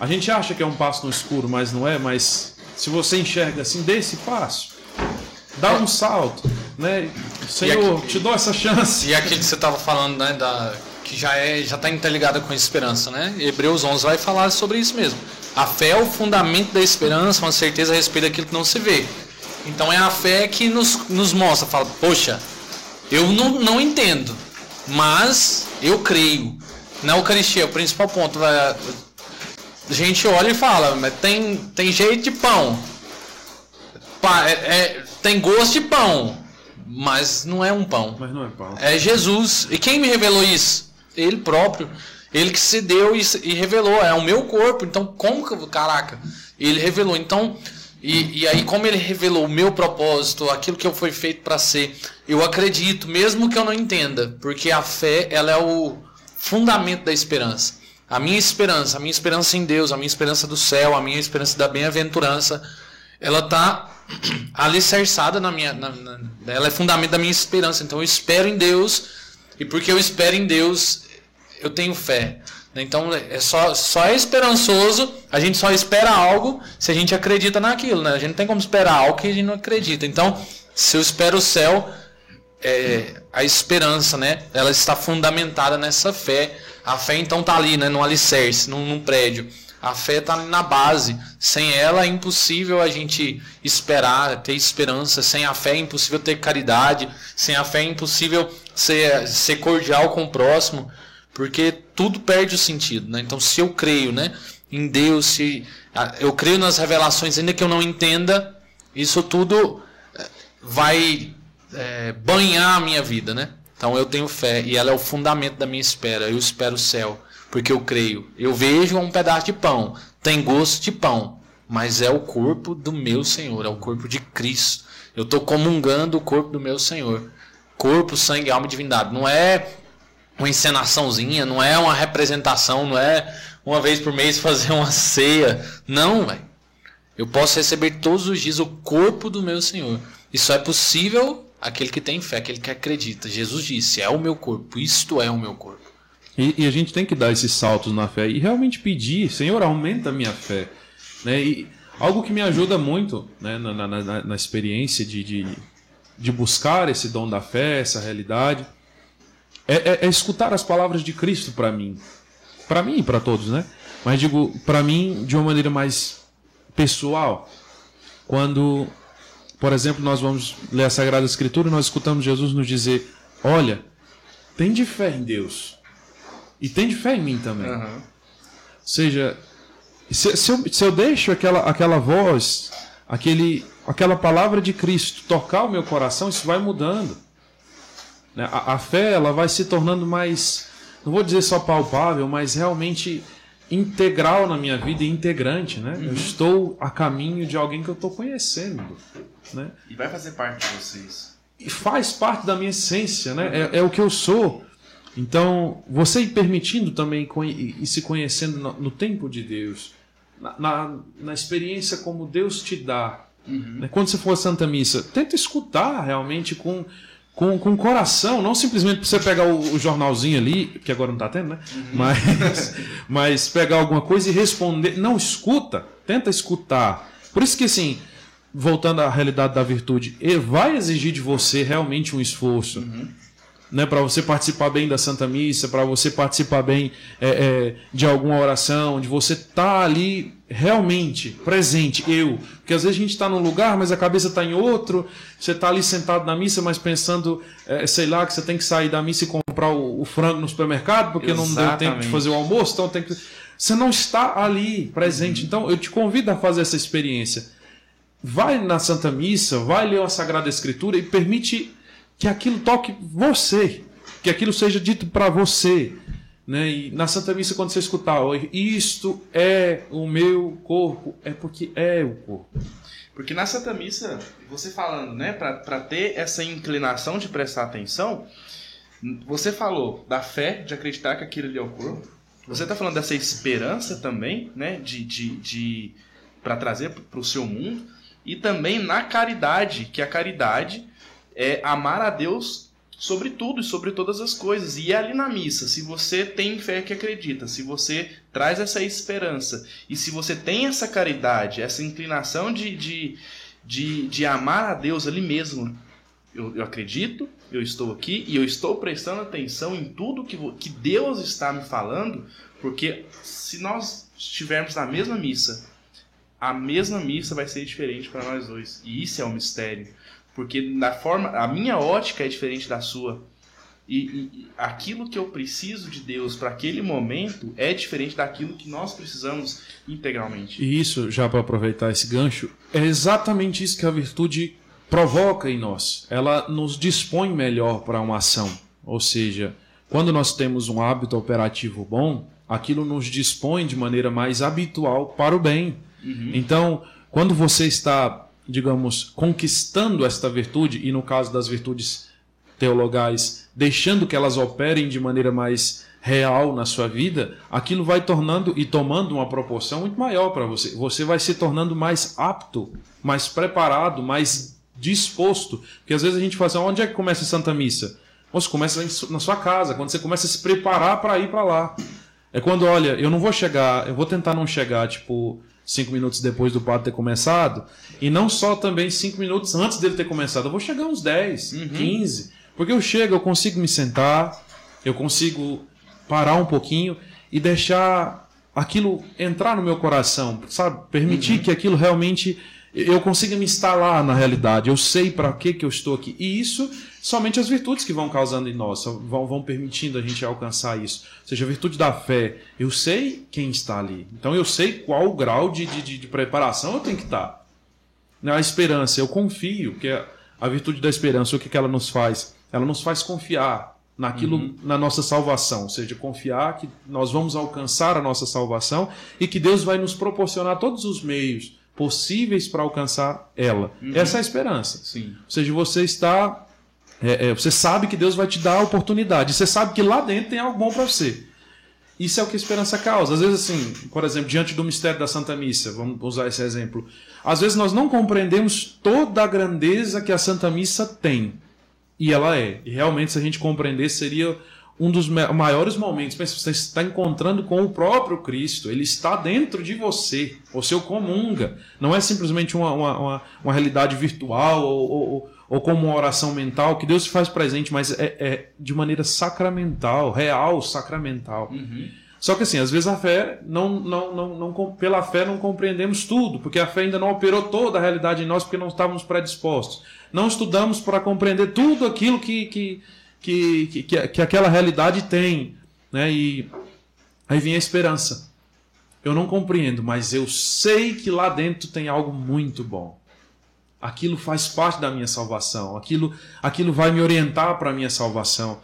A gente acha que é um passo no escuro, mas não é. Mas se você enxerga assim, dê esse passo. Dá um salto. Né? Senhor, aqui- te dou essa chance. E aquilo que você estava falando, né, da, que já é já está interligada com a esperança, né? Hebreus 11 vai falar sobre isso mesmo. A fé é o fundamento da esperança, uma certeza a respeito daquilo que não se vê. Então é a fé que nos, nos mostra, fala, poxa, eu não, não entendo, mas eu creio. Na Eucaristia, o principal ponto, vai, a gente olha e fala, mas tem, tem jeito de pão, é- é- tem gosto de pão, mas não é um pão. Mas não é pau. É Jesus. E quem me revelou isso? Ele próprio. Ele que se deu e, e revelou. É o meu corpo. Então, como que. Caraca. Ele revelou. Então. E, e aí, como ele revelou o meu propósito, aquilo que eu fui feito para ser, eu acredito, mesmo que eu não entenda, porque a fé ela é o fundamento da esperança. A minha esperança, a minha esperança em Deus, a minha esperança do céu, a minha esperança da bem-aventurança, ela está alicerçada na minha. Na, na, ela é fundamento da minha esperança. Então eu espero em Deus, e porque eu espero em Deus, eu tenho fé. Então é só, só é esperançoso, a gente só espera algo se a gente acredita naquilo, né? A gente não tem como esperar algo que a gente não acredita. Então, se eu espero o céu, é, a esperança, né? Ela está fundamentada nessa fé. A fé então está ali, né? No alicerce, num, num prédio. A fé está na base. Sem ela é impossível a gente esperar, ter esperança. Sem a fé é impossível ter caridade. Sem a fé é impossível ser, ser cordial com o próximo porque tudo perde o sentido, né? Então, se eu creio, né, em Deus, se eu creio nas revelações, ainda que eu não entenda, isso tudo eh, vai é, banhar a minha vida, né? Então, eu tenho fé e ela é o fundamento da minha espera. Eu espero o céu, porque eu creio. Eu vejo um pedaço de pão, tem gosto de pão, mas é o corpo do meu Senhor, é o corpo de Cristo. Eu estou comungando o corpo do meu Senhor. Corpo, sangue, alma e divindade. Não é uma encenaçãozinha, não é uma representação, não é uma vez por mês fazer uma ceia. Não, velho. Eu posso receber todos os dias o corpo do meu Senhor. Isso é possível aquele que tem fé, aquele que acredita. Jesus disse: é o meu corpo, isto é o meu corpo. E, e a gente tem que dar esses saltos na fé e realmente pedir: Senhor, aumenta a minha fé. Né? E algo que me ajuda muito né, na, na, na, na experiência de, de, de buscar esse dom da fé, essa realidade é, é, é escutar as palavras de Cristo para mim. Para mim e para todos, né? Mas digo, para mim, de uma maneira mais pessoal. Quando, por exemplo, nós vamos ler a Sagrada Escritura, nós escutamos Jesus nos dizer: Olha, tem de fé em Deus. E tem de fé em mim também. Uhum. Ou seja, se, se, eu, se eu deixo aquela, aquela voz, aquele, aquela palavra de Cristo tocar o meu coração, isso vai mudando. Né? A, a fé ela vai se tornando mais, não vou dizer só palpável, mas realmente integral na minha vida integrante, né? Uhum. Eu estou a caminho de alguém que eu estou conhecendo, né? E vai fazer parte de vocês. E faz parte da minha essência, né? É, é o que eu sou. Então, você ir permitindo também e se conhecendo no, tempo de Deus, na, na, na, experiência como Deus te dá. Uhum. Né? Quando você for à Santa Missa, tenta escutar realmente com com, com coração, não simplesmente para você pegar o, o, jornalzinho ali, que agora não está tendo, né? Uhum. Mas, mas pegar alguma coisa e responder. Não, escuta, tenta escutar. Por isso que, assim, voltando à realidade da virtude, vai exigir de você realmente um esforço. Uhum né, para você participar bem da Santa Missa, para você participar bem é, é, de alguma oração, de você estar tá ali realmente presente, eu. Porque às vezes a gente está num lugar, mas a cabeça está em outro, você está ali sentado na missa, mas pensando, é, sei lá, que você tem que sair da missa e comprar o, o frango no supermercado, porque Exatamente. não deu tempo de fazer o almoço, então tem que. Você não está ali presente. Uhum. Então eu te convido a fazer essa experiência. Vai na Santa Missa, vai ler a Sagrada Escritura e permite que aquilo toque você, que aquilo seja dito para você. Né? E na Santa Missa, quando você escutar, isto é o meu corpo, é porque é o corpo. Porque na Santa Missa, você falando, né, para ter essa inclinação de prestar atenção, você falou da fé, de acreditar que aquilo ali é o corpo. Você está falando dessa esperança também, né, de, de, de para trazer para o seu mundo. E também na caridade, que a caridade é amar a Deus sobre tudo e sobre todas as coisas. E é ali na missa, se você tem fé que acredita, se você traz essa esperança e se você tem essa caridade, essa inclinação de, de, de, de amar a Deus ali mesmo, eu, eu, acredito, eu estou aqui e eu estou prestando atenção em tudo que, que Deus está me falando, porque se nós estivermos na mesma missa, a mesma missa vai ser diferente para nós dois. E isso é um mistério. Porque na forma, a minha ótica é diferente da sua. E, e aquilo que eu preciso de Deus para aquele momento é diferente daquilo que nós precisamos integralmente. E isso, já para aproveitar esse gancho, é exatamente isso que a virtude provoca em nós. Ela nos dispõe melhor para uma ação. Ou seja, quando nós temos um hábito operativo bom, aquilo nos dispõe de maneira mais habitual para o bem. Uhum. Então, quando você está digamos, conquistando esta virtude, e no caso das virtudes teologais, deixando que elas operem de maneira mais real na sua vida, aquilo vai tornando e tomando uma proporção muito maior para você. Você vai se tornando mais apto, mais preparado, mais disposto. Porque às vezes a gente fala assim, onde é que começa a Santa Missa? Você começa na sua casa, quando você começa a se preparar para ir para lá. É quando, olha, eu não vou chegar, eu vou tentar não chegar, tipo, cinco minutos depois do padre ter começado, e não só também cinco minutos antes dele ter começado, eu vou chegar uns 10, uhum. 15, porque eu chego, eu consigo me sentar, eu consigo parar um pouquinho e deixar aquilo entrar no meu coração, sabe? Permitir uhum. que aquilo realmente eu consiga me instalar na realidade. Eu sei para que que eu estou aqui. E isso somente as virtudes que vão causando em nós, vão, vão permitindo a gente alcançar isso. Ou seja, a virtude da fé. Eu sei quem está ali. Então eu sei qual o grau de, de, de preparação eu tenho que estar. A esperança, eu confio, que a virtude da esperança, o que, que ela nos faz? Ela nos faz confiar naquilo uhum. na nossa salvação, ou seja, confiar que nós vamos alcançar a nossa salvação e que Deus vai nos proporcionar todos os meios possíveis para alcançar ela. Uhum. Essa é a esperança. Sim. Ou seja, você está é, é, você sabe que Deus vai te dar a oportunidade. Você sabe que lá dentro tem algo bom para você. Isso é o que a esperança causa. Às vezes, assim, por exemplo, diante do mistério da Santa Missa, vamos usar esse exemplo. Às vezes nós não compreendemos toda a grandeza que a Santa Missa tem. E ela é. E realmente, se a gente compreender, seria um dos maiores momentos. Você está encontrando com o próprio Cristo. Ele está dentro de você. Você o comunga. Não é simplesmente uma, uma, uma, uma realidade virtual ou, ou, ou, como uma oração mental que Deus se faz presente, mas é, é de maneira sacramental, real, sacramental. Uhum. Só que assim, às vezes a fé, não, não, não, não, pela fé não compreendemos tudo, porque a fé ainda não operou toda a realidade em nós, porque não estávamos predispostos. Não estudamos para compreender tudo aquilo que, que, que, que, que aquela realidade tem. Né? E aí vem a esperança. Eu não compreendo, mas eu sei que lá dentro tem algo muito bom. Aquilo faz parte da minha salvação. Aquilo, aquilo vai me orientar para a minha salvação.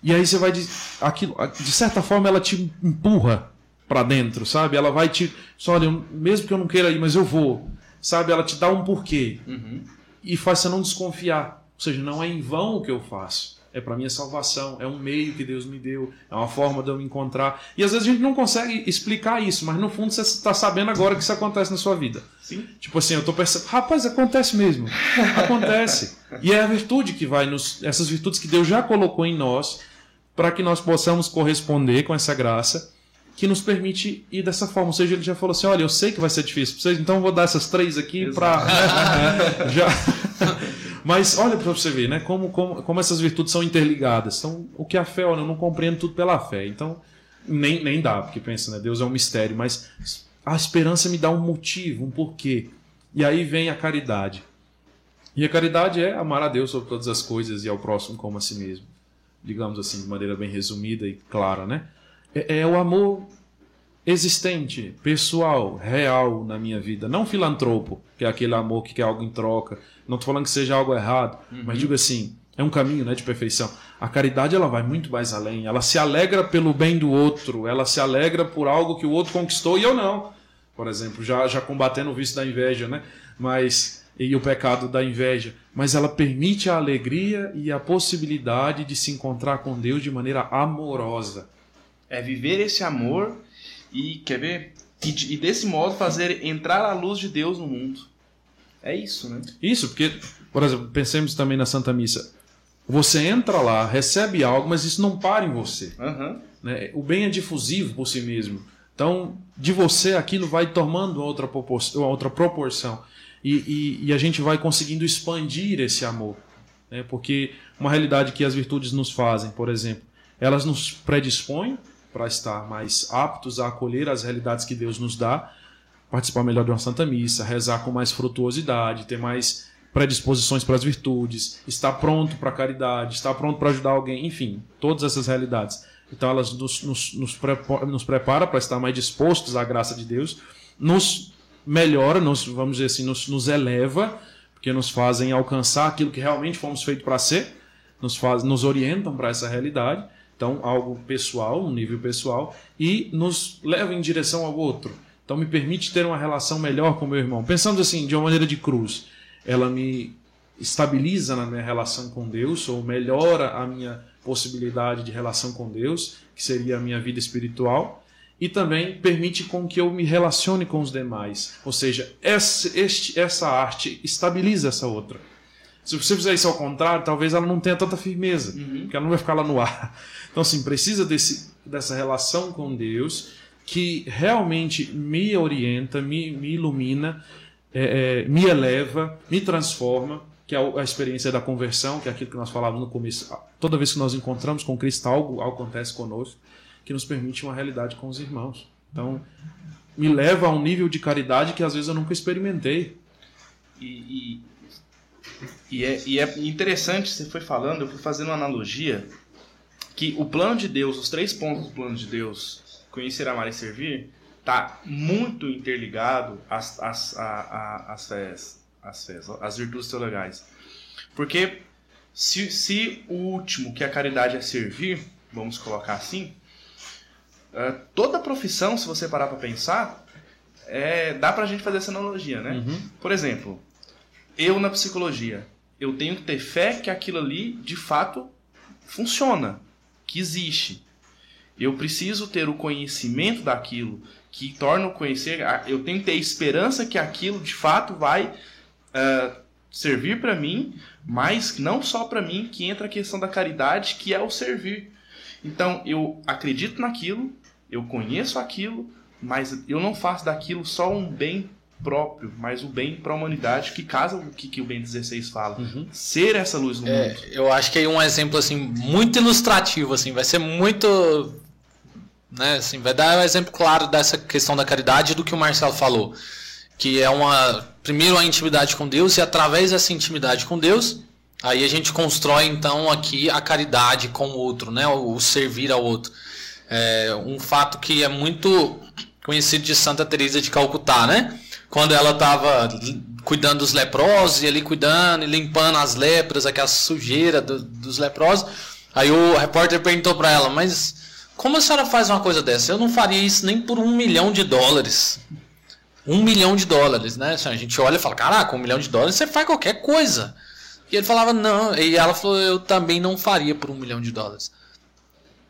E aí você vai de, aquilo, de certa forma ela te empurra para dentro, sabe? Ela vai te, só olha, mesmo que eu não queira ir, mas eu vou, sabe? Ela te dá um porquê uhum. e faz você não desconfiar. Ou seja, não é em vão o que eu faço. É para minha salvação, é um meio que Deus me deu, é uma forma de eu me encontrar. E às vezes a gente não consegue explicar isso, mas no fundo você está sabendo agora que isso acontece na sua vida. Sim. Tipo assim, eu estou percebendo, rapaz, acontece mesmo. Acontece. e é a virtude que vai nos. Essas virtudes que Deus já colocou em nós para que nós possamos corresponder com essa graça que nos permite ir dessa forma. Ou seja, ele já falou assim: olha, eu sei que vai ser difícil para vocês, então eu vou dar essas três aqui para. Já... Mas olha para você ver, né? Como, como, como essas virtudes são interligadas. Então, o que a fé, olha, eu não compreendo tudo pela fé. Então, nem, nem dá, porque pensa, né? Deus é um mistério, mas a esperança me dá um motivo, um porquê. E aí vem a caridade. E a caridade é amar a Deus sobre todas as coisas e ao próximo como a si mesmo digamos assim, de maneira bem resumida e clara, né? É, é, o amor existente, pessoal, real na minha vida, não filantropo, que é aquele amor que quer algo em troca. Não estou falando que seja algo errado, uhum. mas digo assim, é um caminho né, de perfeição. A caridade ela vai muito mais além. Ela se alegra pelo bem do outro, ela se alegra por algo que o outro conquistou e eu não. Por exemplo, já, já combatendo o vício da inveja, né? Mas e o pecado da inveja, mas ela permite a alegria e a possibilidade de se encontrar com Deus de maneira amorosa. É viver esse amor e quer ver e, e desse modo fazer entrar a luz de Deus no mundo. É isso, né? Isso, porque, por exemplo, pensemos também na Santa Missa. Você entra lá, recebe algo, mas isso não para em você. Uhum. Né? O bem é difusivo por si mesmo. Então, de você aquilo vai tomando outra proporção. Outra proporção e, e, e a gente vai conseguindo expandir esse amor. Né? Porque uma realidade que as virtudes nos fazem, por exemplo, elas nos predispõem para estar mais aptos a acolher as realidades que Deus nos dá, participar melhor de uma Santa Missa, rezar com mais frutuosidade, ter mais predisposições para as virtudes, estar pronto para a caridade, estar pronto para ajudar alguém, enfim, todas essas realidades. Então elas nos, nos, nos, prepara, nos prepara para estar mais dispostos à graça de Deus, nos melhora, nos, vamos dizer assim, nos, nos eleva, porque nos fazem alcançar aquilo que realmente fomos feitos para ser, nos, faz, nos orientam para essa realidade. Então, algo pessoal, um nível pessoal, e nos leva em direção ao outro. Então, me permite ter uma relação melhor com meu irmão. Pensando assim, de uma maneira de cruz, ela me estabiliza na minha relação com Deus, ou melhora a minha possibilidade de relação com Deus, que seria a minha vida espiritual, e também permite com que eu me relacione com os demais. Ou seja, essa, essa arte estabiliza essa outra. Se você fizer isso ao contrário, talvez ela não tenha tanta firmeza, Uhum. porque ela não vai ficar lá no ar. Então, assim, precisa desse, dessa relação com Deus que realmente me orienta, me, me ilumina, é, é, me eleva, me transforma, que é a, experiência da conversão, que é aquilo que nós falávamos no começo. Toda vez que nós encontramos com Cristo, algo, algo acontece conosco que nos permite uma realidade com os irmãos. Então, me leva a um nível de caridade que às vezes eu nunca experimentei. E, e, e é, e é interessante, você foi falando, eu fui fazendo uma analogia, que o plano de Deus, os três pontos do plano de Deus, conhecer, amar e servir, tá muito interligado às, às, às fés, às fés, às virtudes teologais. Porque se, se o último, que é a caridade, é servir, vamos colocar assim, eh, toda profissão, se você parar para pensar, é, dá pra gente fazer essa analogia, né? Uhum. Por exemplo, eu na psicologia, eu tenho que ter fé que aquilo ali de fato funciona, que existe. Eu preciso ter o conhecimento daquilo que torna o conhecer. Eu tenho que ter esperança que aquilo de fato vai ah, servir para mim, mas não só para mim, que entra a questão da caridade, que é o servir. Então eu acredito naquilo, eu conheço aquilo, mas eu não faço daquilo só um bem próprio, mas o bem para a humanidade, que casa o que, que o bem 16 fala. Uhum. Ser essa luz no É, mundo. eu acho que aí um exemplo assim muito ilustrativo assim, vai ser muito né, assim, vai dar um exemplo claro dessa questão da caridade do que o Marcelo falou, que é uma primeiro a intimidade com Deus e através dessa intimidade com Deus, aí a gente constrói então aqui a caridade com o outro, né, o, o servir ao outro. É um fato que é muito conhecido de Santa Teresa de Calcutá, né? Quando ela estava cuidando dos leprosos e ali cuidando e limpando as lepras, aquela sujeira do- dos leprosos. Aí o repórter perguntou para ela, mas como a senhora faz uma coisa dessa? Eu não faria isso nem por um milhão de dólares. Um milhão de dólares, né? Assim, A gente olha e fala, caraca, um milhão de dólares você faz qualquer coisa. E ele falava, não. E ela falou, eu também não faria por um milhão de dólares.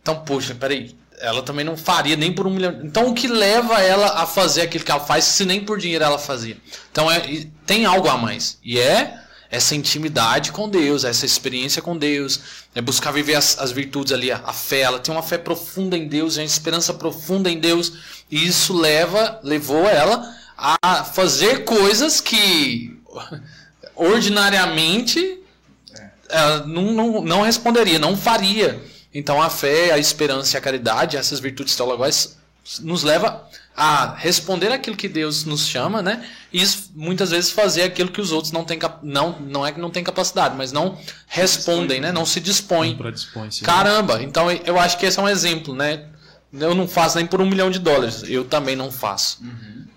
Então, poxa, peraí. Ela também não faria nem por um milhão. Então, o que leva ela a fazer aquilo que ela faz, se nem por dinheiro ela fazia? Então, é, tem algo a mais. E é essa intimidade com Deus, essa experiência com Deus, é buscar viver as, as virtudes ali, a, a fé. Ela tem uma fé profunda em Deus, uma esperança profunda em Deus. E isso leva, levou ela a fazer coisas que ordinariamente ela não, não, não responderia, não faria. Então a fé, a esperança e a caridade, essas virtudes teologais, nos leva a responder aquilo que Deus nos chama, né? E muitas vezes fazer aquilo que os outros não têm não não é que não têm capacidade, mas não respondem, né? Não se dispõem. Caramba, então eu acho que esse é um exemplo, né? Eu não faço nem por um milhão de dólares, eu também não faço.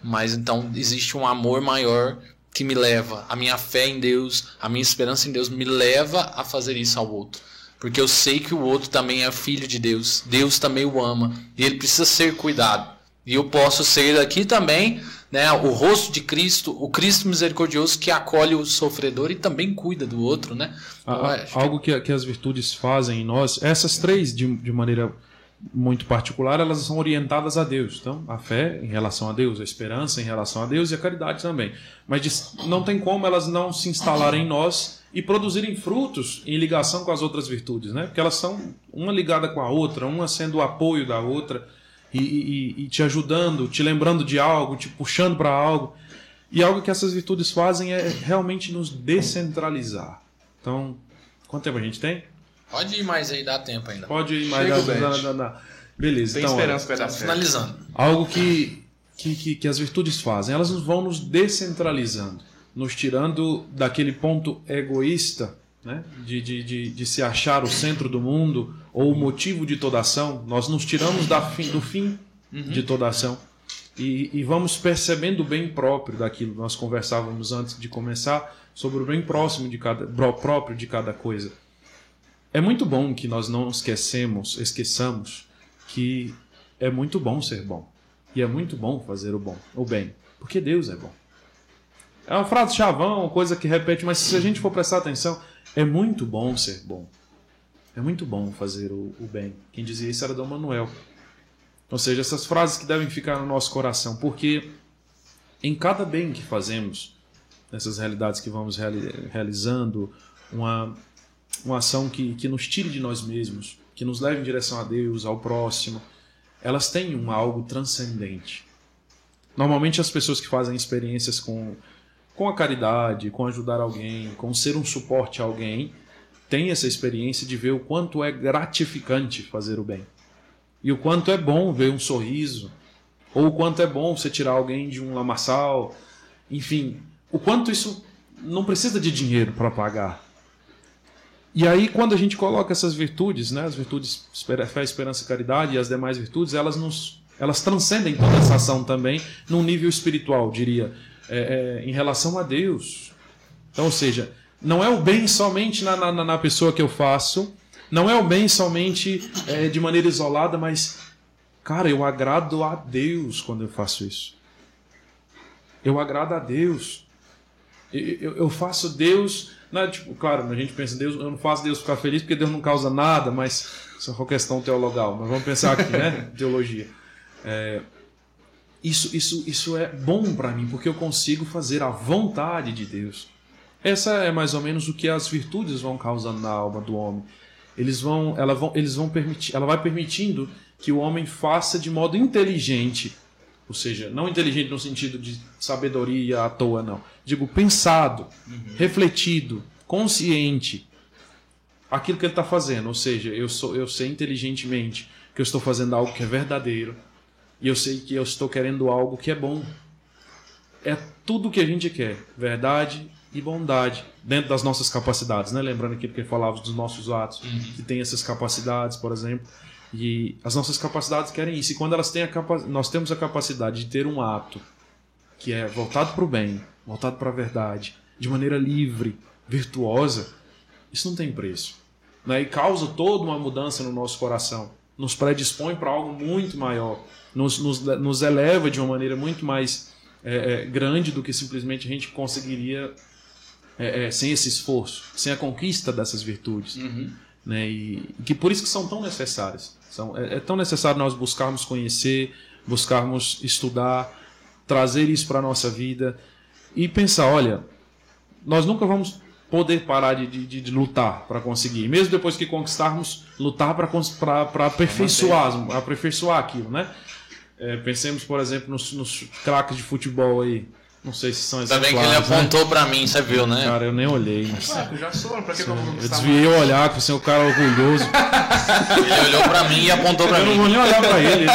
Mas então existe um amor maior que me leva, a minha fé em Deus, a minha esperança em Deus me leva a fazer isso ao outro. Porque eu sei que o outro também é filho de Deus, Deus também o ama e ele precisa ser cuidado. E eu posso ser aqui também, né, o rosto de Cristo, o Cristo misericordioso que acolhe o sofredor e também cuida do outro, né? Então, a- que- algo que, que as virtudes fazem em nós, essas três de, de maneira muito particular, elas são orientadas a Deus. Então, a fé em relação a Deus, a esperança em relação a Deus e a caridade também. Mas não tem como elas não se instalarem em nós e produzirem frutos em ligação com as outras virtudes, né? Porque elas são uma ligada com a outra, uma sendo o apoio da outra e, e- e te ajudando, te lembrando de algo, te puxando para algo. E algo que essas virtudes fazem é realmente nos descentralizar. Então, quanto tempo a gente tem? Pode ir mais aí, dá tempo ainda. Pode ir mais. Chega, dá- dá- dá- dá. Beleza, Tem então. olha, esperança que vai dar finalizando. algo que, que, que, que as virtudes fazem, elas vão nos descentralizando, nos tirando daquele ponto egoísta, né? de, de, de, de se achar o centro do mundo ou o motivo de toda ação. Nós nos tiramos da fim, do fim de toda ação e, e vamos percebendo o bem próprio daquilo. Nós conversávamos antes de começar sobre o bem próximo de cada, pró- próprio de cada coisa. É muito bom que nós não esquecemos, esqueçamos que é muito bom ser bom. E é muito bom fazer o bom, o bem, porque Deus é bom. É uma frase chavão, coisa que repete, mas se a gente for prestar atenção, é muito bom ser bom. É muito bom fazer o, o bem. Quem dizia isso era Dom Manuel. Ou seja, essas frases que devem ficar no nosso coração, porque em cada bem que fazemos, nessas realidades que vamos reali realizando, uma, uma ação que, que nos tire de nós mesmos, que nos leve em direção a Deus, ao próximo, elas têm um algo transcendente. Normalmente as pessoas que fazem experiências com, com a caridade, com ajudar alguém, com ser um suporte a alguém, têm essa experiência de ver o quanto é gratificante fazer o bem. E o quanto é bom ver um sorriso, ou o quanto é bom você tirar alguém de um lamaçal, enfim, o quanto isso não precisa de dinheiro para pagar. E aí, quando a gente coloca essas virtudes, né, as virtudes fé, esperança e caridade e as demais virtudes, elas nos elas transcendem toda essa ação também num nível espiritual, diria, é, é, em relação a Deus. Então, ou seja, não é o bem somente na, na, na pessoa que eu faço, não é o bem somente é, de maneira isolada, mas, cara, eu agrado a Deus quando eu faço isso. Eu agrado a Deus. Eu, eu faço Deus. Né, tipo, claro, a gente pensa, Deus, eu não faço Deus ficar feliz porque Deus não causa nada, mas isso é uma questão teologal. Mas vamos pensar aqui, né? Teologia. É, isso, isso, isso é bom para mim, porque eu consigo fazer a vontade de Deus. Essa é mais ou menos o que as virtudes vão causando na alma do homem eles vão, ela vão, eles vão permitir, ela vai permitindo que o homem faça de modo inteligente, ou seja, não inteligente no sentido de sabedoria à toa, não. Digo pensado, uhum. refletido, consciente, aquilo que ele está fazendo. Ou seja, eu sou, eu sei inteligentemente que eu estou fazendo algo que é verdadeiro e eu sei que eu estou querendo algo que é bom. É tudo o que a gente quer, verdade, e bondade dentro das nossas capacidades, né? Lembrando aqui porque falava dos nossos atos, uhum. que tem essas capacidades, por exemplo, e as nossas capacidades querem isso. E quando elas têm a capa nós temos a capacidade de ter um ato que é voltado para o bem, voltado para a verdade, de maneira livre, virtuosa, isso não tem preço. Né? E causa toda uma mudança no nosso coração. Nos predispõe para algo muito maior. Nos, nos, nos eleva de uma maneira muito mais é, é, grande do que simplesmente a gente conseguiria é, é, sem esse esforço, sem a conquista dessas virtudes. Uhum. Né? E, que por isso que são tão necessárias. São, é, é tão necessário nós buscarmos conhecer, buscarmos estudar, trazer isso para a nossa vida e pensar, olha, nós nunca vamos poder parar de, de, de lutar para conseguir. Mesmo depois que conquistarmos, lutar para aperfeiçoar, aperfeiçoar aquilo, né? É, pensemos, por exemplo, nos, nos craques de futebol aí. Não sei se são exemplares. Ainda bem que ele né? apontou né? pra mim, você viu, né? Cara, eu nem olhei. Mas... Ah, já sou, pra que eu vou Eu desviei o olhar, que você é um cara orgulhoso. ele olhou pra mim e apontou pra eu mim. Eu não vou nem olhar pra ele.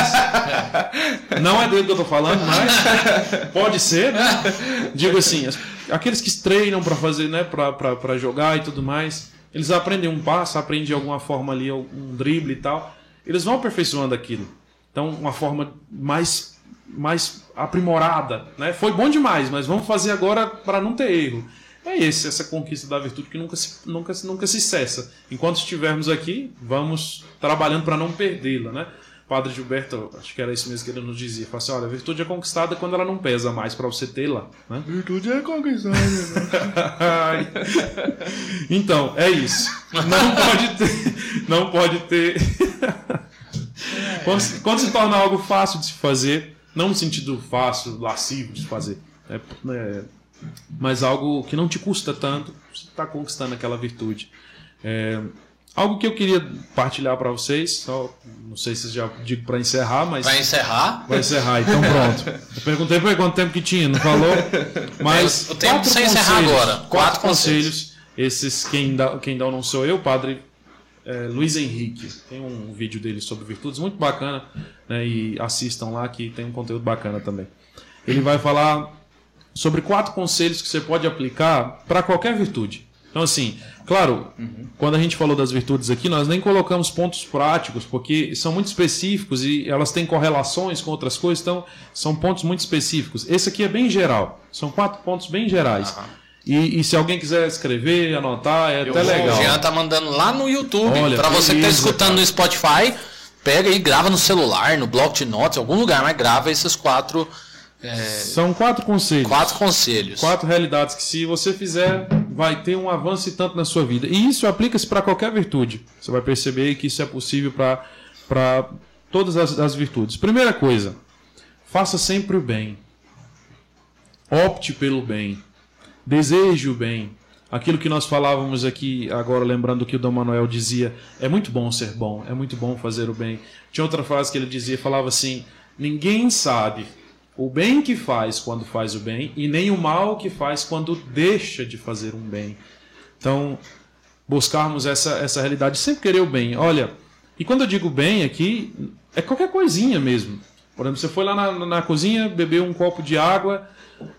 Não é dele que eu tô falando, mas pode ser, né? Digo assim, aqueles que treinam pra fazer, né, pra, pra, pra jogar e tudo mais, eles aprendem um passo, aprendem de alguma forma ali um drible e tal. Eles vão aperfeiçoando aquilo. Então, uma forma mais mais aprimorada, né? Foi bom demais, mas vamos fazer agora para não ter erro. É esse, essa conquista da virtude que nunca se, nunca, nunca se cessa. Enquanto estivermos aqui, vamos trabalhando para não perdê-la, né? Padre Gilberto, acho que era isso mesmo que ele nos dizia. Fala assim, olha, a virtude é conquistada quando ela não pesa mais para você tê-la. Né? Virtude é conquistada. então, é isso. Não pode ter. Não pode ter. quando, quando se torna algo fácil de se fazer, não no sentido fácil, lascivo de fazer, é, é, mas algo que não te custa tanto, você está conquistando aquela virtude. É, algo que eu queria partilhar para vocês, só, não sei se já digo para encerrar, mas. Vai encerrar? Vai encerrar, então pronto. Eu perguntei para quanto tempo que tinha, não falou? Mas. O tempo sem encerrar agora. Quatro, quatro conselhos. conselhos. Esses, quem dá, quem dá não sou eu, padre é, Luiz Henrique. Tem um vídeo dele sobre virtudes muito bacana, né, e assistam lá que tem um conteúdo bacana também. Ele vai falar sobre quatro conselhos que você pode aplicar para qualquer virtude. Então, assim, claro, uhum. quando a gente falou das virtudes aqui, nós nem colocamos pontos práticos, porque são muito específicos e elas têm correlações com outras coisas, então são pontos muito específicos. Esse aqui é bem geral, são quatro pontos bem gerais. Uhum. E, e, se alguém quiser escrever, anotar, é Eu até vou, legal. O Jean tá mandando lá no YouTube. para você que tá escutando cara. no Spotify, pega e grava no celular, no bloco de notas, em algum lugar, mas grava esses quatro. É... São quatro conselhos. Quatro conselhos. Quatro realidades que, se você fizer, vai ter um avanço e tanto na sua vida. E isso aplica-se para qualquer virtude. Você vai perceber que isso é possível para todas as, as virtudes. Primeira coisa, faça sempre o bem. Opte pelo bem. Deseje o bem. Aquilo que nós falávamos aqui, agora lembrando que o Dom Manuel dizia: é muito bom ser bom, é muito bom fazer o bem. Tinha outra frase que ele dizia, falava assim: ninguém sabe o bem que faz quando faz o bem e nem o mal que faz quando deixa de fazer um bem. Então, buscarmos essa, essa realidade, sempre querer o bem. Olha, e quando eu digo bem aqui, é qualquer coisinha mesmo. Por exemplo, você foi lá na, na cozinha, bebeu um copo de água,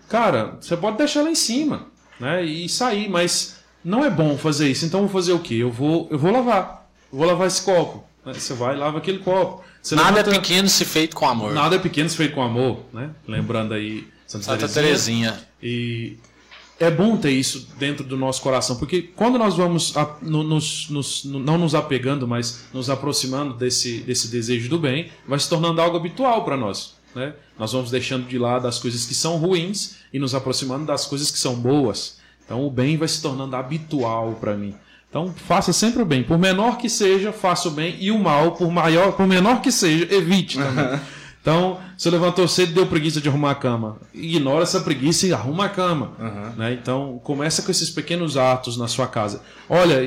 cara, você pode deixar lá em cima né, e sair, mas não é bom fazer isso. Então, vou fazer o quê? Eu vou, eu vou lavar. Eu vou lavar esse copo. Você vai e lava aquele copo. Você nada levanta... é pequeno se feito com amor. Nada é pequeno se feito com amor, né? Lembrando aí Santa, Santa Terezinha. Terezinha. E é bom ter isso dentro do nosso coração, porque quando nós vamos a, no, nos, nos, não nos apegando, mas nos aproximando desse, desse desejo do bem, vai se tornando algo habitual para nós. Né? Nós vamos deixando de lado as coisas que são ruins e nos aproximando das coisas que são boas. Então o bem vai se tornando habitual para mim. Então, faça sempre o bem. Por menor que seja, faça o bem. E o mal, por maior, por menor que seja, evite também. Então, você levantou cedo e deu preguiça de arrumar a cama. Ignora essa preguiça e arruma a cama. Uhum. Né? Então, começa com esses pequenos atos na sua casa. Olha,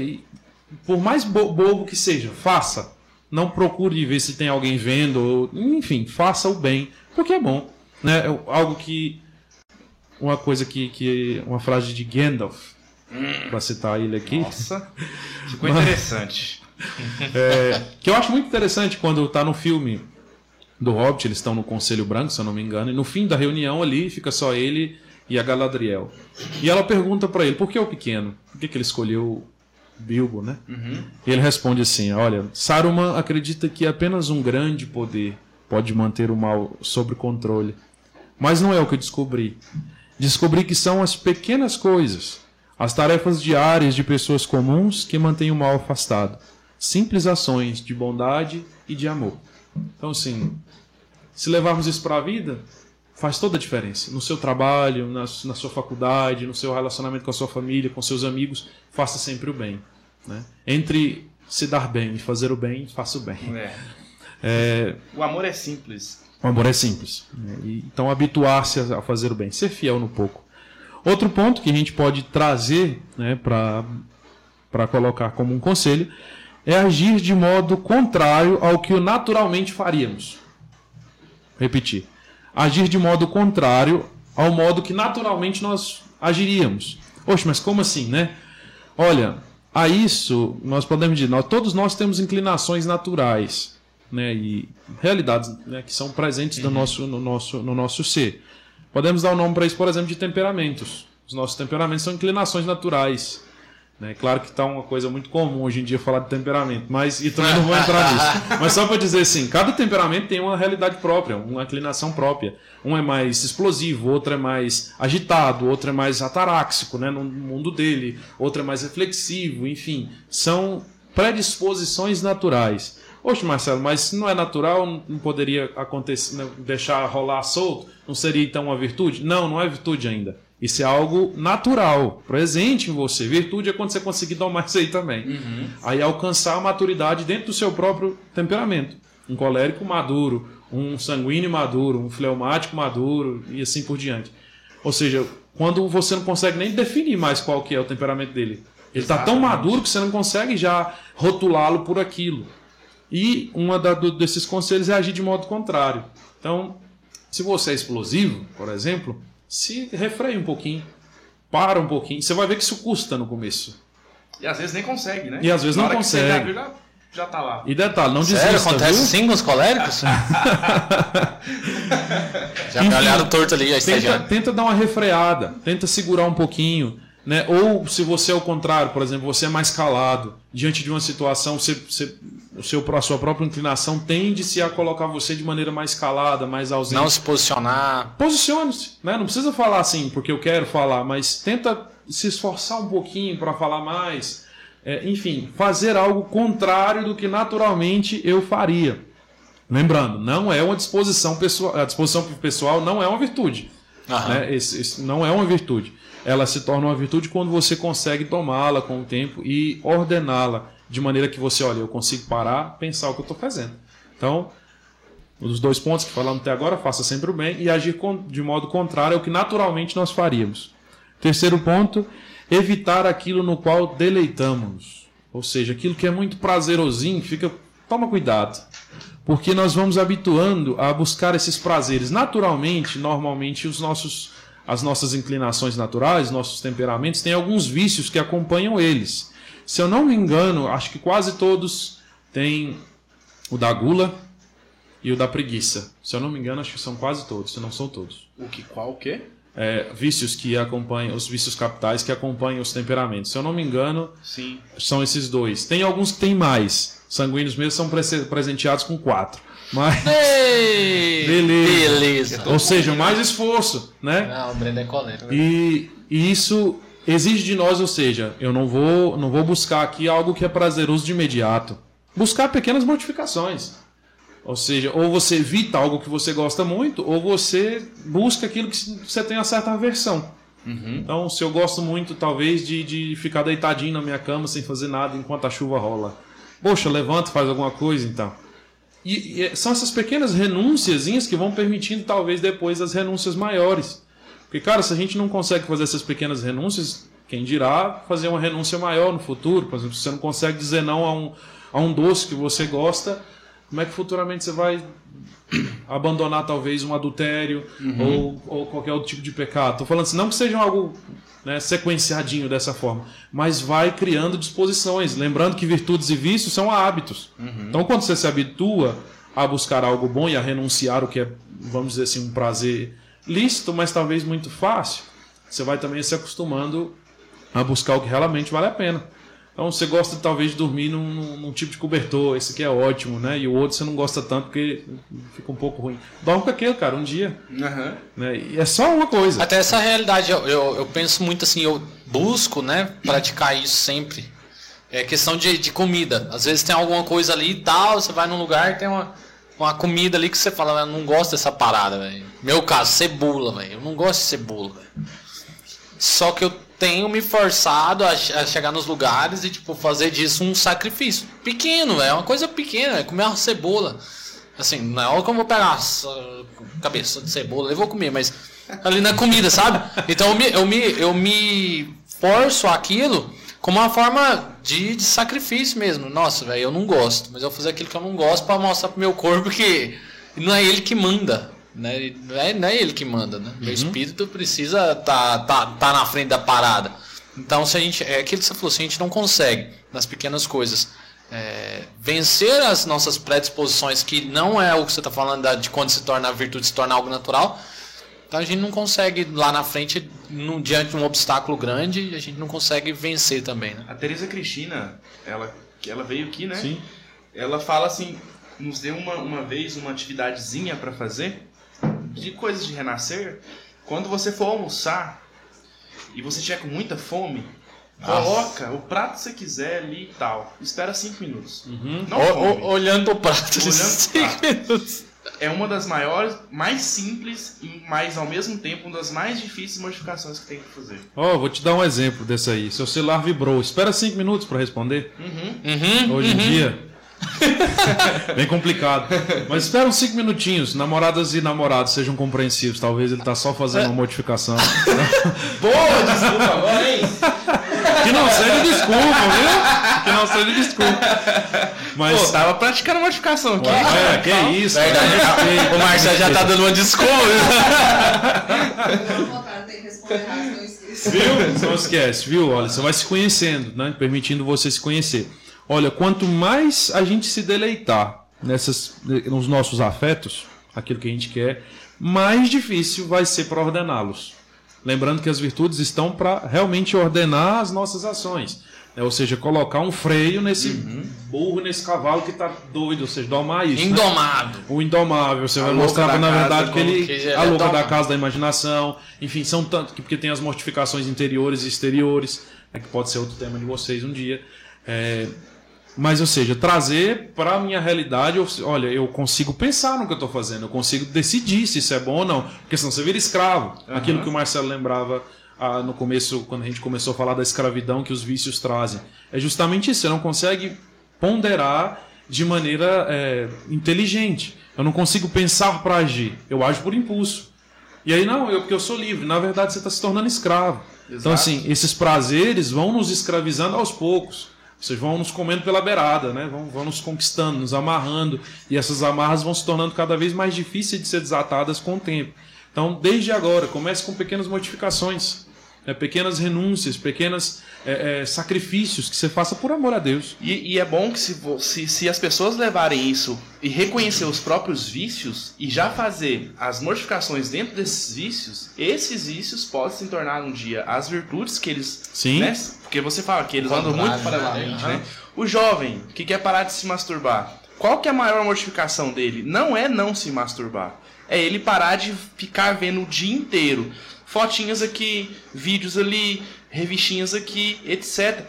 por mais bo bobo que seja, faça. Não procure ver se tem alguém vendo. Ou, enfim, faça o bem, porque é bom. Né? É algo que. Uma coisa que, que. Uma frase de Gandalf Hum. Para citar ele aqui. Nossa, ficou interessante. é, que eu acho muito interessante quando está no filme do Hobbit, eles estão no Conselho Branco, se eu não me engano, e no fim da reunião ali fica só ele e a Galadriel. E ela pergunta para ele, por que o pequeno? Por que, que ele escolheu Bilbo, né? Uhum. Ele responde assim, olha, Saruman acredita que apenas um grande poder pode manter o mal sob controle. Mas não é o que descobri. Descobri que são as pequenas coisas as tarefas diárias de pessoas comuns que mantêm o mal afastado. Simples ações de bondade e de amor. Então, assim, se levarmos isso para a vida, faz toda a diferença. No seu trabalho, na, na, sua faculdade, no seu relacionamento com a sua família, com seus amigos, faça sempre o bem. Né? Entre se dar bem e fazer o bem, faça o bem. É. É... O amor é simples. O amor é simples. Né? então, habituar-se a fazer o bem, ser fiel no pouco. Outro ponto que a gente pode trazer né, para colocar como um conselho é agir de modo contrário ao que naturalmente faríamos. Repetir. Agir de modo contrário ao modo que naturalmente nós agiríamos. Oxe, mas como assim, né? Olha, a isso nós podemos dizer, nós, todos nós temos inclinações naturais, né? E realidades né, que são presentes no, uhum. nosso, no, nosso, no nosso ser. Podemos dar o um nome para isso, por exemplo, de temperamentos. Os nossos temperamentos são inclinações naturais. Né? Claro que está uma coisa muito comum hoje em dia falar de temperamento, mas e também não vou entrar nisso. Mas só para dizer assim, cada temperamento tem uma realidade própria, uma inclinação própria. Um é mais explosivo, outro é mais agitado, outro é mais ataráxico, né, no mundo dele, outro é mais reflexivo, enfim, são predisposições naturais. Oxe, Marcelo, mas se não é natural, não poderia acontecer, né, deixar rolar solto? Não seria então uma virtude? Não, não é virtude ainda. Isso é algo natural, presente em você. Virtude é quando você conseguir domar isso aí também. Uhum. Aí alcançar a maturidade dentro do seu próprio temperamento. Um colérico maduro, um sanguíneo maduro, um fleumático maduro e assim por diante. Ou seja, quando você não consegue nem definir mais qual que é o temperamento dele. Ele está tão maduro que você não consegue já rotulá-lo por aquilo. E um desses conselhos é agir de modo contrário. Então, se você é explosivo, por exemplo, se refreia um pouquinho, para um pouquinho. Você vai ver que isso custa no começo. E às vezes nem consegue, né? E às vezes Na não consegue. já, já tá lá. E detalhe, não Sério? desista, acontece viu? sim com os coléricos? já me olharam torto ali, a tenta, tenta dar uma refreada, tenta segurar um pouquinho. Né? Ou se você é o contrário, por exemplo, você é mais calado, diante de uma situação, você, você, o seu, a sua própria inclinação tende-se a colocar você de maneira mais calada, mais ausente. Não se posicionar. Posicione-se, né? não precisa falar assim porque eu quero falar, mas tenta se esforçar um pouquinho para falar mais. É, enfim, fazer algo contrário do que naturalmente eu faria. Lembrando, não é uma disposição pessoal, a disposição pessoal não é uma virtude. Né? Esse, esse não é uma virtude. Ela se torna uma virtude quando você consegue tomá-la com o tempo e ordená-la de maneira que você, olha, eu consigo parar, pensar o que eu estou fazendo. Então, os dois pontos que falamos até agora, faça sempre o bem e agir de modo contrário ao que naturalmente nós faríamos. Terceiro ponto, evitar aquilo no qual deleitamos. Ou seja, aquilo que é muito prazerosinho, fica. Toma cuidado. Porque nós vamos habituando a buscar esses prazeres. Naturalmente, normalmente, os nossos, as nossas inclinações naturais, nossos temperamentos, têm alguns vícios que acompanham eles. Se eu não me engano, acho que quase todos têm o da gula e o da preguiça. Se eu não me engano, acho que são quase todos, se não são todos. O que, qual, o quê? É, vícios que acompanham, os vícios capitais que acompanham os temperamentos. Se eu não me engano, Sim. são esses dois. Tem alguns que têm mais. Sanguíneos mesmo são prese- presenteados com quatro. Mas, Ei, Beleza. beleza. ou seja, mais esforço, né? Não, o Breno é coleiro. né? E, e isso exige de nós, ou seja, eu não vou, não vou buscar aqui algo que é prazeroso de imediato. Buscar pequenas modificações. Ou seja, ou você evita algo que você gosta muito, ou você busca aquilo que você tem uma certa aversão. Então, se eu gosto muito, talvez, de, de ficar deitadinho na minha cama sem fazer nada enquanto a chuva rola. Poxa, levanta, faz alguma coisa então. E, e são essas pequenas renúnciazinhas que vão permitindo, talvez, depois as renúncias maiores. Porque, cara, se a gente não consegue fazer essas pequenas renúncias, quem dirá fazer uma renúncia maior no futuro? Por exemplo, se você não consegue dizer não a um, a um doce que você gosta, como é que futuramente você vai abandonar talvez um adultério ou, ou qualquer outro tipo de pecado? Estou falando assim, não que seja algo né, sequenciadinho dessa forma, mas vai criando disposições. Lembrando que virtudes e vícios são hábitos. Então, quando você se habitua a buscar algo bom e a renunciar o que é, vamos dizer assim, um prazer lícito, mas talvez muito fácil, você vai também se acostumando a buscar o que realmente vale a pena. Então você gosta talvez de dormir num, num- tipo de cobertor, esse aqui é ótimo, né? E o outro você não gosta tanto porque fica um pouco ruim. Dorme com aquele, cara, um dia. Aham. Né? E é só uma coisa. Até essa realidade, eu, eu, eu penso muito assim, eu busco, né, praticar isso sempre. É questão de, de comida. Às vezes tem alguma coisa ali e tal, você vai num lugar e tem uma, uma comida ali que você fala, eu não gosto dessa parada, velho. Meu caso, cebola, velho. Eu não gosto de cebola, velho. Só que eu tenho me forçado a, a chegar nos lugares e, tipo, fazer disso um sacrifício. Pequeno. É uma coisa pequena, é comer uma cebola. Assim, não é que eu vou pegar essa cabeça de cebola, eu vou comer, mas ali na comida, sabe? Então eu me, eu me, eu me forço aquilo como uma forma de, de sacrifício mesmo. Nossa, velho, eu não gosto, mas eu vou fazer aquilo que eu não gosto pra mostrar pro meu corpo que não é ele que manda. Né? Não, é, não é ele que manda, né? Meu espírito precisa tá, tá, tá na frente da parada. Então, se a gente. É aquilo que você falou, se a gente não consegue, nas pequenas coisas, é, vencer as nossas predisposições, que não é o que você está falando da- de quando se torna a virtude, se torna algo natural, então a gente não consegue lá na frente, num- diante de um obstáculo grande, a gente não consegue vencer também, né? A Teresa Cristina, ela, que ela veio aqui, né? Sim. Ela fala assim, nos deu uma, uma vez uma atividadezinha pra fazer de coisas de renascer. Quando você for almoçar e você tiver com muita fome, coloca o prato que você quiser ali e tal. Espera cinco minutos. Não O- o- olhando pro prato, Olhando cinco prato. minutos. É uma das maiores, mais simples, e mas ao mesmo tempo uma das mais difíceis modificações que tem que fazer. Ó, vou te dar um exemplo desse aí. Seu celular vibrou. Espera cinco minutos para responder. Uhum, Hoje em uhum. dia. Bem complicado. Mas espera uns cinco minutinhos. Namoradas e namorados sejam compreensivos. Talvez ele tá só fazendo uma modificação. Boa, desculpa agora, hein? Que não seja desculpa, viu? Que não seja desculpa. Mas. Pô, tava praticando modificação aqui. É, que isso. Verdade. respeito, O Marcelo já tá dando uma desculpa. Viu? Não esquece, viu? Olha, você vai se conhecendo, né? Permitindo você se conhecer. Olha, quanto mais a gente se deleitar nessas, nos nossos afetos, aquilo que a gente quer, mais difícil vai ser para ordená-los. Lembrando que as virtudes estão para realmente ordenar as nossas ações. né? Ou seja, colocar um freio nesse burro, nesse cavalo que está doido, ou seja, domar isso. né? Indomado. O indomável, você A vai mostrar na verdade que ele que a é louca da casa da imaginação, enfim, são tanto que porque tem as mortificações interiores e exteriores, né, que pode ser outro tema de vocês um dia. É, Mas, ou seja, trazer para a minha realidade, olha, eu consigo pensar no que eu estou fazendo, eu consigo decidir se isso é bom ou não, porque senão você vira escravo. Aquilo que o Marcelo lembrava ah, no começo, quando a gente começou a falar da escravidão que os vícios trazem. É justamente isso, você não consegue ponderar de maneira é, inteligente. Eu não consigo pensar para agir, eu ajo por impulso. E aí, não, eu, porque eu sou livre. Na verdade, você está se tornando escravo. Então, Exato. assim, esses prazeres vão nos escravizando aos poucos. Vocês vão nos comendo pela beirada, né? Vão, vão nos conquistando, nos amarrando. E essas amarras vão se tornando cada vez mais difíceis de ser desatadas com o tempo. Então, desde agora, comece com pequenas modificações, né? pequenas renúncias, pequenos sacrifícios que você faça por amor a Deus. E, e é bom que se, se, se as pessoas levarem isso e reconhecer os próprios vícios e já fazer as mortificações dentro desses vícios, esses vícios podem se tornar um dia as virtudes que eles. Sim. Né? Porque você fala que eles andam muito paralelamente, né? né? O jovem que quer parar de se masturbar, qual que é a maior mortificação dele? Não é não se masturbar. É ele parar de ficar vendo o dia inteiro. Fotinhas aqui, vídeos ali, revistinhas aqui, etc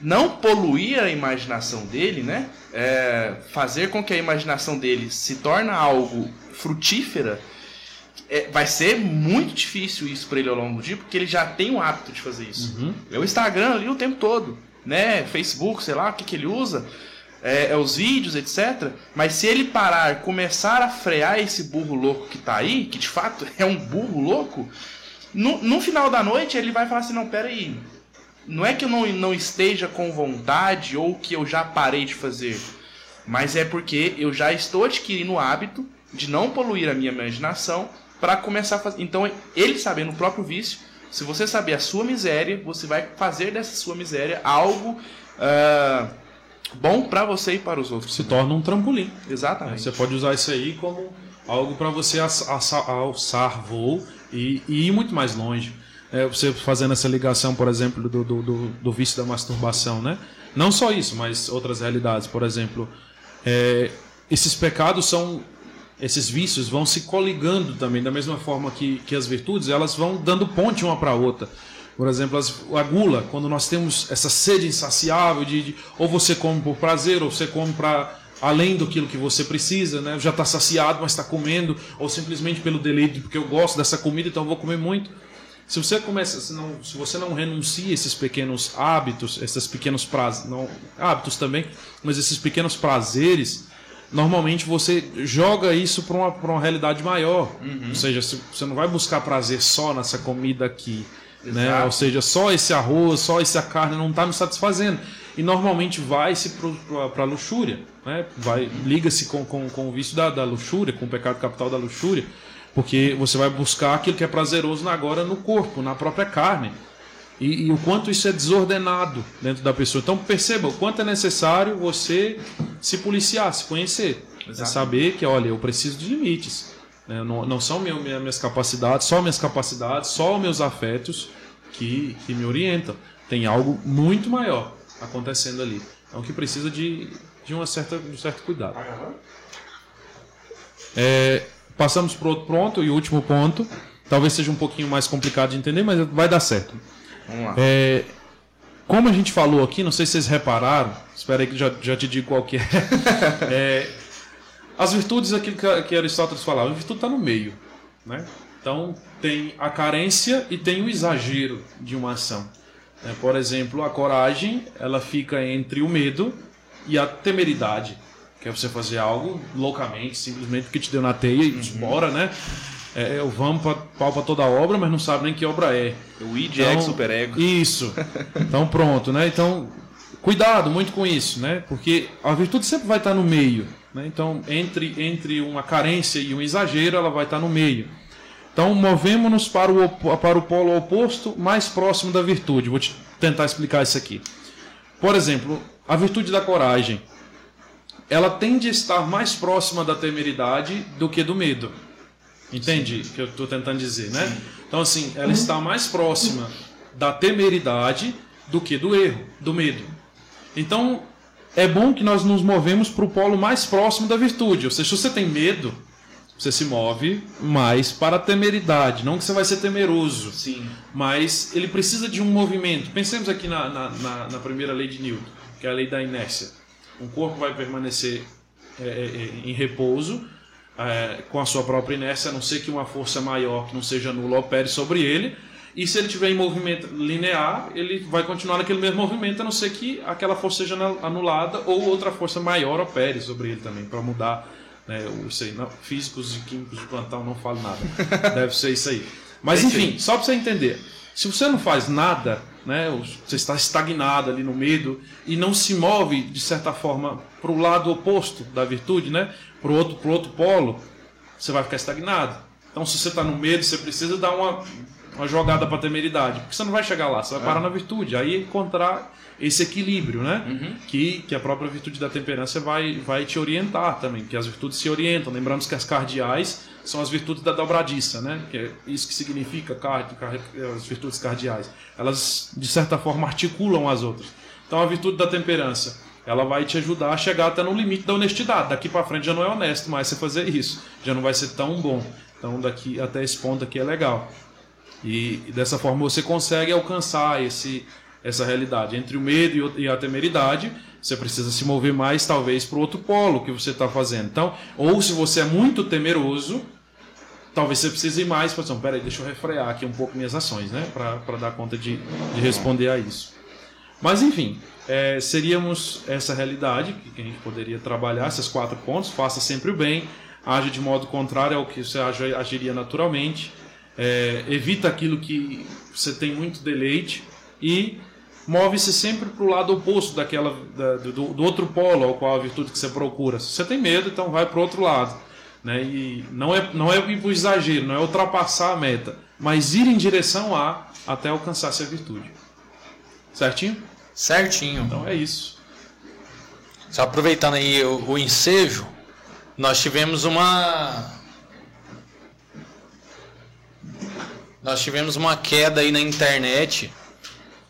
não poluir a imaginação dele, né? É, fazer com que a imaginação dele se torne algo frutífera, é, vai ser muito difícil isso para ele ao longo do dia, porque ele já tem o hábito de fazer isso. É o Instagram ali o tempo todo, né? Facebook, sei lá o que, que ele usa, é, é os vídeos, etc. Mas se ele parar, começar a frear esse burro louco que tá aí, que de fato é um burro louco, no, no final da noite ele vai falar assim: não, peraí, não é que eu não, não esteja com vontade ou que eu já parei de fazer, mas é porque eu já estou adquirindo o hábito de não poluir a minha imaginação para começar a fazer. Então, ele sabendo o próprio vício, se você saber a sua miséria, você vai fazer dessa sua miséria algo ah, bom para você e para os outros. Se torna um trampolim. Exatamente. Você pode usar isso aí como algo para você alçar voo e, e ir muito mais longe. É, você fazendo essa ligação, por exemplo, do, do, do, do vício da masturbação, né? Não só isso, mas outras realidades. Por exemplo, é, esses pecados são. Esses vícios vão se coligando também, da mesma forma que, que as virtudes, elas vão dando ponte uma para outra. Por exemplo, as- a gula, quando nós temos essa sede insaciável de, de- ou você come por prazer, ou você come para além do que você precisa, né? Já está saciado, mas está comendo, ou simplesmente pelo deleite, porque eu gosto dessa comida, então eu vou comer muito. Se você começa, se, não, se você não renuncia esses pequenos hábitos, esses pequenos prazeres, não, hábitos também, mas esses pequenos prazeres, normalmente você joga isso para uma, pra uma realidade maior. Ou seja, se- você não vai buscar prazer só nessa comida aqui. Né? Ou seja, só esse arroz, só essa carne não está me satisfazendo. E normalmente vai-se para a luxúria. Né? Vai, Liga-se com, com, com o vício da, da luxúria, com o pecado capital da luxúria. Porque você vai buscar aquilo que é prazeroso agora no corpo, na própria carne. E, e o quanto isso é desordenado dentro da pessoa. Então perceba o quanto é necessário você se policiar, se conhecer. É saber que, olha, eu preciso de limites. né? Não, não são meu, minha- minhas capacidades, só minhas capacidades, só meus afetos que, que me orientam. Tem algo muito maior acontecendo ali. Então que precisa de, de, uma certa, de um certo cuidado. É, passamos para outro ponto e último ponto. Talvez seja um pouquinho mais complicado de entender, mas vai dar certo. Vamos lá. É, como a gente falou aqui, não sei se vocês repararam, espera aí que já, já te digo qual que é. É, as virtudes, aquilo que, que Aristóteles falava, a virtude está no meio. Né? Então, tem a carência e tem o exagero de uma ação. Né? por exemplo, a coragem, ela fica entre o medo e a temeridade. Que é você fazer algo loucamente, simplesmente porque te deu na teia e bora, né? É, eu vamos para toda obra, mas não sabe nem que obra é. O id Então, é superego. Isso. Então pronto, né? Então cuidado muito com isso, né? Porque a virtude sempre vai estar no meio, né? Então entre entre uma carência e um exagero, ela vai estar no meio. Então movemos-nos para o para o polo oposto, mais próximo da virtude. Vou te tentar explicar isso aqui. Por exemplo, a virtude da coragem, ela tende a estar mais próxima da temeridade do que do medo. Entende o que eu estou tentando dizer, né? Então, assim, ela está mais próxima da temeridade do que do erro, do medo. Então, é bom que nós nos movemos para o polo mais próximo da virtude. Ou seja, se você tem medo, você se move mais para a temeridade. Não que você vai ser temeroso, Sim. mas ele precisa de um movimento. Pensemos aqui na, na, na- na primeira lei de Newton. que é a lei da inércia. Um corpo vai permanecer é, é, é, em repouso é, com a sua própria inércia, a não ser que uma força maior, que não seja nula, opere sobre ele. E se ele tiver em movimento linear, ele vai continuar naquele mesmo movimento, a não ser que aquela força seja anulada ou outra força maior opere sobre ele também, para mudar. Né, isso aí, não, físicos e químicos de plantão não falam nada. Deve ser isso aí. Mas enfim, só para você entender. Se você não faz nada, né, você está estagnado ali no medo e não se move, de certa forma, para o lado oposto da virtude, né, para o outro, pro outro polo, você vai ficar estagnado. Então, se você está no medo, você precisa dar uma, uma jogada para a temeridade, porque você não vai chegar lá, você vai parar é. na virtude, aí encontrar esse equilíbrio, né? Uhum. Que, que a própria virtude da temperança vai, vai te orientar também, que as virtudes se orientam. Lembramos que as cardeais são as virtudes da dobradiça, né? Que é isso que significa card, card, as virtudes cardeais. Elas, de certa forma, articulam as outras. Então, a virtude da temperança, ela vai te ajudar a chegar até no limite da honestidade. Daqui para frente já não é honesto mais você fazer isso, já não vai ser tão bom. Então, daqui até esse ponto aqui é legal. E, e dessa forma você consegue alcançar esse essa realidade entre o medo e a temeridade você precisa se mover mais talvez para o outro polo que você está fazendo então ou se você é muito temeroso talvez você precise ir mais dizer, peraí, deixa eu refrear aqui um pouco minhas ações, né? Para dar conta de, de responder a isso. Mas enfim, é, seríamos essa realidade que, que, a gente poderia trabalhar, esses quatro pontos, faça sempre o bem, age de modo contrário ao que você agiria naturalmente, é, evita aquilo que você tem muito deleite e move-se sempre para o lado oposto daquela da, do, do, outro polo ao qual a virtude que você procura. Se você tem medo, então vai para o outro lado. Né? E não é, não é o exagero, não é ultrapassar a meta, mas ir em direção a até alcançar essa virtude. Certinho? Certinho. Então é isso. Só aproveitando aí o, o ensejo, nós tivemos uma. Nós tivemos uma queda aí na internet.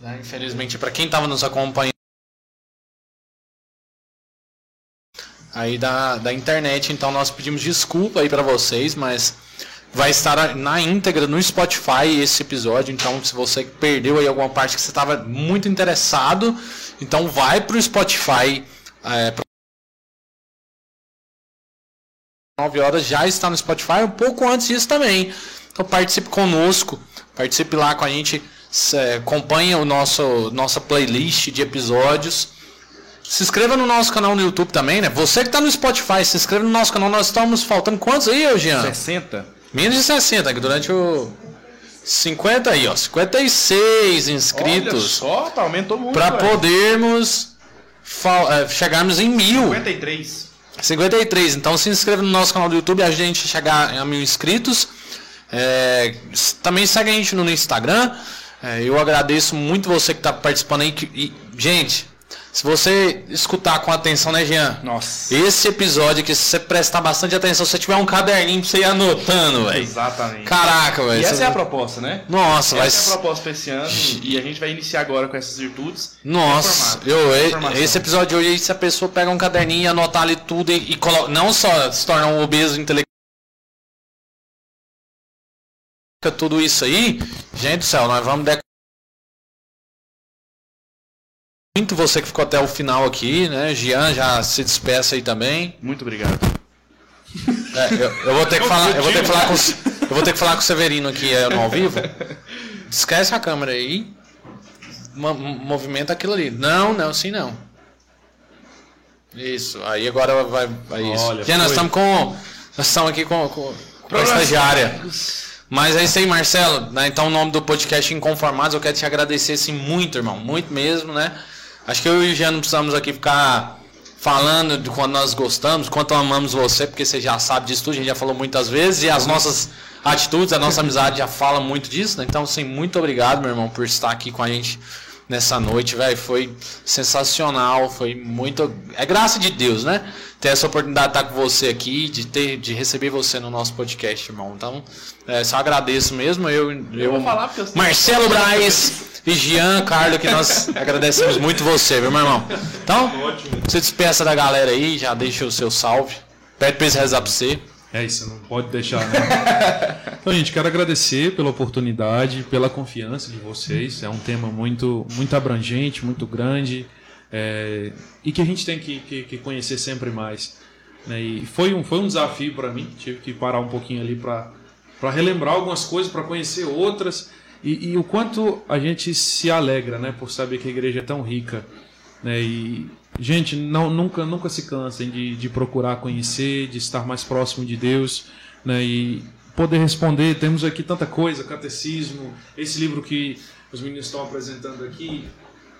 Né? Infelizmente, para quem estava nos acompanhando. aí da, da internet. Então nós pedimos desculpa aí para vocês, mas vai estar na íntegra no Spotify esse episódio. Então se você perdeu aí alguma parte que você estava muito interessado, então vai para o Spotify. É, 9 horas já está no Spotify, um pouco antes disso também. Então participe conosco, participe lá com a gente, acompanhe o nosso nossa playlist de episódios. Se inscreva no nosso canal no YouTube também, né? Você que está no Spotify, se inscreva no nosso canal. Nós estamos faltando quantos aí, Jean? 60. Menos de 60, que durante o. 50 aí, ó. 56 inscritos. Olha só, tá, aumentou muito. Para podermos é, chegarmos em mil. 53. 53. Então se inscreva no nosso canal do YouTube, a gente chegar a mil inscritos. É, também segue a gente no Instagram. É, eu agradeço muito você que está participando aí. Que, e, gente, se você escutar com atenção, né, Jean? Nossa. Esse episódio aqui, se você prestar bastante atenção, se você tiver um caderninho pra você ir anotando, velho. Exatamente. Caraca, velho. E essa é a proposta, né? Nossa, vai Essa é a proposta pra esse ano. e a gente vai iniciar agora com essas virtudes. Nossa, eu, esse episódio de hoje, se a pessoa pega um caderninho e anotar ali tudo e, e coloca, não só se tornar um obeso intelectual, tudo isso aí, gente do céu, nós vamos muito você que ficou até o final aqui, né? Gian já se despeça aí também. Muito obrigado. É, eu, eu, vou ter que falar, eu vou ter que falar com, eu vou ter que falar com o Severino aqui é, no ao vivo. Esquece a câmera aí. movimenta aquilo ali. Não, não, sim não. Isso. Aí agora vai, vai isso. Olha, nós estamos com nós estamos aqui com, com, com a estagiária. Mas é isso aí, Marcelo. Né? Então, o nome do podcast Inconformados, eu quero te agradecer assim, muito, irmão. Muito mesmo, né? Acho que eu e o Jean não precisamos aqui ficar falando de quando nós gostamos, quanto amamos você, porque você já sabe disso tudo, a gente já falou muitas vezes, e as nossas atitudes, a nossa amizade já fala muito disso, né? Então, assim, muito obrigado, meu irmão, por estar aqui com a gente nessa noite, velho. Foi sensacional, foi muito. É graça de Deus, né? Ter essa oportunidade de estar com você aqui, de ter, de receber você no nosso podcast, irmão. Então, é, só agradeço mesmo. Eu, eu, eu vou falar porque eu Marcelo Braz. E Jean, Carlos, que nós agradecemos muito você, viu, meu irmão? Então, você despeça da galera aí, já deixa o seu salve. Pede pra eles rezar pra você. É isso, não pode deixar, né? então, gente, quero agradecer pela oportunidade, pela confiança de vocês. É um tema muito, muito abrangente, muito grande. é, e que a gente tem que, que, que conhecer sempre mais. Né? E foi um, foi um desafio para mim, tive que parar um pouquinho ali para relembrar algumas coisas, para conhecer outras, e, e, o quanto a gente se alegra né, por saber que a igreja é tão rica. Né? E, gente, não, nunca, nunca se cansem de, de procurar conhecer, de estar mais próximo de Deus. Né? E poder responder, temos aqui tanta coisa, catecismo, esse livro que os meninos estão apresentando aqui,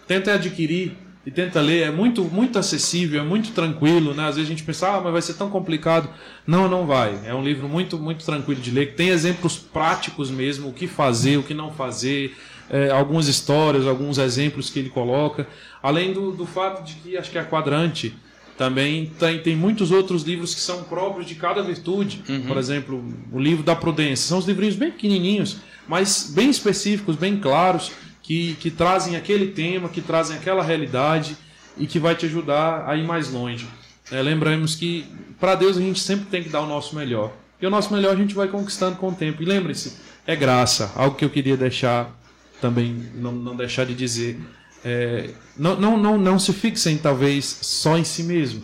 tenta adquirir e tenta ler, é muito muito acessível, é muito tranquilo, né? Às vezes a gente pensa, ah, mas vai ser tão complicado. Não, não vai. É um livro muito muito tranquilo de ler, que tem exemplos práticos mesmo, o que fazer, o que não fazer, é, algumas histórias, alguns exemplos que ele coloca, além do, do fato de que acho que a quadrante também tem, tem muitos outros livros que são próprios de cada virtude. Uhum. Por exemplo, o livro da prudência. São os livrinhos bem pequenininhos, mas bem específicos, bem claros, que, que trazem aquele tema, que trazem aquela realidade e que vai te ajudar a ir mais longe. É, lembramos que para Deus a gente sempre tem que dar o nosso melhor. E o nosso melhor a gente vai conquistando com o tempo. E lembre-se, é graça. Algo que eu queria deixar também, não, não deixar de dizer. É, não, não, não, não se fixem, talvez, só em si mesmo.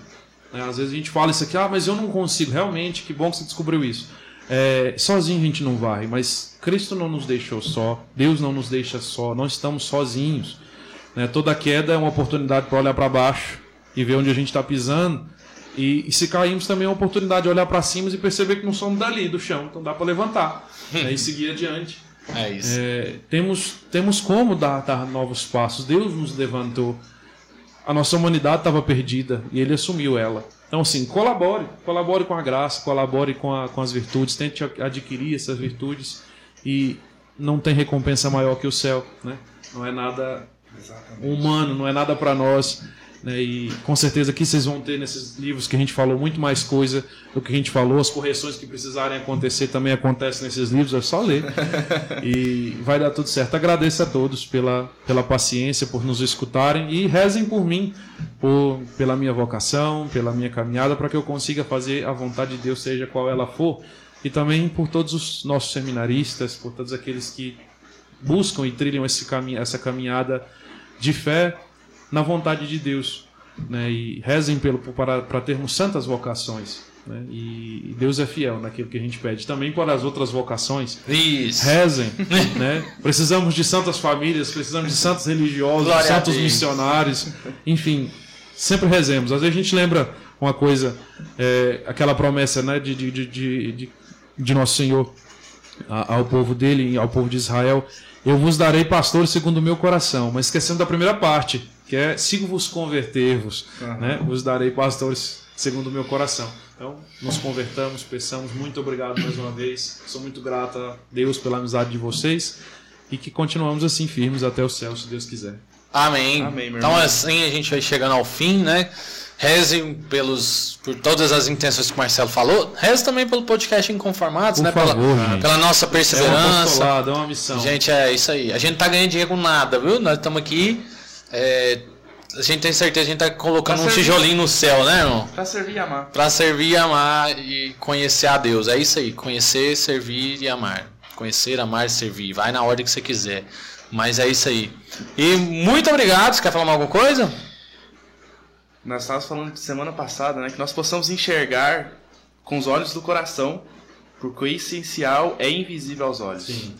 É, às vezes a gente fala isso aqui, ah, mas eu não consigo. Realmente, que bom que você descobriu isso. É, sozinho a gente não vai, mas Cristo não nos deixou só, Deus não nos deixa só, nós estamos sozinhos. Né? Toda queda é uma oportunidade para olhar para baixo e ver onde a gente está pisando. E, e, se caímos também é uma oportunidade de olhar para cima e perceber que não somos dali, do chão, então dá para levantar né? e seguir adiante. É isso. É, temos, temos como dar, dar novos passos. Deus nos levantou. A nossa humanidade estava perdida e Ele assumiu ela. Então, assim, colabore. Colabore com a graça, colabore com, a, com as virtudes. Tente adquirir essas virtudes. E não tem recompensa maior que o céu. Né? Não é nada Exatamente. humano, não é nada para nós. Né? E com certeza aqui vocês vão ter nesses livros que a gente falou muito mais coisa do que a gente falou. As correções que precisarem acontecer também acontecem nesses livros, é só ler. e vai dar tudo certo. Agradeço a todos pela, pela paciência, por nos escutarem e rezem por mim, por, pela minha vocação, pela minha caminhada, para que eu consiga fazer a vontade de Deus, seja qual ela for. E também por todos os nossos seminaristas, por todos aqueles que buscam e trilham esse caminho, essa caminhada de fé na vontade de Deus. Né? E rezem pelo, para, para termos santas vocações. Né? E Deus é fiel naquilo que a gente pede. Também para as outras vocações. Isso. Rezem. né? Precisamos de santas famílias, precisamos de santos religiosos, Glória santos missionários. Enfim, sempre rezemos. Às vezes a gente lembra uma coisa, é, aquela promessa né, de, de, de, de, de Nosso Senhor ao povo dele, ao povo de Israel. Eu vos darei pastores segundo o meu coração. Mas esquecendo da primeira parte que é sigo-vos converter-vos, uhum. né? Vos darei pastores segundo o meu coração. Então, nos convertamos, peçamos muito obrigado mais uma vez. Sou muito grato a Deus pela amizade de vocês e que continuamos assim firmes até o céu, se Deus quiser. Amém. Amém então, assim a gente vai chegando ao fim, né? Rezem pelos, por todas as intenções que o Marcelo falou. Reze também pelo podcast Inconformados, por né? Favor, pela, pela, nossa perseverança. É, um é uma missão. Gente, é isso aí. A gente tá ganhando dinheiro com nada, viu? Nós estamos aqui é, a gente tem certeza, a gente tá colocando pra um servir. tijolinho no céu, né, irmão? Pra servir e amar. Pra servir e amar e conhecer a Deus. É isso aí. Conhecer, servir e amar. Conhecer, amar e servir. Vai na ordem que você quiser. Mas é isso aí. E muito obrigado. Você quer falar alguma coisa? Nós estávamos falando semana passada, né? Que nós possamos enxergar com os olhos do coração porque o essencial é invisível aos olhos. Sim.